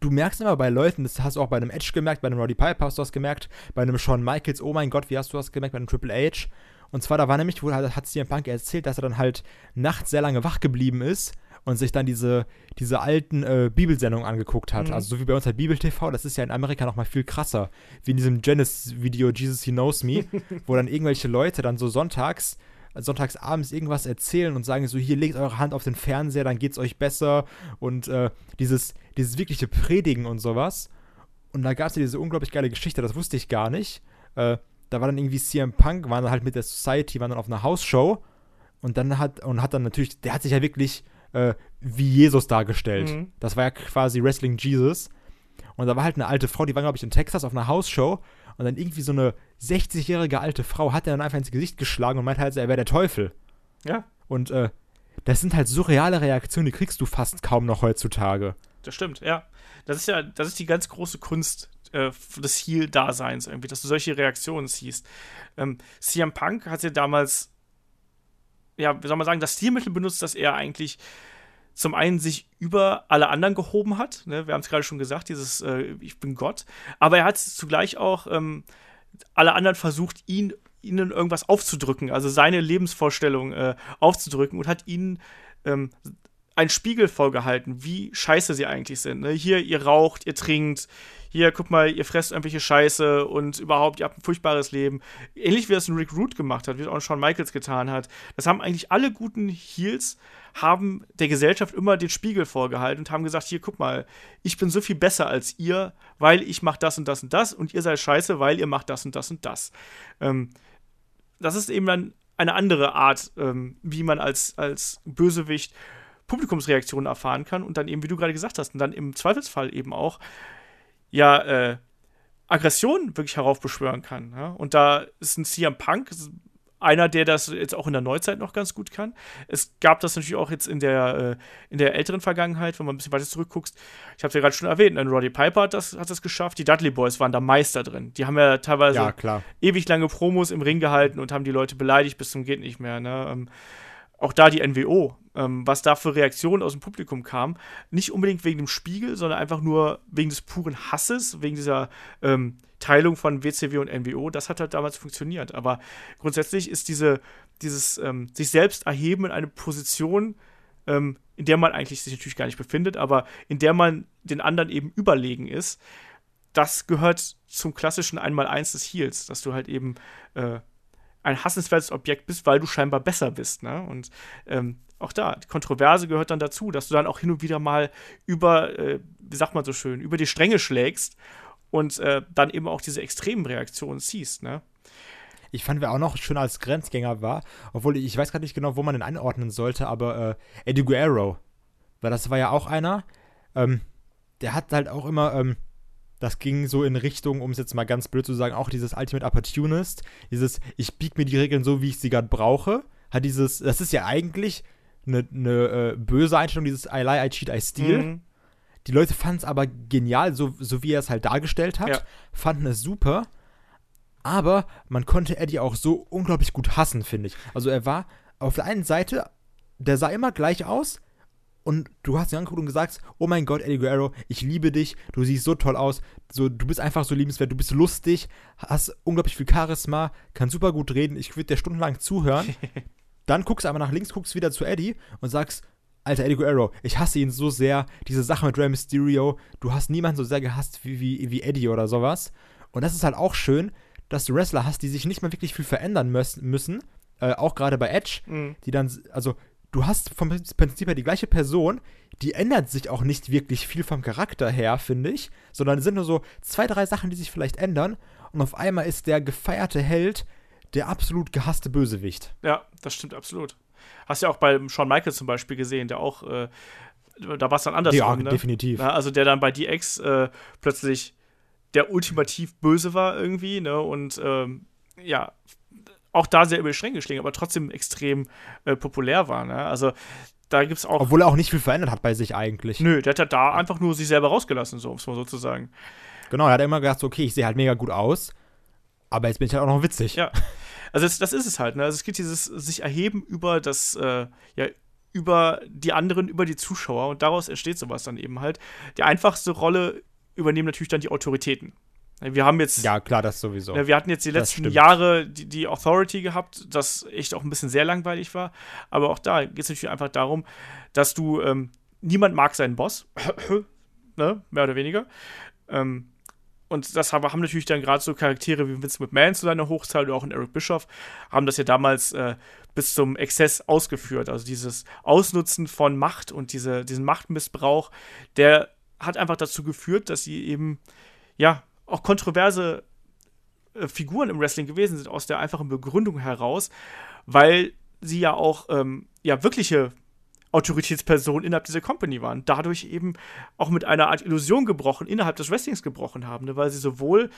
du merkst immer bei Leuten, das hast du auch bei einem Edge gemerkt, bei einem Roddy Piper hast du das gemerkt, bei einem Shawn Michaels, oh mein Gott, wie hast du das gemerkt, bei einem Triple H. Und zwar, da war nämlich, wo hat CM Punk erzählt, dass er dann halt nachts sehr lange wach geblieben ist und sich dann diese, diese alten äh, Bibelsendungen angeguckt hat. Mhm. Also so wie bei uns halt Bibel TV, das ist ja in Amerika noch mal viel krasser. Wie in diesem Genesis-Video Jesus He Knows Me, <laughs> wo dann irgendwelche Leute dann so sonntags sonntags abends irgendwas erzählen und sagen so, hier legt eure Hand auf den Fernseher, dann geht's euch besser und äh, dieses, dieses wirkliche Predigen und sowas. Und da gab es ja diese unglaublich geile Geschichte, das wusste ich gar nicht. Äh, da war dann irgendwie CM Punk, war dann halt mit der Society, waren dann auf einer Hausshow und dann hat, und hat dann natürlich, der hat sich ja wirklich äh, wie Jesus dargestellt. Mhm. Das war ja quasi Wrestling Jesus. Und da war halt eine alte Frau, die war, glaube ich, in Texas auf einer Hausshow und dann irgendwie so eine 60-jährige alte Frau hat er dann einfach ins Gesicht geschlagen und meinte halt, er wäre der Teufel. Ja. Und äh, das sind halt surreale Reaktionen, die kriegst du fast kaum noch heutzutage. Das stimmt, ja. Das ist ja, das ist die ganz große Kunst äh, des Heal-Daseins irgendwie, dass du solche Reaktionen siehst. Ähm, CM Punk hat ja damals, ja, wie soll man sagen, das Stilmittel benutzt, dass er eigentlich zum einen sich über alle anderen gehoben hat. Ne? Wir haben es gerade schon gesagt, dieses äh, Ich bin Gott. Aber er hat zugleich auch ähm, alle anderen versucht, ihn, ihnen irgendwas aufzudrücken, also seine Lebensvorstellung äh, aufzudrücken und hat ihnen ähm, einen Spiegel vorgehalten, wie scheiße sie eigentlich sind. Ne? Hier, ihr raucht, ihr trinkt, hier, guck mal, ihr fresst irgendwelche Scheiße und überhaupt, ihr habt ein furchtbares Leben. Ähnlich wie das ein Rick Root gemacht hat, wie es auch Shawn Michaels getan hat. Das haben eigentlich alle guten Heels haben der Gesellschaft immer den Spiegel vorgehalten und haben gesagt, hier, guck mal, ich bin so viel besser als ihr, weil ich mach das und das und das und ihr seid scheiße, weil ihr macht das und das und das. Ähm, das ist eben dann eine andere Art, ähm, wie man als, als Bösewicht Publikumsreaktionen erfahren kann und dann eben, wie du gerade gesagt hast, und dann im Zweifelsfall eben auch ja äh, Aggression wirklich heraufbeschwören kann. Ja? Und da ist ein CM Punk einer, der das jetzt auch in der Neuzeit noch ganz gut kann. Es gab das natürlich auch jetzt in der, äh, in der älteren Vergangenheit, wenn man ein bisschen weiter zurückguckst. Ich habe es ja gerade schon erwähnt, ein Roddy Piper hat das, hat das geschafft. Die Dudley Boys waren da Meister drin. Die haben ja teilweise ja, ewig lange Promos im Ring gehalten und haben die Leute beleidigt bis zum geht nicht mehr. Ne? Ähm, auch da die NWO, ähm, was da für Reaktionen aus dem Publikum kam. Nicht unbedingt wegen dem Spiegel, sondern einfach nur wegen des puren Hasses, wegen dieser ähm, Teilung von WCW und NWO. Das hat halt damals funktioniert. Aber grundsätzlich ist diese, dieses ähm, sich selbst erheben in eine Position, ähm, in der man eigentlich sich natürlich gar nicht befindet, aber in der man den anderen eben überlegen ist, das gehört zum klassischen Einmaleins des Heels, dass du halt eben äh, ein hassenswertes Objekt bist, weil du scheinbar besser bist. Ne? Und ähm, auch da, die Kontroverse gehört dann dazu, dass du dann auch hin und wieder mal über, äh, wie sagt man so schön, über die Stränge schlägst und äh, dann eben auch diese extremen Reaktionen siehst. Ne? Ich fand, wer auch noch schön als Grenzgänger war, obwohl ich, weiß gerade nicht genau, wo man den einordnen sollte, aber äh, Eddie Guerrero, weil das war ja auch einer, ähm, der hat halt auch immer, ähm, das ging so in Richtung, um es jetzt mal ganz blöd zu sagen, auch dieses Ultimate Opportunist, dieses, ich bieg mir die Regeln so, wie ich sie gerade brauche, hat dieses, das ist ja eigentlich eine, eine äh, böse Einstellung, dieses I lie, I cheat, I steal. Mhm. Die Leute fanden es aber genial, so, so wie er es halt dargestellt hat, ja. fanden es super. Aber man konnte Eddie auch so unglaublich gut hassen, finde ich. Also er war auf der einen Seite, der sah immer gleich aus, und du hast ihn angeguckt und gesagt, oh mein Gott, Eddie Guerrero, ich liebe dich, du siehst so toll aus, so, du bist einfach so liebenswert, du bist lustig, hast unglaublich viel Charisma, kannst super gut reden, ich würde dir stundenlang zuhören. <laughs> Dann guckst du aber nach links, guckst wieder zu Eddie und sagst, Alter, Eddie Guerrero, ich hasse ihn so sehr, diese Sache mit Rey Mysterio, du hast niemanden so sehr gehasst wie, wie, wie Eddie oder sowas. Und das ist halt auch schön, dass du Wrestler hast, die sich nicht mehr wirklich viel verändern müssen, äh, auch gerade bei Edge, mhm. die dann, also du hast vom Prinzip her die gleiche Person, die ändert sich auch nicht wirklich viel vom Charakter her, finde ich, sondern es sind nur so zwei, drei Sachen, die sich vielleicht ändern und auf einmal ist der gefeierte Held der absolut gehasste Bösewicht. Ja, das stimmt absolut. Hast ja auch bei Shawn Michaels zum Beispiel gesehen, der auch, äh, da war es dann anders. Ja, ne? definitiv. Na, also der dann bei DX äh, plötzlich der ultimativ Böse war irgendwie, ne, und ähm, ja, auch da sehr über die Stränge geschlagen, aber trotzdem extrem äh, populär war. Ne? Also da gibt es auch. Obwohl er auch nicht viel verändert hat bei sich eigentlich. Nö, der hat ja da einfach nur sich selber rausgelassen, so, um es mal so zu sagen. Genau, er hat immer gedacht, okay, ich sehe halt mega gut aus, aber jetzt bin ich halt auch noch witzig. Ja. Also das, das ist es halt, ne? Also es gibt dieses sich erheben über das, äh, ja, über die anderen, über die Zuschauer und daraus entsteht sowas dann eben halt. Die einfachste Rolle übernehmen natürlich dann die Autoritäten. Wir haben jetzt. Ja, klar, das sowieso. Wir hatten jetzt die letzten Jahre die, die, Authority gehabt, das echt auch ein bisschen sehr langweilig war. Aber auch da geht es natürlich einfach darum, dass du. Ähm, niemand mag seinen Boss. <coughs> ne? Mehr oder weniger. Ähm, und das haben, natürlich dann gerade so Charaktere wie Vince McMahon zu seiner Hochzeit oder auch in Eric Bischoff, haben das ja damals äh, bis zum Exzess ausgeführt. Also dieses Ausnutzen von Macht und diese, diesen Machtmissbrauch, der hat einfach dazu geführt, dass sie eben, ja, auch kontroverse äh, Figuren im Wrestling gewesen sind, aus der einfachen Begründung heraus, weil sie ja auch ähm, ja, wirkliche Autoritätspersonen innerhalb dieser Company waren. Dadurch eben auch mit einer Art Illusion gebrochen, innerhalb des Wrestlings gebrochen haben, ne? weil sie sowohl,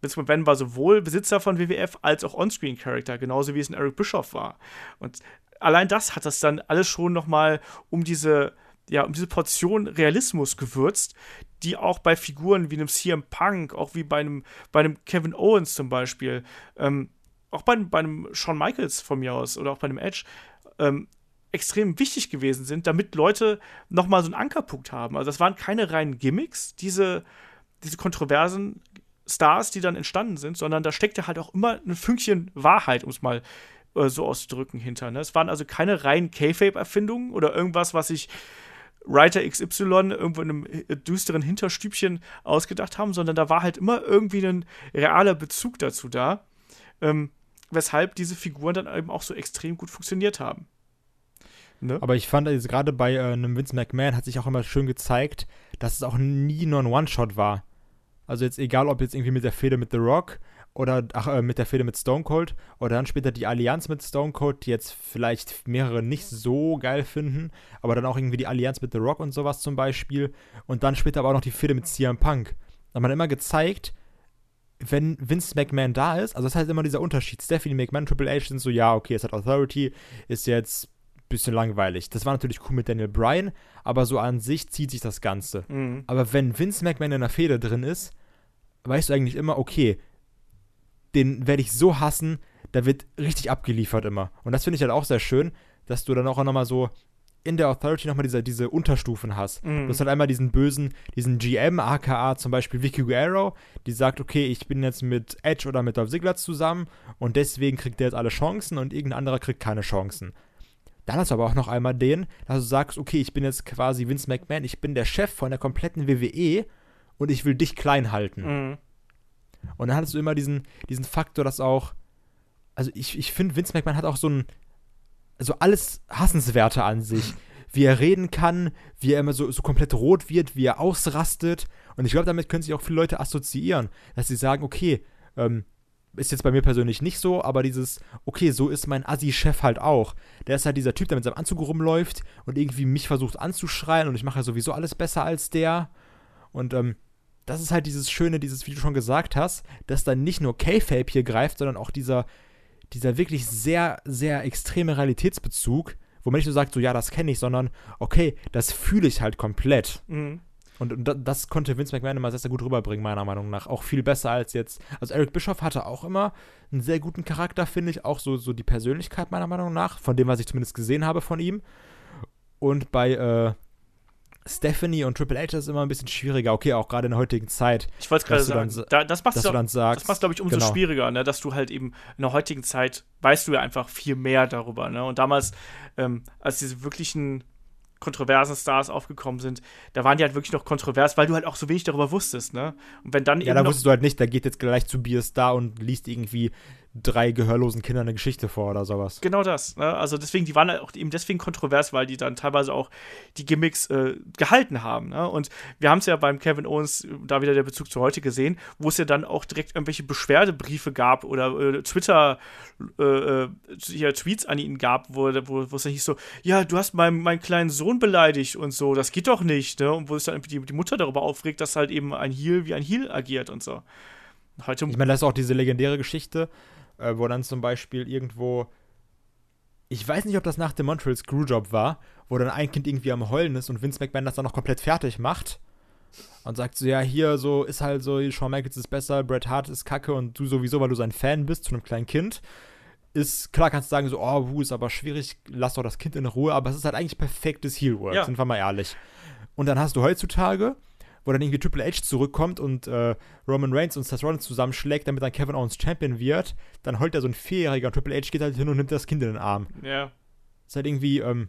Vince war sowohl Besitzer von WWF als auch On-Screen-Character, genauso wie es in Eric Bischoff war. Und allein das hat das dann alles schon nochmal um diese, ja, um diese Portion Realismus gewürzt, die auch bei Figuren wie einem CM Punk, auch wie bei einem, bei einem Kevin Owens zum Beispiel, ähm, auch bei, bei einem Shawn Michaels von mir aus oder auch bei einem Edge, ähm, extrem wichtig gewesen sind, damit Leute nochmal so einen Ankerpunkt haben. Also das waren keine reinen Gimmicks, diese, diese kontroversen Stars, die dann entstanden sind, sondern da steckte halt auch immer ein Fünkchen Wahrheit, um es mal äh, so auszudrücken, hinter. Ne? Es waren also keine reinen K-Fape-Erfindungen oder irgendwas, was sich Writer XY irgendwo in einem äh, düsteren Hinterstübchen ausgedacht haben, sondern da war halt immer irgendwie ein realer Bezug dazu da, ähm, weshalb diese Figuren dann eben auch so extrem gut funktioniert haben. Ne? Aber ich fand, also gerade bei äh, einem Vince McMahon hat sich auch immer schön gezeigt, dass es auch nie nur ein One-Shot war. Also jetzt egal, ob jetzt irgendwie mit der Fehde mit The Rock oder ach, äh, mit der Fehde mit Stone Cold oder dann später die Allianz mit Stone Cold, die jetzt vielleicht mehrere nicht so geil finden, aber dann auch irgendwie die Allianz mit The Rock und sowas zum Beispiel und dann später aber auch noch die Fehde mit CM Punk. Da hat man immer gezeigt, wenn Vince McMahon da ist, also das heißt immer dieser Unterschied. Stephanie McMahon, Triple H sind so, ja, okay, es hat Authority, ist jetzt bisschen langweilig. Das war natürlich cool mit Daniel Bryan, aber so an sich zieht sich das Ganze. Mhm. Aber wenn Vince McMahon in der Feder drin ist, weißt du eigentlich immer, okay, den werde ich so hassen, da wird richtig abgeliefert immer. Und das finde ich halt auch sehr schön, dass du dann auch nochmal so in der Authority nochmal diese, diese Unterstufen hast. Mhm. Du hast halt einmal diesen bösen, diesen GM, aka zum Beispiel Vicky Guerrero, die sagt, okay, ich bin jetzt mit Edge oder mit Dolph Ziggler zusammen und deswegen kriegt der jetzt alle Chancen und irgendein anderer kriegt keine Chancen. Dann hast du aber auch noch einmal den, dass du sagst, okay, ich bin jetzt quasi Vince McMahon, ich bin der Chef von der kompletten WWE und ich will dich klein halten. Mhm. Und dann hattest du immer diesen, diesen Faktor, dass auch, also ich, ich finde, Vince McMahon hat auch so ein, so alles Hassenswerte an sich. Wie er reden kann, wie er immer so, so komplett rot wird, wie er ausrastet. Und ich glaube, damit können sich auch viele Leute assoziieren, dass sie sagen, okay, ähm, ist jetzt bei mir persönlich nicht so, aber dieses, okay, so ist mein Assi-Chef halt auch. Der ist halt dieser Typ, der mit seinem Anzug rumläuft und irgendwie mich versucht anzuschreien und ich mache ja sowieso alles besser als der. Und ähm, das ist halt dieses Schöne, dieses, wie du schon gesagt hast, dass dann nicht nur K-Fape hier greift, sondern auch dieser, dieser wirklich sehr, sehr extreme Realitätsbezug, wo man nicht nur sagt, so ja, das kenne ich, sondern okay, das fühle ich halt komplett. Mhm. Und, und das konnte Vince McMahon immer sehr, sehr gut rüberbringen, meiner Meinung nach. Auch viel besser als jetzt. Also Eric Bischoff hatte auch immer einen sehr guten Charakter, finde ich. Auch so, so die Persönlichkeit, meiner Meinung nach. Von dem, was ich zumindest gesehen habe von ihm. Und bei äh, Stephanie und Triple H ist immer ein bisschen schwieriger. Okay, auch gerade in der heutigen Zeit. Ich wollte es gerade sagen. Da, das macht es, glaube ich, umso genau. schwieriger, ne? dass du halt eben in der heutigen Zeit weißt du ja einfach viel mehr darüber. Ne? Und damals, ähm, als diese wirklichen kontroversen Stars aufgekommen sind, da waren die halt wirklich noch kontrovers, weil du halt auch so wenig darüber wusstest, ne? Und wenn dann Ja, da wusstest du halt nicht, da geht jetzt gleich zu Bier Star und liest irgendwie drei gehörlosen Kindern eine Geschichte vor oder sowas. Genau das. Ne? Also deswegen, die waren auch eben deswegen kontrovers, weil die dann teilweise auch die Gimmicks äh, gehalten haben. Ne? Und wir haben es ja beim Kevin Owens, da wieder der Bezug zu heute gesehen, wo es ja dann auch direkt irgendwelche Beschwerdebriefe gab oder äh, Twitter äh, äh ja, Tweets an ihn gab, wo, wo, wo es dann hieß so, ja, du hast meinen, meinen kleinen Sohn beleidigt und so, das geht doch nicht, ne? Und wo sich dann die, die Mutter darüber aufregt, dass halt eben ein Heel wie ein Heel agiert und so. Heute ich meine, das ist auch diese legendäre Geschichte, äh, wo dann zum Beispiel irgendwo, ich weiß nicht, ob das nach dem Montreal Screwjob war, wo dann ein Kind irgendwie am Heulen ist und Vince McMahon das dann noch komplett fertig macht und sagt so, ja, hier so ist halt so, Shawn Michaels ist besser, Bret Hart ist kacke und du sowieso, weil du sein Fan bist, zu einem kleinen Kind. Ist, klar kannst du sagen, so, oh, wuh, ist aber schwierig, lass doch das Kind in Ruhe, aber es ist halt eigentlich perfektes Heelwork, ja. sind wir mal ehrlich. Und dann hast du heutzutage wo dann irgendwie Triple H zurückkommt und äh, Roman Reigns und Seth Rollins zusammenschlägt, damit dann Kevin Owens Champion wird, dann heult er so ein Vierjähriger und Triple H geht halt hin und nimmt das Kind in den Arm. Ja. Ist halt irgendwie, ähm,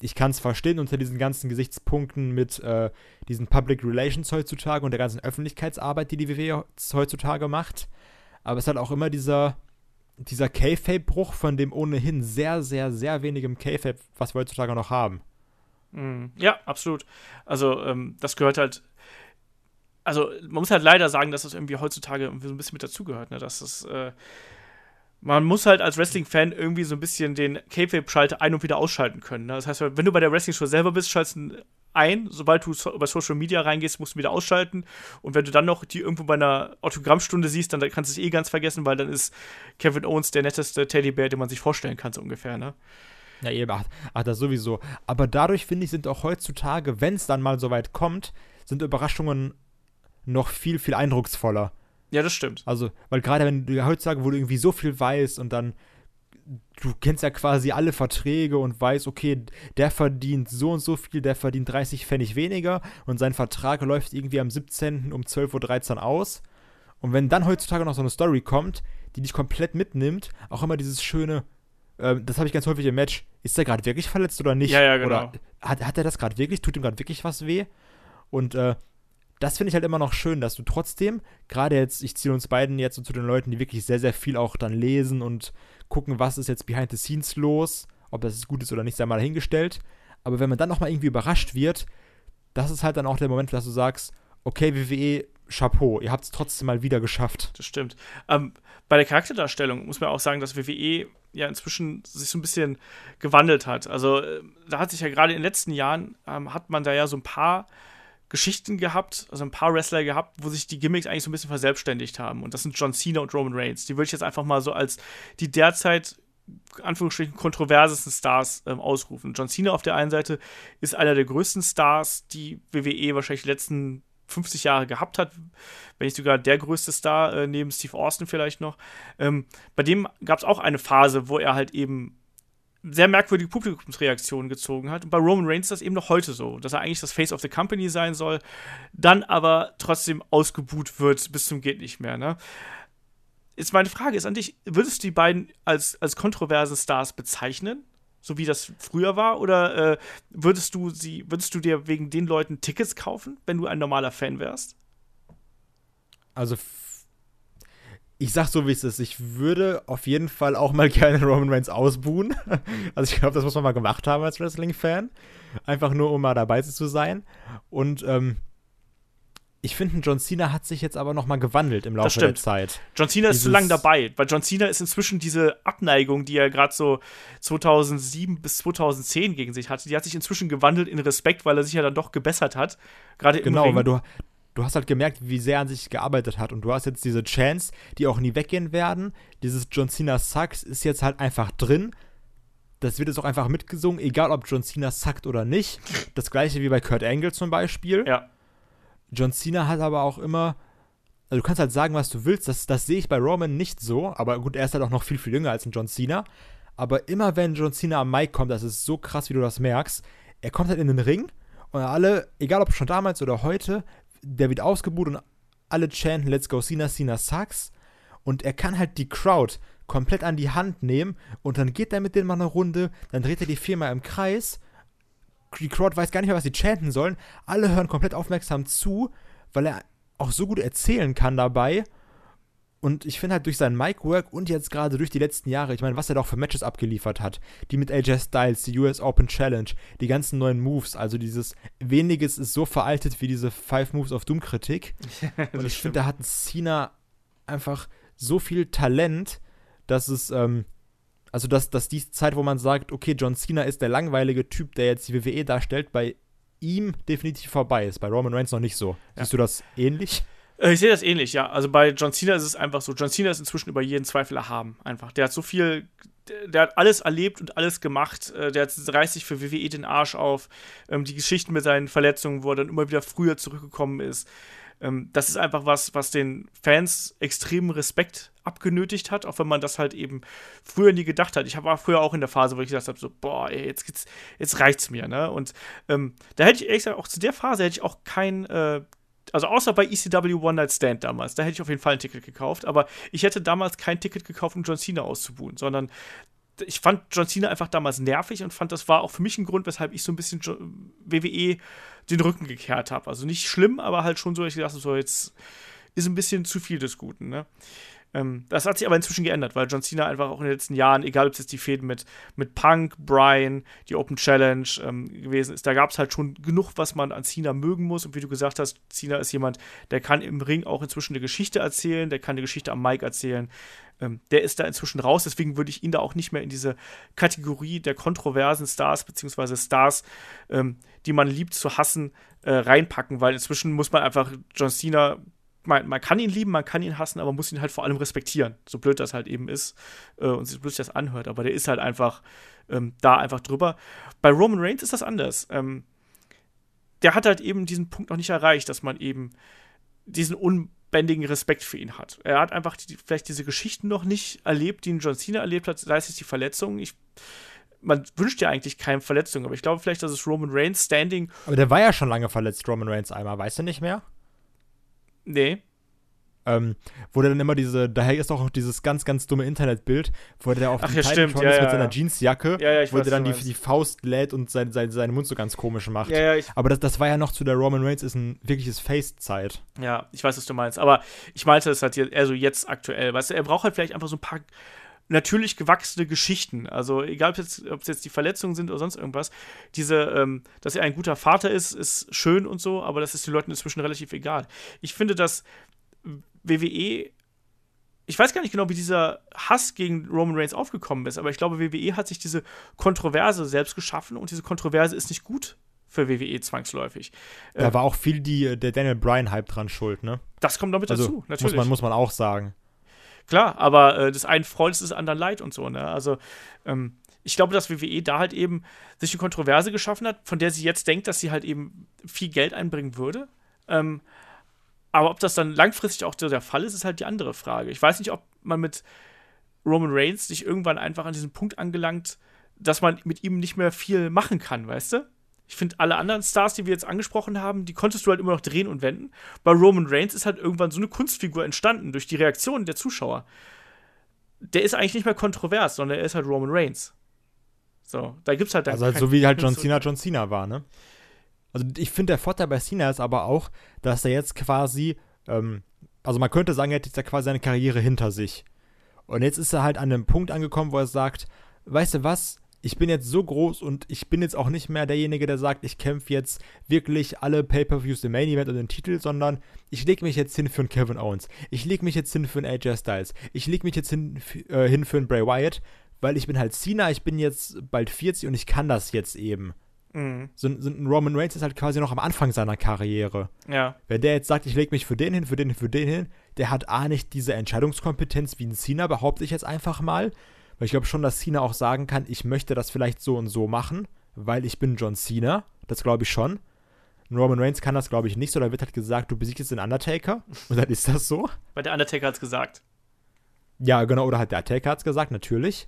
ich kann es verstehen unter diesen ganzen Gesichtspunkten mit äh, diesen Public Relations heutzutage und der ganzen Öffentlichkeitsarbeit, die die WWE heutzutage macht. Aber es ist halt auch immer dieser, dieser K-Fape-Bruch von dem ohnehin sehr, sehr, sehr wenigem K-Fape, was wir heutzutage noch haben. Mhm. Ja, absolut. Also, ähm, das gehört halt. Also, man muss halt leider sagen, dass das irgendwie heutzutage irgendwie so ein bisschen mit dazugehört, ne? Dass das. Äh, man muss halt als Wrestling-Fan irgendwie so ein bisschen den K-Fape-Schalter ein- und wieder ausschalten können. Ne? Das heißt, wenn du bei der Wrestling-Show selber bist, schaltest du ein. Sobald du über Social Media reingehst, musst du wieder ausschalten. Und wenn du dann noch die irgendwo bei einer Autogrammstunde siehst, dann kannst du es eh ganz vergessen, weil dann ist Kevin Owens der netteste Teddybär, den man sich vorstellen kann, so ungefähr. Ne? Ja, eben, ach, ach, das sowieso. Aber dadurch, finde ich, sind auch heutzutage, wenn es dann mal so weit kommt, sind Überraschungen noch viel, viel eindrucksvoller. Ja, das stimmt. Also, weil gerade wenn du heutzutage, wo du irgendwie so viel weißt und dann, du kennst ja quasi alle Verträge und weißt, okay, der verdient so und so viel, der verdient 30 Pfennig weniger und sein Vertrag läuft irgendwie am 17. um 12.13 Uhr aus. Und wenn dann heutzutage noch so eine Story kommt, die dich komplett mitnimmt, auch immer dieses schöne, äh, das habe ich ganz häufig im Match, ist der gerade wirklich verletzt oder nicht? Ja, ja, genau. Oder hat, hat er das gerade wirklich? Tut ihm gerade wirklich was weh? Und äh, das finde ich halt immer noch schön, dass du trotzdem, gerade jetzt, ich ziehe uns beiden jetzt so zu den Leuten, die wirklich sehr, sehr viel auch dann lesen und gucken, was ist jetzt behind the scenes los, ob das gut ist oder nicht, sei mal dahingestellt. Aber wenn man dann nochmal irgendwie überrascht wird, das ist halt dann auch der Moment, dass du sagst, okay, WWE, Chapeau, ihr habt es trotzdem mal wieder geschafft. Das stimmt. Ähm, bei der Charakterdarstellung muss man auch sagen, dass WWE ja inzwischen sich so ein bisschen gewandelt hat. Also äh, da hat sich ja gerade in den letzten Jahren, ähm, hat man da ja so ein paar Geschichten gehabt, also ein paar Wrestler gehabt, wo sich die Gimmicks eigentlich so ein bisschen verselbstständigt haben. Und das sind John Cena und Roman Reigns. Die würde ich jetzt einfach mal so als die derzeit Anführungsstrichen kontroversesten Stars ähm, ausrufen. John Cena auf der einen Seite ist einer der größten Stars, die WWE wahrscheinlich die letzten 50 Jahre gehabt hat, wenn nicht sogar der größte Star äh, neben Steve Austin vielleicht noch. Ähm, bei dem gab es auch eine Phase, wo er halt eben sehr merkwürdige Publikumsreaktionen gezogen hat. Und bei Roman Reigns ist das eben noch heute so, dass er eigentlich das Face of the Company sein soll, dann aber trotzdem ausgebuht wird bis zum geht nicht mehr. Ne? Jetzt meine Frage ist an dich, würdest du die beiden als, als kontroverse Stars bezeichnen? So wie das früher war? Oder äh, würdest du sie, würdest du dir wegen den Leuten Tickets kaufen, wenn du ein normaler Fan wärst? Also ich sag so, wie es ist. Ich würde auf jeden Fall auch mal <laughs> gerne Roman Reigns ausbuhen. Also ich glaube, das muss man mal gemacht haben als Wrestling-Fan. Einfach nur, um mal dabei zu sein. Und ähm, ich finde, John Cena hat sich jetzt aber noch mal gewandelt im Laufe der Zeit. John Cena ist zu lange dabei, weil John Cena ist inzwischen diese Abneigung, die er gerade so 2007 bis 2010 gegen sich hatte, die hat sich inzwischen gewandelt in Respekt, weil er sich ja dann doch gebessert hat. Gerade genau, weil du du hast halt gemerkt, wie sehr an sich gearbeitet hat. Und du hast jetzt diese Chance, die auch nie weggehen werden. Dieses John Cena Sucks ist jetzt halt einfach drin. Das wird jetzt auch einfach mitgesungen, egal ob John Cena suckt oder nicht. Das gleiche wie bei Kurt Angle zum Beispiel. Ja. John Cena hat aber auch immer. Also du kannst halt sagen, was du willst. Das, das sehe ich bei Roman nicht so. Aber gut, er ist halt auch noch viel, viel jünger als ein John Cena. Aber immer wenn John Cena am Mic kommt, das ist so krass, wie du das merkst. Er kommt halt in den Ring und alle, egal ob schon damals oder heute, der wird ausgebucht und alle chanten Let's go Cena, Cena sucks. Und er kann halt die Crowd komplett an die Hand nehmen und dann geht er mit denen mal eine Runde, dann dreht er die viermal im Kreis. Die Crowd weiß gar nicht mehr, was sie chanten sollen. Alle hören komplett aufmerksam zu, weil er auch so gut erzählen kann dabei. Und ich finde halt durch sein Mic-Work und jetzt gerade durch die letzten Jahre, ich meine, was er doch für Matches abgeliefert hat, die mit AJ Styles, die US Open Challenge, die ganzen neuen Moves, also dieses weniges ist so veraltet wie diese Five Moves of Doom-Kritik. <laughs> und ich finde, da hat Cena einfach so viel Talent, dass es, ähm, also dass, dass die Zeit, wo man sagt, okay, John Cena ist der langweilige Typ, der jetzt die WWE darstellt, bei ihm definitiv vorbei ist. Bei Roman Reigns noch nicht so. Ja. Siehst du das ähnlich? Äh, ich sehe das ähnlich, ja. Also bei John Cena ist es einfach so. John Cena ist inzwischen über jeden Zweifel erhaben. Einfach. Der hat so viel, der, der hat alles erlebt und alles gemacht. Äh, der reißt sich für WWE den Arsch auf. Ähm, die Geschichten mit seinen Verletzungen, wo er dann immer wieder früher zurückgekommen ist. Ähm, das ist einfach was, was den Fans extremen Respekt abgenötigt hat, auch wenn man das halt eben früher nie gedacht hat. Ich war früher auch in der Phase, wo ich gesagt habe, so, boah, ey, jetzt geht's, jetzt reicht's mir, ne? Und ähm, da hätte ich ehrlich gesagt, auch zu der Phase hätte ich auch kein, äh, also außer bei ECW One Night Stand damals, da hätte ich auf jeden Fall ein Ticket gekauft, aber ich hätte damals kein Ticket gekauft, um John Cena auszubuhen, sondern ich fand John Cena einfach damals nervig und fand, das war auch für mich ein Grund, weshalb ich so ein bisschen WWE den Rücken gekehrt habe. Also nicht schlimm, aber halt schon so, dass ich gedacht habe, so jetzt ist ein bisschen zu viel des Guten. Ne? Ähm, das hat sich aber inzwischen geändert, weil John Cena einfach auch in den letzten Jahren, egal ob es jetzt die Fäden mit, mit Punk, Brian, die Open Challenge ähm, gewesen ist, da gab es halt schon genug, was man an Cena mögen muss. Und wie du gesagt hast, Cena ist jemand, der kann im Ring auch inzwischen eine Geschichte erzählen, der kann eine Geschichte am Mic erzählen. Ähm, der ist da inzwischen raus, deswegen würde ich ihn da auch nicht mehr in diese Kategorie der kontroversen Stars, beziehungsweise Stars, ähm, die man liebt zu hassen, äh, reinpacken, weil inzwischen muss man einfach John Cena man, man, kann ihn lieben, man kann ihn hassen, aber muss ihn halt vor allem respektieren. So blöd das halt eben ist äh, und so blöd sich das anhört. Aber der ist halt einfach ähm, da einfach drüber. Bei Roman Reigns ist das anders. Ähm, der hat halt eben diesen Punkt noch nicht erreicht, dass man eben diesen unbändigen Respekt für ihn hat. Er hat einfach die, vielleicht diese Geschichten noch nicht erlebt, die John Cena erlebt hat, sei es jetzt die Verletzung. Ich, man wünscht ja eigentlich keine Verletzung, aber ich glaube vielleicht, dass es Roman Reigns Standing. Aber der war ja schon lange verletzt, Roman Reigns einmal, weißt du nicht mehr? Nee. Ähm, wo der dann immer diese, daher ist auch dieses ganz, ganz dumme Internetbild, wo der auf Ach, dem ja, stimmt, ja, ist ja, mit seiner ja. Jeansjacke, wo der dann die, die Faust lädt und sein, sein, seinen Mund so ganz komisch macht. Ja, ja, ich, Aber das, das war ja noch zu der Roman Reigns ist ein wirkliches Face-Zeit. ja, ich weiß, was du meinst. Aber ich meinte es halt jetzt, also jetzt aktuell. Weißt du, er braucht halt vielleicht einfach so ein paar natürlich gewachsene Geschichten. Also egal, ob es jetzt, jetzt die Verletzungen sind oder sonst irgendwas. Diese, ähm, dass er ein guter Vater ist, ist schön und so, aber das ist den Leuten inzwischen relativ egal. Ich finde, dass WWE ich weiß gar nicht genau, wie dieser Hass gegen Roman Reigns aufgekommen ist, aber ich glaube, WWE hat sich diese Kontroverse selbst geschaffen und diese Kontroverse ist nicht gut für WWE zwangsläufig. Äh, Da war auch viel die, der Daniel Bryan-Hype dran schuld, ne? das kommt damit Also dazu, natürlich. muss man, muss man auch sagen. Klar, aber äh, das einen Freund ist des anderen Leid und so, ne? Also, ähm, ich glaube, dass WWE da halt eben sich eine Kontroverse geschaffen hat, von der sie jetzt denkt, dass sie halt eben viel Geld einbringen würde. Ähm, aber ob das dann langfristig auch so der Fall ist, ist halt die andere Frage. Ich weiß nicht, ob man mit Roman Reigns sich irgendwann einfach an diesen Punkt angelangt, dass man mit ihm nicht mehr viel machen kann, weißt du? Ich finde, alle anderen Stars, die wir jetzt angesprochen haben, die konntest du halt immer noch drehen und wenden. Bei Roman Reigns ist halt irgendwann so eine Kunstfigur entstanden durch die Reaktionen der Zuschauer. Der ist eigentlich nicht mehr kontrovers, sondern er ist halt Roman Reigns. So, da gibt's halt dann Also halt so wie halt John Cena John Cena war, ne? Also ich finde, der Vorteil bei Cena ist aber auch, dass er jetzt quasi, ähm, also man könnte sagen, er hat jetzt ja quasi seine Karriere hinter sich. Und jetzt ist er halt an einem Punkt angekommen, wo er sagt, weißt du was, ich bin jetzt so groß und ich bin jetzt auch nicht mehr derjenige, der sagt, ich kämpfe jetzt wirklich alle Pay-Per-Views im Main Event und den Titel, sondern ich lege mich jetzt hin für einen Kevin Owens. Ich lege mich jetzt hin für einen AJ Styles. Ich lege mich jetzt hin, äh, hin für einen Bray Wyatt, weil ich bin halt Cena, ich bin jetzt bald 40 und ich kann das jetzt eben. Mhm, So, ein- so ein Roman Reigns ist halt quasi noch am Anfang seiner Karriere. ja, Wenn der jetzt sagt, ich lege mich für den hin, für den hin, für den hin, der hat A nicht diese Entscheidungskompetenz wie ein Cena, behaupte ich jetzt einfach mal. Weil ich glaube schon, dass Cena auch sagen kann, ich möchte das vielleicht so und so machen, weil ich bin John Cena. Das glaube ich schon. Roman Reigns kann das, glaube ich, nicht so. Da wird halt gesagt, du besiegst jetzt den Undertaker. <laughs> Und dann ist das so. weil der Undertaker hat's gesagt. Ja, genau, oder halt der Attacker hat es gesagt, natürlich.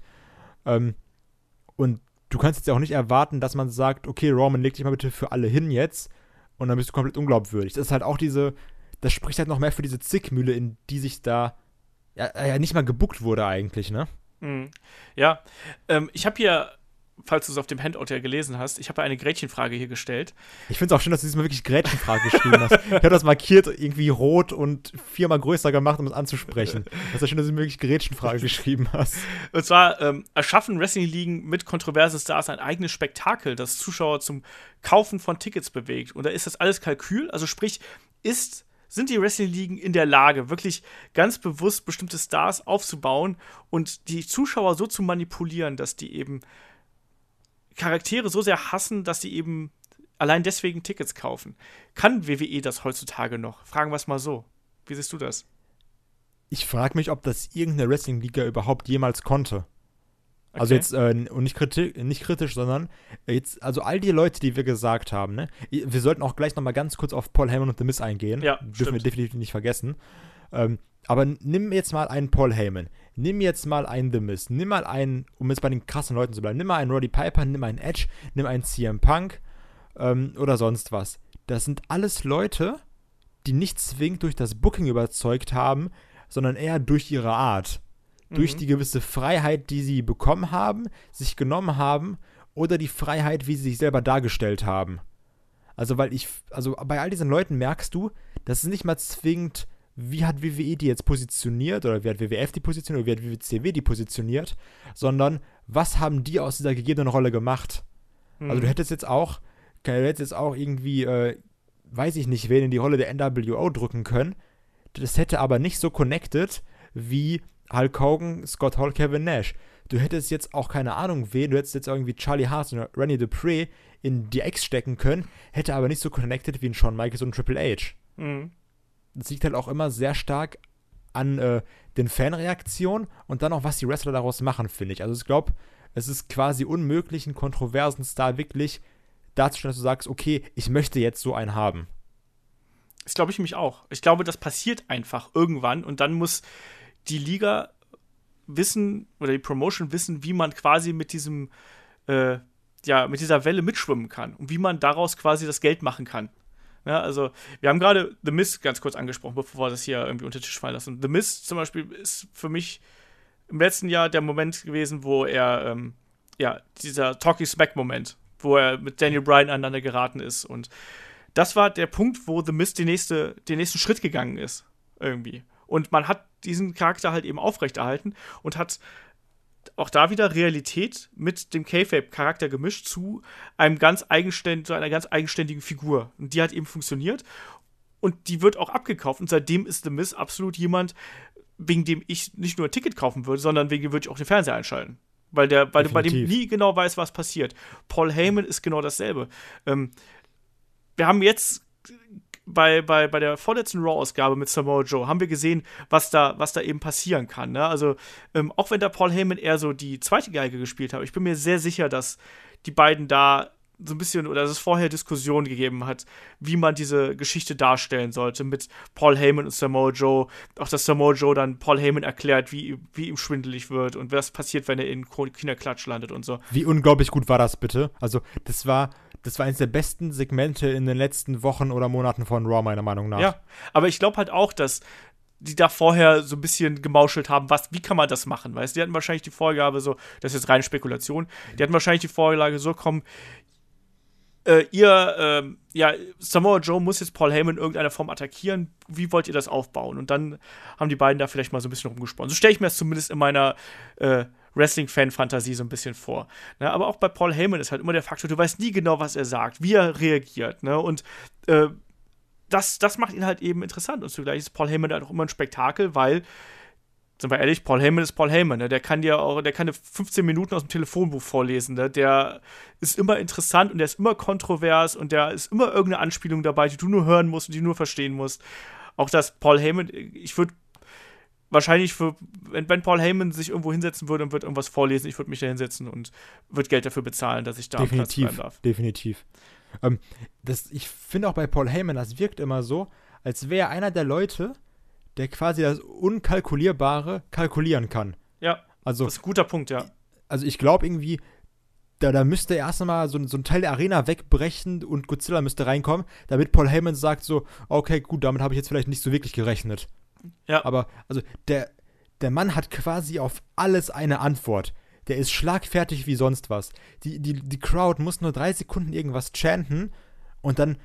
Ähm, und du kannst jetzt ja auch nicht erwarten, dass man sagt, okay, Roman, leg dich mal bitte für alle hin jetzt und dann bist du komplett unglaubwürdig. Das ist halt auch diese, das spricht halt noch mehr für diese Zickmühle, in die sich da ja, ja nicht mal gebuckt wurde eigentlich, ne? Mhm. Ja, ähm, ich habe hier, falls du es auf dem Handout ja gelesen hast, ich habe eine Gretchenfrage hier gestellt. Ich finde es auch schön, dass du diesmal wirklich Gretchenfrage geschrieben hast. Ich habe das markiert, irgendwie rot und viermal größer gemacht, um es anzusprechen. Das ist schön, dass du wirklich Gretchenfrage geschrieben hast. Und zwar ähm, erschaffen Wrestling-Ligen mit kontroversen Stars ein eigenes Spektakel, das Zuschauer zum Kaufen von Tickets bewegt. Und da ist das alles Kalkül, also sprich, ist, sind die Wrestling-Ligen in der Lage, wirklich ganz bewusst bestimmte Stars aufzubauen und die Zuschauer so zu manipulieren, dass die eben Charaktere so sehr hassen, dass sie eben allein deswegen Tickets kaufen. Kann WWE das heutzutage noch? Fragen wir es mal so. Wie siehst du das? Ich frage mich, ob das irgendeine Wrestling-Liga überhaupt jemals konnte. Also Okay. jetzt, äh, und nicht, kriti nicht kritisch, sondern jetzt, also all die Leute, die wir gesagt haben, ne? Wir sollten auch gleich nochmal ganz kurz auf Paul Heyman und The Miz eingehen. Ja, Dürfen stimmt. wir definitiv nicht vergessen. Ähm, aber nimm jetzt mal einen Paul Heyman, nimm jetzt mal einen The Miz, nimm mal einen, um jetzt bei den krassen Leuten zu bleiben, nimm mal einen Roddy Piper, nimm einen Edge, nimm einen CM Punk ähm, oder sonst was. Das sind alles Leute, die nicht zwingend durch das Booking überzeugt haben, sondern eher durch ihre Art. Durch Mhm. die gewisse Freiheit, die sie bekommen haben, sich genommen haben, oder die Freiheit, wie sie sich selber dargestellt haben. Also, weil ich, also bei all diesen Leuten merkst du, dass es nicht mal zwingend, wie hat WWE die jetzt positioniert, oder wie hat WWF die positioniert, oder wie hat WCW die positioniert, sondern was haben die aus dieser gegebenen Rolle gemacht? Also Mhm. du hättest jetzt auch, du hättest jetzt auch irgendwie, äh, weiß ich nicht, wen in die Rolle der NWO drücken können. Das hätte aber nicht so connected wie Hulk Hogan, Scott Hall, Kevin Nash. Du hättest jetzt auch keine Ahnung wen, du hättest jetzt irgendwie Charlie Haas oder Rennie Dupree in die X stecken können, hätte aber nicht so connected wie ein Shawn Michaels und Triple H. Mhm. Das liegt halt auch immer sehr stark an äh, den Fanreaktionen und dann auch, was die Wrestler daraus machen, finde ich. Also ich glaube, es ist quasi unmöglich, einen kontroversen Star wirklich darzustellen, dass du sagst, okay, ich möchte jetzt so einen haben. Das glaube ich mich auch. Ich glaube, das passiert einfach irgendwann und dann muss die Liga wissen oder die Promotion wissen, wie man quasi mit diesem, äh, ja, mit dieser Welle mitschwimmen kann und wie man daraus quasi das Geld machen kann. Ja, also, wir haben gerade The Miz ganz kurz angesprochen, bevor wir das hier irgendwie unter den Tisch fallen lassen. The Miz zum Beispiel ist für mich im letzten Jahr der Moment gewesen, wo er, ähm, ja, dieser Talky Smack-Moment, wo er mit Daniel Bryan aneinander geraten ist und das war der Punkt, wo The Mist den, nächste, den nächsten Schritt gegangen ist. Irgendwie. Und man hat diesen Charakter halt eben aufrechterhalten und hat auch da wieder Realität mit dem K-Fape-Charakter gemischt zu einem ganz eigenständigen, zu einer ganz eigenständigen Figur. Und die hat eben funktioniert. Und die wird auch abgekauft. Und seitdem ist The Miz absolut jemand, wegen dem ich nicht nur ein Ticket kaufen würde, sondern wegen dem würde ich auch den Fernseher einschalten. Weil, der, weil du bei dem nie genau weißt, was passiert. Paul Heyman ist genau dasselbe. Ähm, wir haben jetzt bei, bei, bei der vorletzten Raw-Ausgabe mit Samoa Joe haben wir gesehen, was da, was da eben passieren kann. Ne? Also, ähm, auch wenn da Paul Heyman eher so die zweite Geige gespielt hat, ich bin mir sehr sicher, dass die beiden da so ein bisschen, oder dass es vorher Diskussionen gegeben hat, wie man diese Geschichte darstellen sollte mit Paul Heyman und Samoa Joe. Auch dass Samoa Joe dann Paul Heyman erklärt, wie, wie ihm schwindelig wird und was passiert, wenn er in Kinderklatsch landet und so. Wie unglaublich gut war das bitte? Also, das war, das war eines der besten Segmente in den letzten Wochen oder Monaten von Raw, meiner Meinung nach. Ja, aber ich glaube halt auch, dass die da vorher so ein bisschen gemauschelt haben, was, wie kann man das machen, weißt? Die hatten wahrscheinlich die Vorgabe so, das ist jetzt reine Spekulation, die hatten wahrscheinlich die Vorlage so, komm, äh, ihr, ähm, ja, Samoa Joe muss jetzt Paul Heyman in irgendeiner Form attackieren, wie wollt ihr das aufbauen? Und dann haben die beiden da vielleicht mal so ein bisschen rumgesponnen. So stelle ich mir das zumindest in meiner äh, Wrestling-Fan-Fantasie so ein bisschen vor. Ne? Aber auch bei Paul Heyman ist halt immer der Faktor, du weißt nie genau, was er sagt, wie er reagiert. Ne? Und äh, das, das macht ihn halt eben interessant. Und zugleich ist Paul Heyman halt auch immer ein Spektakel, weil, sind wir ehrlich, Paul Heyman ist Paul Heyman. Ne? Der kann dir auch, der kann dir 15 Minuten aus dem Telefonbuch vorlesen. Ne? Der ist immer interessant und der ist immer kontrovers und der ist immer irgendeine Anspielung dabei, die du nur hören musst und die du nur verstehen musst. Auch dass Paul Heyman, ich würde wahrscheinlich für, wenn, wenn Paul Heyman sich irgendwo hinsetzen würde und wird irgendwas vorlesen, ich würde mich da hinsetzen und würde Geld dafür bezahlen, dass ich da Platz definitiv. bleiben darf. Definitiv. Ähm, das, ich finde auch bei Paul Heyman, das wirkt immer so, als wäre er einer der Leute, der quasi das Unkalkulierbare kalkulieren kann. Ja, Also, das ist ein guter Punkt, ja. also ich glaube irgendwie, da, da müsste erst einmal so, so ein Teil der Arena wegbrechen und Godzilla müsste reinkommen, damit Paul Heyman sagt so, okay, gut, damit habe ich jetzt vielleicht nicht so wirklich gerechnet. Ja. Aber, also, der, der Mann hat quasi auf alles eine Antwort. Der ist schlagfertig wie sonst was. Die, die, die Crowd muss nur drei Sekunden irgendwas chanten und dann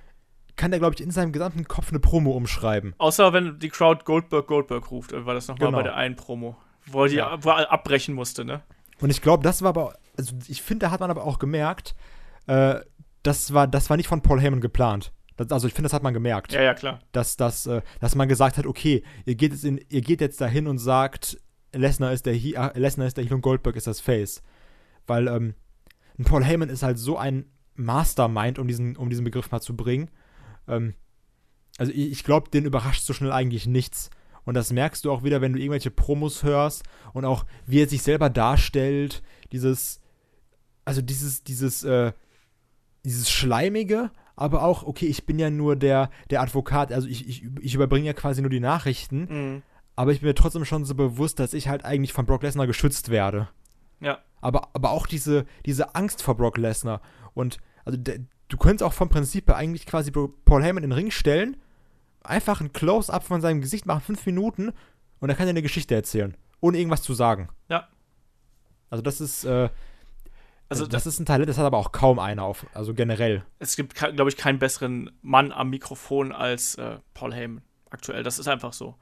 kann der, glaube ich, in seinem gesamten Kopf eine Promo umschreiben. Außer wenn die Crowd Goldberg Goldberg ruft, war das nochmal Genau. bei der einen Promo, wo er die Ja. abbrechen musste, ne? Und ich glaube, das war aber, also ich finde, da hat man aber auch gemerkt, äh, das, war, das war nicht von Paul Heyman geplant. Das, also ich finde, das hat man gemerkt. Ja, ja, klar. dass, dass, äh, dass man gesagt hat, okay, ihr geht jetzt, in, ihr geht jetzt dahin und sagt, Lesnar ist der He äh, Lesnar ist der Heel und Goldberg ist das Face. Weil ähm, ein Paul Heyman ist halt so ein Mastermind, um diesen, um diesen Begriff mal zu bringen. Ähm, also ich, ich glaube, den überrascht so schnell eigentlich nichts. Und das merkst du auch wieder, wenn du irgendwelche Promos hörst und auch wie er sich selber darstellt, dieses, also dieses, dieses, äh, dieses Schleimige, aber auch, okay, ich bin ja nur der, der Advokat, also ich, ich, ich überbringe ja quasi nur die Nachrichten, Mhm. aber ich bin mir trotzdem schon so bewusst, dass ich halt eigentlich von Brock Lesnar geschützt werde. Ja. Aber, aber auch diese, diese Angst vor Brock Lesnar. Und also der, du könntest auch vom Prinzip her eigentlich quasi Paul Heyman in den Ring stellen, einfach ein Close-Up von seinem Gesicht machen, fünf Minuten, und er kann dir eine Geschichte erzählen. ohne irgendwas zu sagen. Ja. Also das ist, äh, Also also das ist ein Talent, das hat aber auch kaum einer auf, also generell. es gibt, glaube ich, keinen besseren Mann am Mikrofon als äh, Paul Heyman aktuell. Das ist einfach so.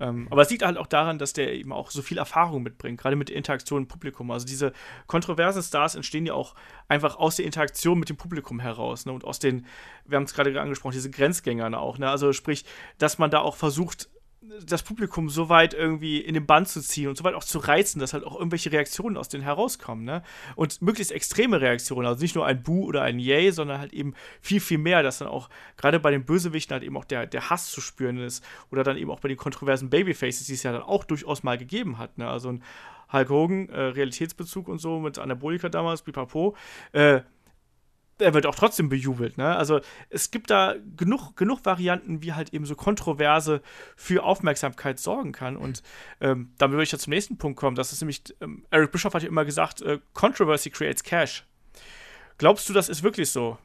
Ähm, aber es liegt halt auch daran, dass der eben auch so viel Erfahrung mitbringt, gerade mit der Interaktion im Publikum. Also diese kontroversen Stars entstehen ja auch einfach aus der Interaktion mit dem Publikum heraus. Ne? Und aus den, wir haben es gerade angesprochen, diese Grenzgängern auch. Ne? Also sprich, dass man da auch versucht, das Publikum so weit irgendwie in den Bann zu ziehen und so weit auch zu reizen, dass halt auch irgendwelche Reaktionen aus denen herauskommen, ne? Und möglichst extreme Reaktionen, also nicht nur ein Bu oder ein Yay, sondern halt eben viel, viel mehr, dass dann auch gerade bei den Bösewichten halt eben auch der, der Hass zu spüren ist oder dann eben auch bei den kontroversen Babyfaces, die es ja dann auch durchaus mal gegeben hat, ne? Also ein Hulk Hogan, äh, Realitätsbezug und so mit Anabolika damals, pipapo, äh, er wird auch trotzdem bejubelt. Ne? Also es gibt da genug, genug Varianten, wie halt eben so Kontroverse für Aufmerksamkeit sorgen kann. Und ähm, damit würde ich ja zum nächsten Punkt kommen. Das ist nämlich, ähm, Eric Bischoff hat ja immer gesagt, äh, Controversy creates Cash. Glaubst du, das ist wirklich so?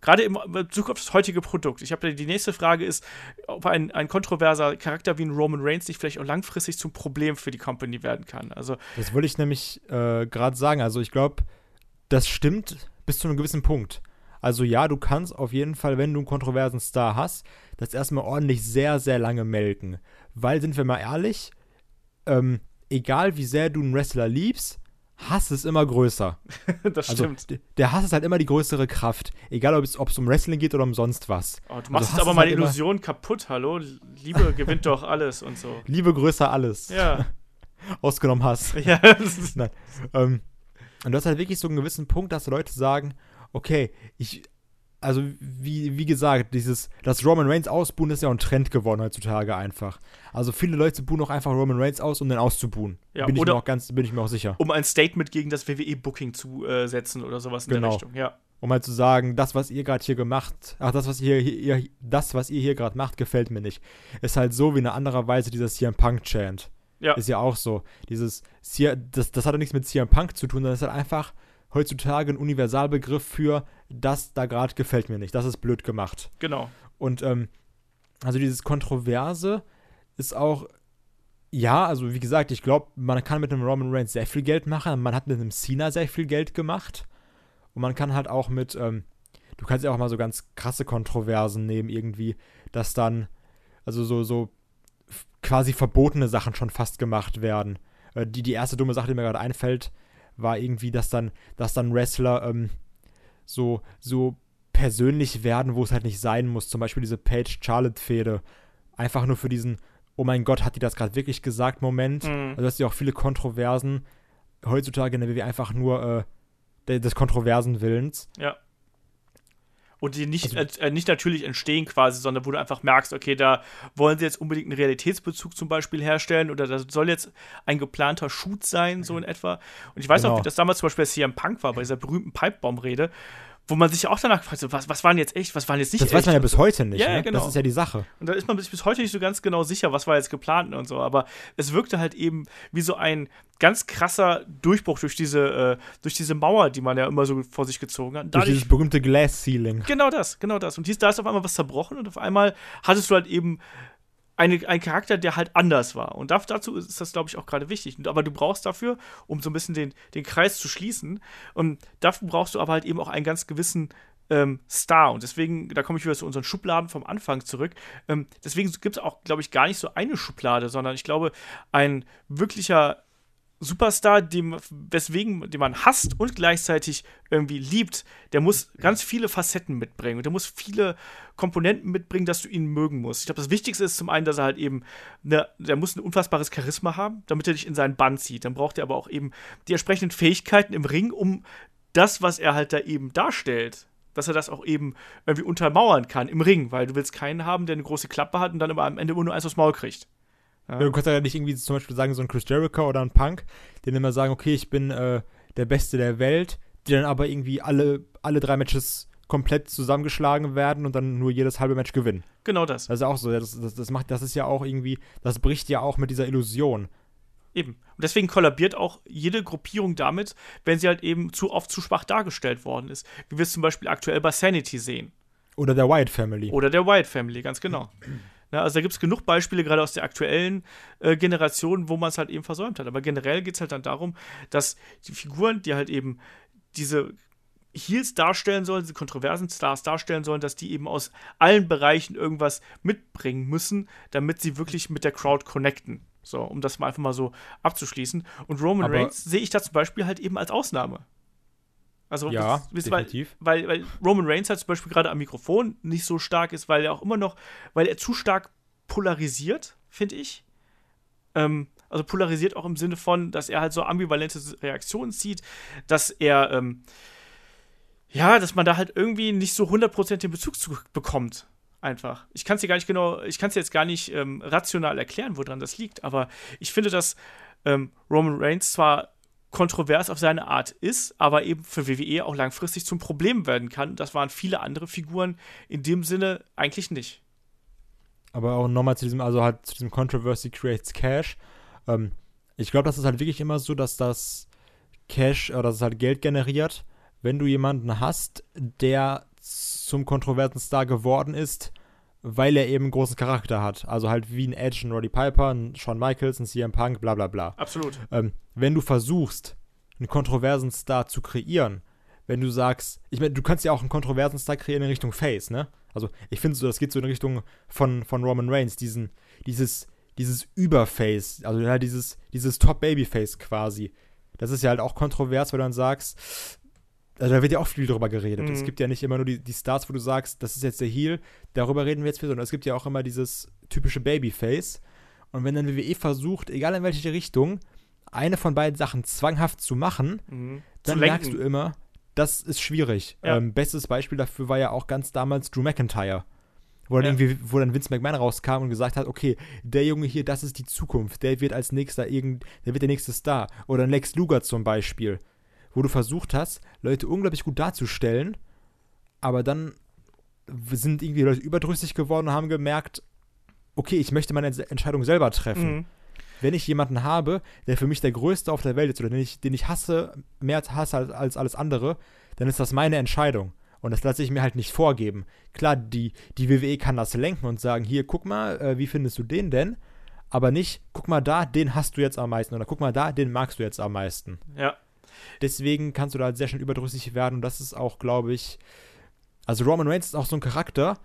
Gerade im Bezug auf das heutige Produkt. Ich habe die nächste Frage ist, ob ein, ein kontroverser Charakter wie ein Roman Reigns nicht vielleicht auch langfristig zum Problem für die Company werden kann. Also Das wollte ich nämlich äh, gerade sagen. Also ich glaube, das stimmt bis zu einem gewissen Punkt. Also ja, du kannst auf jeden Fall, wenn du einen kontroversen Star hast, das erstmal ordentlich sehr, sehr lange melken. Weil, sind wir mal ehrlich, ähm, egal wie sehr du einen Wrestler liebst, Hass ist immer größer. <laughs> das Also stimmt. der Hass ist halt immer die größere Kraft. Egal, ob es, ob es um Wrestling geht oder um sonst was. Oh, du machst Also jetzt Hass aber meine halt immer- Illusion kaputt, hallo? Liebe gewinnt doch alles und so. Liebe größer alles. Ja, <laughs> Ausgenommen Hass. ja, das <laughs> ist, Nein. Ähm, und du hast halt wirklich so einen gewissen Punkt, dass Leute sagen, okay, ich, also wie, wie gesagt, dieses, das Roman Reigns ausbuhen ist ja auch ein Trend geworden heutzutage einfach. Also viele Leute buhen auch einfach Roman Reigns aus, um den auszubuhen. Ja, bin ich mir auch ganz, bin ich mir auch sicher. um ein Statement gegen das WWE-Booking zu äh, setzen oder sowas in der Genau. Richtung. Ja, Um halt zu sagen, das, was ihr gerade hier gemacht, ach, das, was ihr hier, ihr, das, was ihr hier gerade macht, gefällt mir nicht. Ist halt so wie in anderer Weise dieser CM Punk-Chant. Ja, Ist ja auch so. Dieses, das, das hat ja nichts mit CM Punk zu tun, sondern es ist halt einfach heutzutage ein Universalbegriff für, das da gerade gefällt mir nicht. Das ist blöd gemacht. genau. Und, ähm, also dieses Kontroverse ist auch, ja, also wie gesagt, ich glaube, man kann mit einem Roman Reigns sehr viel Geld machen. Man hat mit einem Cena sehr viel Geld gemacht. Und man kann halt auch mit, ähm, du kannst ja auch mal so ganz krasse Kontroversen nehmen, irgendwie, dass dann, also so, so quasi verbotene Sachen schon fast gemacht werden. Äh, die, die erste dumme Sache, die mir gerade einfällt, war irgendwie, dass dann, dass dann Wrestler ähm, so, so persönlich werden, wo es halt nicht sein muss. Zum Beispiel diese Page-Charlotte-Fehde. Einfach nur für diesen, oh mein Gott, hat die das gerade wirklich gesagt, Moment. Mhm. Also hast du ja auch viele Kontroversen heutzutage in der WWE einfach nur äh, de- des kontroversen Willens. Ja. Und die nicht, Also- äh, nicht natürlich entstehen quasi, sondern wo du einfach merkst, okay, da wollen sie jetzt unbedingt einen Realitätsbezug zum Beispiel herstellen oder das soll jetzt ein geplanter Shoot sein, so in etwa. Und ich weiß auch, Genau. wie das damals zum Beispiel bei CM Punk war, bei dieser berühmten Pipebomb-Rede, wo man sich auch danach gefragt hat, was, was waren jetzt echt, was waren jetzt nicht Das echt. weiß man ja bis heute nicht. Ja, ne? genau. Das ist ja die Sache. Und da ist man bis, bis heute nicht so ganz genau sicher, was war jetzt geplant und so. Aber es wirkte halt eben wie so ein ganz krasser Durchbruch durch diese, äh, durch diese Mauer, die man ja immer so vor sich gezogen hat. Und Durch Dadurch, dieses berühmte Glass Ceiling. genau das, genau das. Und dies, da ist auf einmal was zerbrochen und auf einmal hattest du halt eben eine, einen Charakter, der halt anders war. Und da, dazu ist das, glaube ich, auch gerade wichtig. Aber du brauchst dafür, um so ein bisschen den, den Kreis zu schließen, und dafür brauchst du aber halt eben auch einen ganz gewissen ähm, Star. Und deswegen, da komme ich wieder zu unseren Schubladen vom Anfang zurück. Ähm, deswegen gibt es auch, glaube ich, gar nicht so eine Schublade, sondern ich glaube, ein wirklicher Superstar, dem, weswegen, den man hasst und gleichzeitig irgendwie liebt, der muss ganz viele Facetten mitbringen und der muss viele Komponenten mitbringen, dass du ihn mögen musst. Ich glaube, das Wichtigste ist zum einen, dass er halt eben, ne, der muss ein unfassbares Charisma haben, damit er dich in seinen Bann zieht. Dann braucht er aber auch eben die entsprechenden Fähigkeiten im Ring, um das, was er halt da eben darstellt, dass er das auch eben irgendwie untermauern kann im Ring, weil du willst keinen haben, der eine große Klappe hat und dann aber am Ende immer nur eins aufs Maul kriegt. Ja. Du kannst ja nicht irgendwie zum Beispiel sagen, so ein Chris Jericho oder ein Punk, den immer sagen, okay, ich bin äh, der Beste der Welt, die dann aber irgendwie alle, alle drei Matches komplett zusammengeschlagen werden und dann nur jedes halbe Match gewinnen. Genau das. Das ist auch so, das, das, das macht, das ist ja auch irgendwie, das bricht ja auch mit dieser Illusion. Eben. Und deswegen kollabiert auch jede Gruppierung damit, wenn sie halt eben zu oft zu schwach dargestellt worden ist. Wie wir es zum Beispiel aktuell bei Sanity sehen. Oder der Wyatt Family. Oder der Wyatt Family, ganz genau. Ja, also da gibt es genug Beispiele, gerade aus der aktuellen äh, Generation, wo man es halt eben versäumt hat. Aber generell geht es halt dann darum, dass die Figuren, die halt eben diese Heels darstellen sollen, diese kontroversen Stars darstellen sollen, dass die eben aus allen Bereichen irgendwas mitbringen müssen, damit sie wirklich mit der Crowd connecten. So, um das mal einfach mal so abzuschließen. Und Roman Aber- Reigns sehe ich da zum Beispiel halt eben als Ausnahme. Also, Ja, wisst- wisst- weil, definitiv. weil, weil Roman Reigns halt zum Beispiel gerade am Mikrofon nicht so stark ist, weil er auch immer noch, weil er zu stark polarisiert, finde ich. Ähm, also polarisiert auch im Sinne von, dass er halt so ambivalente Reaktionen zieht, dass er, ähm, ja, dass man da halt irgendwie nicht so 100% den Bezug zu bekommt. Einfach. Ich kann es dir gar nicht genau, ich kann es jetzt gar nicht ähm, rational erklären, woran das liegt, aber ich finde, dass ähm, Roman Reigns zwar kontrovers auf seine Art ist, aber eben für WWE auch langfristig zum Problem werden kann. Das waren viele andere Figuren in dem Sinne eigentlich nicht. Aber auch nochmal zu diesem, also halt zu diesem Controversy creates Cash. Ähm, ich glaube, das ist halt wirklich immer so, dass das Cash oder dass es halt Geld generiert, wenn du jemanden hast, der zum kontroversen Star geworden ist, weil er eben einen großen Charakter hat. Also halt wie ein Edge, ein Roddy Piper, ein Shawn Michaels, ein CM Punk, bla bla bla. Absolut. ähm, wenn du versuchst, einen kontroversen Star zu kreieren, wenn du sagst, ich meine, du kannst ja auch einen kontroversen Star kreieren in Richtung Face, ne? Also ich finde so, das geht so in Richtung von, von Roman Reigns, diesen, dieses, dieses Überface, also halt dieses, dieses Top-Babyface quasi. Das ist ja halt auch kontrovers, weil du dann sagst, also da wird ja auch viel drüber geredet. Mhm. Es gibt ja nicht immer nur die, die Stars, wo du sagst, das ist jetzt der Heel, darüber reden wir jetzt viel, sondern es gibt ja auch immer dieses typische Babyface. Und wenn dann WWE versucht, egal in welche Richtung, eine von beiden Sachen zwanghaft zu machen, Mhm. dann Zu merkst du immer, das ist schwierig. Ja. Ähm, bestes Beispiel dafür war ja auch ganz damals Drew McIntyre. Wo dann, Ja. irgendwie, wo dann Vince McMahon rauskam und gesagt hat, okay, der Junge hier, das ist die Zukunft, der wird als nächster irgend, der wird der nächste Star. Oder Lex Luger zum Beispiel, wo du versucht hast, Leute unglaublich gut darzustellen, aber dann sind irgendwie Leute überdrüssig geworden und haben gemerkt, okay, ich möchte meine Ents- Entscheidung selber treffen Mhm. wenn ich jemanden habe, der für mich der Größte auf der Welt ist oder den ich, den ich hasse, mehr hasse als, als alles andere, dann ist das meine Entscheidung. Und das lasse ich mir halt nicht vorgeben. Klar, die, die WWE kann das lenken und sagen, hier, guck mal, äh, wie findest du den denn? Aber nicht, guck mal da, den hast du jetzt am meisten. Oder guck mal da, den magst du jetzt am meisten. Ja. Deswegen kannst du da halt sehr schnell überdrüssig werden. Und das ist auch, glaube ich, also Roman Reigns ist auch so ein Charakter,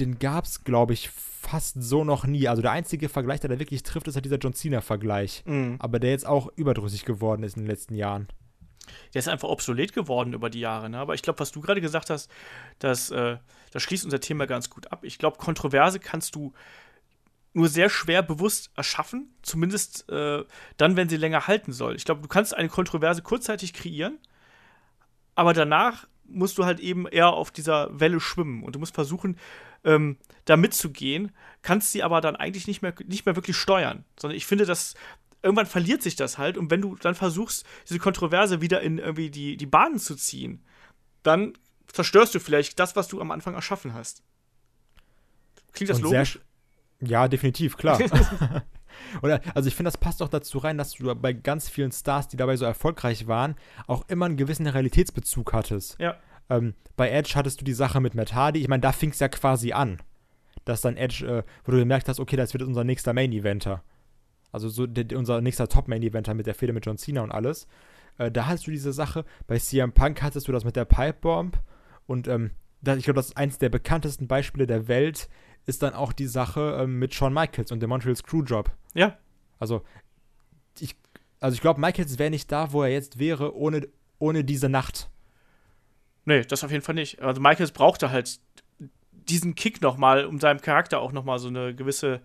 den gab es, glaube ich, fast so noch nie. Also der einzige Vergleich, der da wirklich trifft, ist halt dieser John Cena-Vergleich. Mhm. Aber der jetzt auch überdrüssig geworden ist in den letzten Jahren. Der ist einfach obsolet geworden über die Jahre. Ne? Aber ich glaube, was du gerade gesagt hast, das, äh, das schließt unser Thema ganz gut ab. Ich glaube, Kontroverse kannst du nur sehr schwer bewusst erschaffen, zumindest äh, dann, wenn sie länger halten soll. Ich glaube, du kannst eine Kontroverse kurzzeitig kreieren, aber danach musst du halt eben eher auf dieser Welle schwimmen und du musst versuchen, ähm, da mitzugehen, kannst sie aber dann eigentlich nicht mehr, nicht mehr wirklich steuern. Sondern ich finde, dass irgendwann verliert sich das halt und wenn du dann versuchst, diese Kontroverse wieder in irgendwie die, die Bahnen zu ziehen, dann zerstörst du vielleicht das, was du am Anfang erschaffen hast. Klingt das Und logisch? Ja, definitiv, klar. <laughs> Oder, also ich finde, das passt auch dazu rein, dass du bei ganz vielen Stars, die dabei so erfolgreich waren, auch immer einen gewissen Realitätsbezug hattest. Ja. Ähm, bei Edge hattest du die Sache mit Matt Hardy. Ich meine, da fing es ja quasi an. Dass dann Edge, äh, wo du gemerkt hast, okay, das wird unser nächster Main-Eventer. Also so der, unser nächster Top-Main-Eventer mit der Fehde mit John Cena und alles. Äh, da hattest du diese Sache. Bei CM Punk hattest du das mit der Pipe-Bomb. Und ähm, da, ich glaube, das ist eins der bekanntesten Beispiele der Welt, ist dann auch die Sache ähm, mit Shawn Michaels und dem Montreal Screwjob. Ja. Also ich, also ich glaube, Michaels wäre nicht da, wo er jetzt wäre, ohne, ohne diese Nacht. Nee, das auf jeden Fall nicht. Also Michaels brauchte halt diesen Kick nochmal, um seinem Charakter auch nochmal so eine gewisse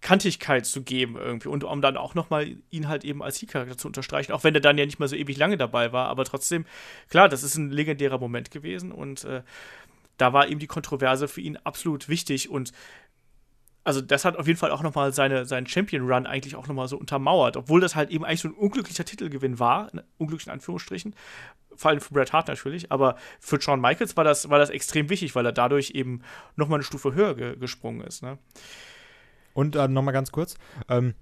Kantigkeit zu geben irgendwie und um dann auch nochmal ihn halt eben als Heat-Charakter zu unterstreichen, auch wenn er dann ja nicht mehr so ewig lange dabei war, aber trotzdem, klar, das ist ein legendärer Moment gewesen und äh, da war eben die Kontroverse für ihn absolut wichtig und also das hat auf jeden Fall auch nochmal seine, seinen Champion-Run eigentlich auch nochmal so untermauert, obwohl das halt eben eigentlich so ein unglücklicher Titelgewinn war, in unglücklichen Anführungsstrichen, vor allem für Bret Hart natürlich, aber für Shawn Michaels war das, war das extrem wichtig, weil er dadurch eben nochmal eine Stufe höher ge gesprungen ist. Ne? Und äh, nochmal ganz kurz, ähm,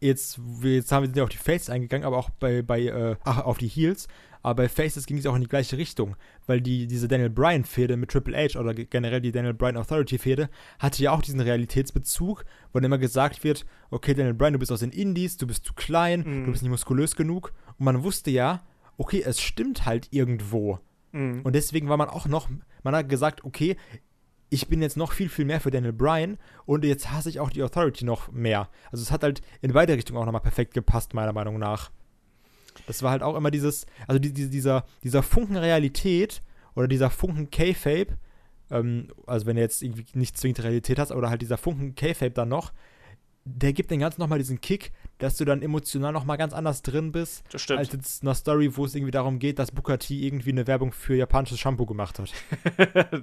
jetzt, jetzt haben wir auf die Faces eingegangen, aber auch bei, bei äh, ach, auf die Heels. Aber bei Faces ging es auch in die gleiche Richtung, weil die, diese Daniel Bryan-Fehde mit Triple H oder generell die Daniel Bryan Authority-Fehde hatte ja auch diesen Realitätsbezug, wo dann immer gesagt wird, okay, Daniel Bryan, du bist aus den Indies, du bist zu klein, Mhm. du bist nicht muskulös genug. Und man wusste ja, okay, es stimmt halt irgendwo. Mhm. Und deswegen war man auch noch, man hat gesagt, okay, ich bin jetzt noch viel, viel mehr für Daniel Bryan und jetzt hasse ich auch die Authority noch mehr. Also es hat halt in beide Richtungen auch nochmal perfekt gepasst, meiner Meinung nach. Das war halt auch immer dieses, also die, die, dieser, dieser Funken Realität oder dieser Funken K-Fape, ähm, also wenn du jetzt irgendwie nicht zwingend Realität hast, oder halt dieser Funken K-Fape dann noch, der gibt den ganzen nochmal diesen Kick, dass du dann emotional nochmal ganz anders drin bist, als jetzt in einer Story, wo es irgendwie darum geht, dass Booker T irgendwie eine Werbung für japanisches Shampoo gemacht hat. <laughs>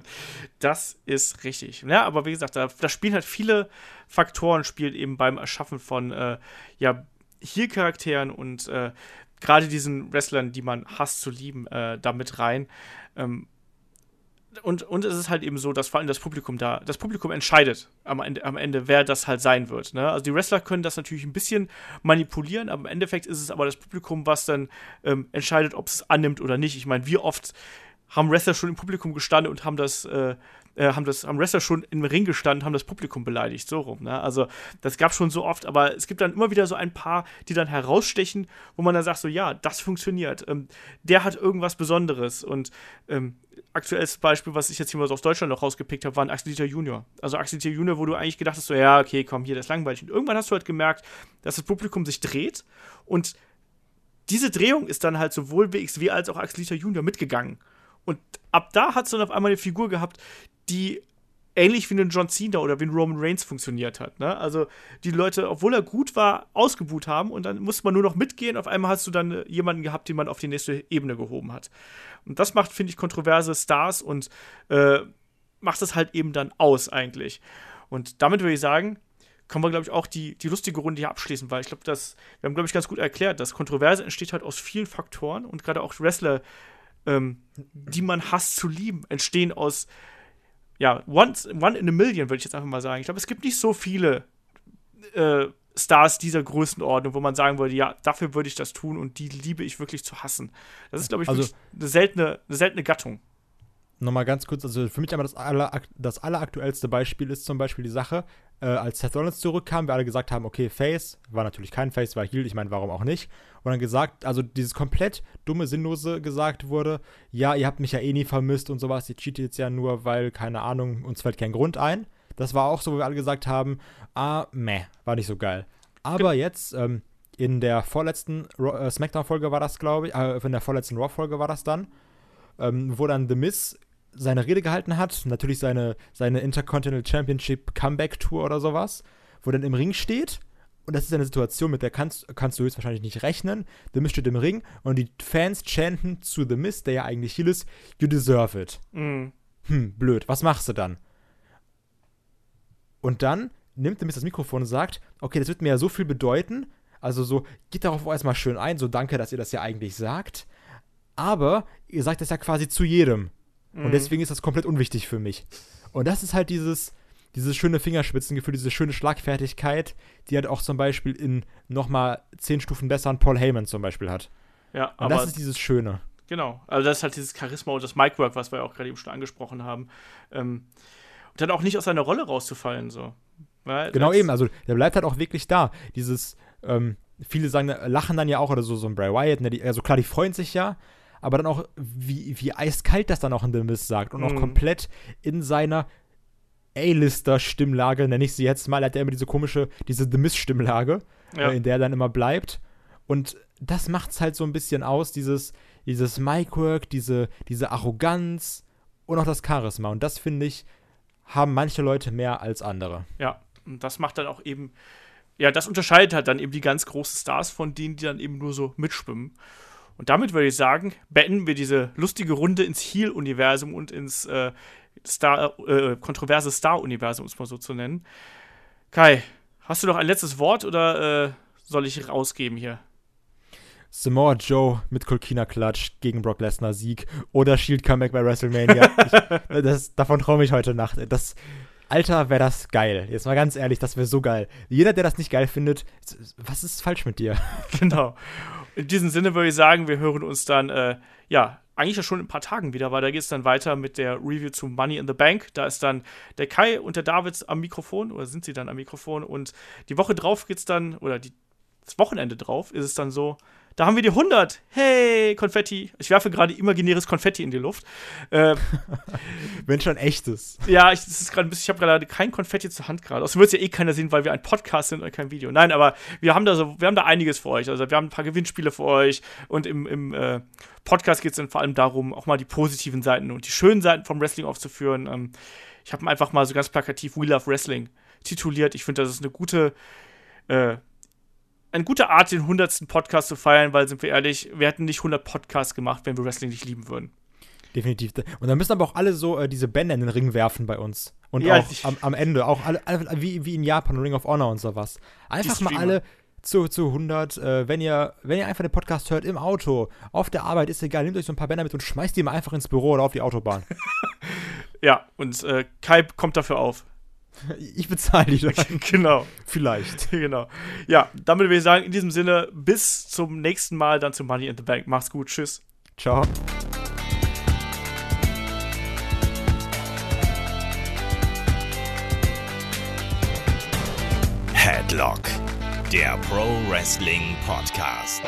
das ist richtig. Ja, aber wie gesagt, da, da spielen halt viele Faktoren, spielt eben beim Erschaffen von äh, ja, Heel-Charakteren und äh, gerade diesen Wrestlern, die man hasst zu lieben, äh, da mit rein. Ähm, und, und es ist halt eben so, dass vor allem das Publikum da, das Publikum entscheidet am Ende, am Ende wer das halt sein wird. Ne? Also die Wrestler können das natürlich ein bisschen manipulieren, aber im Endeffekt ist es aber das Publikum, was dann ähm, entscheidet, ob es annimmt oder nicht. Ich meine, wie oft haben Wrestler schon im Publikum gestanden und haben das, äh, äh, haben das, haben Wrestler schon im Ring gestanden, haben das Publikum beleidigt, so rum. Ne? Also das gab schon so oft, aber es gibt dann immer wieder so ein paar, die dann herausstechen, wo man dann sagt so, ja, das funktioniert. Ähm, der hat irgendwas Besonderes und ähm, aktuelles Beispiel, was ich jetzt hier mal so aus Deutschland noch rausgepickt habe, war ein Axel Dieter Junior. Also Axel Dieter Junior, wo du eigentlich gedacht hast, so, ja, okay, komm, hier, das ist langweilig. Und irgendwann hast du halt gemerkt, dass das Publikum sich dreht und diese Drehung ist dann halt sowohl WXW als auch Axel Dieter Junior mitgegangen. Und ab da hat es dann auf einmal eine Figur gehabt, die ähnlich wie ein John Cena oder wie ein Roman Reigns funktioniert hat. Ne? Also die Leute, obwohl er gut war, ausgebuht haben und dann musste man nur noch mitgehen. Auf einmal hast du dann äh, jemanden gehabt, den man auf die nächste Ebene gehoben hat. Und das macht, finde ich, kontroverse Stars und äh, macht es halt eben dann aus eigentlich. Und damit würde ich sagen, können wir, glaube ich, auch die, die lustige Runde hier abschließen, weil ich glaube, wir haben, glaube ich, ganz gut erklärt, dass Kontroverse entsteht halt aus vielen Faktoren und gerade auch Wrestler, ähm, die man hasst zu lieben, entstehen aus ja, once, one in a million, würde ich jetzt einfach mal sagen. Ich glaube, es gibt nicht so viele äh, Stars dieser Größenordnung, wo man sagen würde, ja, dafür würde ich das tun und die liebe ich wirklich zu hassen. Das ist, glaube ich, Also- eine seltene, eine seltene Gattung. Nochmal ganz kurz, also für mich aber das, aller, das alleraktuellste Beispiel ist zum Beispiel die Sache, äh, als Seth Rollins zurückkam, wir alle gesagt haben, okay, Face, war natürlich kein Face, war Heal, ich meine, warum auch nicht. Und dann gesagt, also dieses komplett dumme, sinnlose gesagt wurde, ja, ihr habt mich ja eh nie vermisst und sowas, ihr cheatet jetzt ja nur, weil, keine Ahnung, uns fällt kein Grund ein. Das war auch so, wo wir alle gesagt haben, ah, meh, war nicht so geil. Aber jetzt, ähm, in der vorletzten äh, Smackdown-Folge war das, glaube ich, äh, in der vorletzten Raw-Folge war das dann, ähm, wo dann The Miz seine Rede gehalten hat, natürlich seine, seine Intercontinental Championship Comeback Tour oder sowas, wo dann im Ring steht und das ist eine Situation, mit der kannst, kannst du höchstwahrscheinlich nicht rechnen. The Miz steht im Ring und die Fans chanten zu The Miz, der ja eigentlich Heel ist, you deserve it. Mhm. Hm, blöd, was machst du dann? Und dann nimmt The Miz das Mikrofon und sagt, okay, das wird mir ja so viel bedeuten, also so, geht darauf erstmal schön ein, so danke, dass ihr das ja eigentlich sagt, aber ihr sagt das ja quasi zu jedem. Und deswegen ist das komplett unwichtig für mich. Und das ist halt dieses, dieses schöne Fingerspitzengefühl, diese schöne Schlagfertigkeit, die halt auch zum Beispiel in nochmal zehn Stufen besser an Paul Heyman zum Beispiel hat. Ja, Und aber das ist dieses Schöne. Genau, also das ist halt dieses Charisma und das Micwork, was wir auch gerade eben schon angesprochen haben. Ähm, und dann auch nicht aus seiner Rolle rauszufallen, so. Weil Genau eben, also der bleibt halt auch wirklich da. Dieses, ähm, viele sagen, lachen dann ja auch, oder so, so ein Bray Wyatt, ne, die, also klar, die freuen sich ja, aber dann auch, wie, wie eiskalt das dann auch in The Miz sagt und auch Mhm. komplett in seiner A-Lister-Stimmlage, nenne ich sie jetzt mal, hat er immer diese komische, diese The Miz-Stimmlage, Ja. äh, in der er dann immer bleibt. Und das macht's halt so ein bisschen aus, dieses, dieses Micwork, diese, diese Arroganz und auch das Charisma. Und das, finde ich, haben manche Leute mehr als andere. Ja, und das macht dann auch eben, ja, das unterscheidet halt dann eben die ganz großen Stars von denen, die dann eben nur so mitschwimmen. Und damit würde ich sagen, beenden wir diese lustige Runde ins Heal-Universum und ins äh, Star, äh, kontroverse Star-Universum, um es mal so zu nennen. Kai, hast du noch ein letztes Wort oder äh, soll ich rausgeben hier? Samoa Joe mit Colkina Klatsch gegen Brock Lesnar Sieg oder Shield Comeback bei WrestleMania. <laughs> ich, das, davon träume ich heute Nacht. Das, Alter, wäre das geil. Jetzt mal ganz ehrlich, das wäre so geil. Jeder, der das nicht geil findet, was ist falsch mit dir? <laughs> Genau. In diesem Sinne würde ich sagen, wir hören uns dann, äh, ja, eigentlich schon in ein paar Tagen wieder, weil da geht es dann weiter mit der Review zu Money in the Bank. Da ist dann der Kai und der David am Mikrofon, oder sind sie dann am Mikrofon. Und die Woche drauf geht es dann, oder die, das Wochenende drauf, ist es dann so, da haben wir die 100. Hey, Konfetti. Ich werfe gerade imaginäres Konfetti in die Luft. Äh, <laughs> Wenn schon echtes. Ja, ich, das ist gerade ein bisschen, ich habe gerade kein Konfetti zur Hand gerade. Außerdem wird es ja eh keiner sehen, weil wir ein Podcast sind und kein Video. Nein, aber wir haben da so, wir haben da einiges für euch. Also wir haben ein paar Gewinnspiele für euch und im, im äh, Podcast geht es dann vor allem darum, auch mal die positiven Seiten und die schönen Seiten vom Wrestling aufzuführen. Ähm, ich habe einfach mal so ganz plakativ We Love Wrestling tituliert. Ich finde, das ist eine gute äh, eine gute Art, den 100. Podcast zu feiern, weil, sind wir ehrlich, wir hätten nicht 100 Podcasts gemacht, wenn wir Wrestling nicht lieben würden. Definitiv. Und dann müssen aber auch alle so äh, diese Bänder in den Ring werfen bei uns. Und ja, auch am, am, Ende, auch alle, alle, wie, wie in Japan, Ring of Honor und sowas. Einfach mal alle zu, zu 100. Äh, wenn, ihr, wenn ihr einfach den Podcast hört im Auto, auf der Arbeit, ist egal, nehmt euch so ein paar Bänder mit und schmeißt die mal einfach ins Büro oder auf die Autobahn. <laughs> ja, und äh, Kai kommt dafür auf. <laughs> Ich bezahle die dann. <laughs> genau. Vielleicht. <laughs> Genau. Ja, damit würde ich sagen, in diesem Sinne, bis zum nächsten Mal, dann zu Money in the Bank. Mach's gut. Tschüss. Ciao. Headlock, der Pro Wrestling Podcast.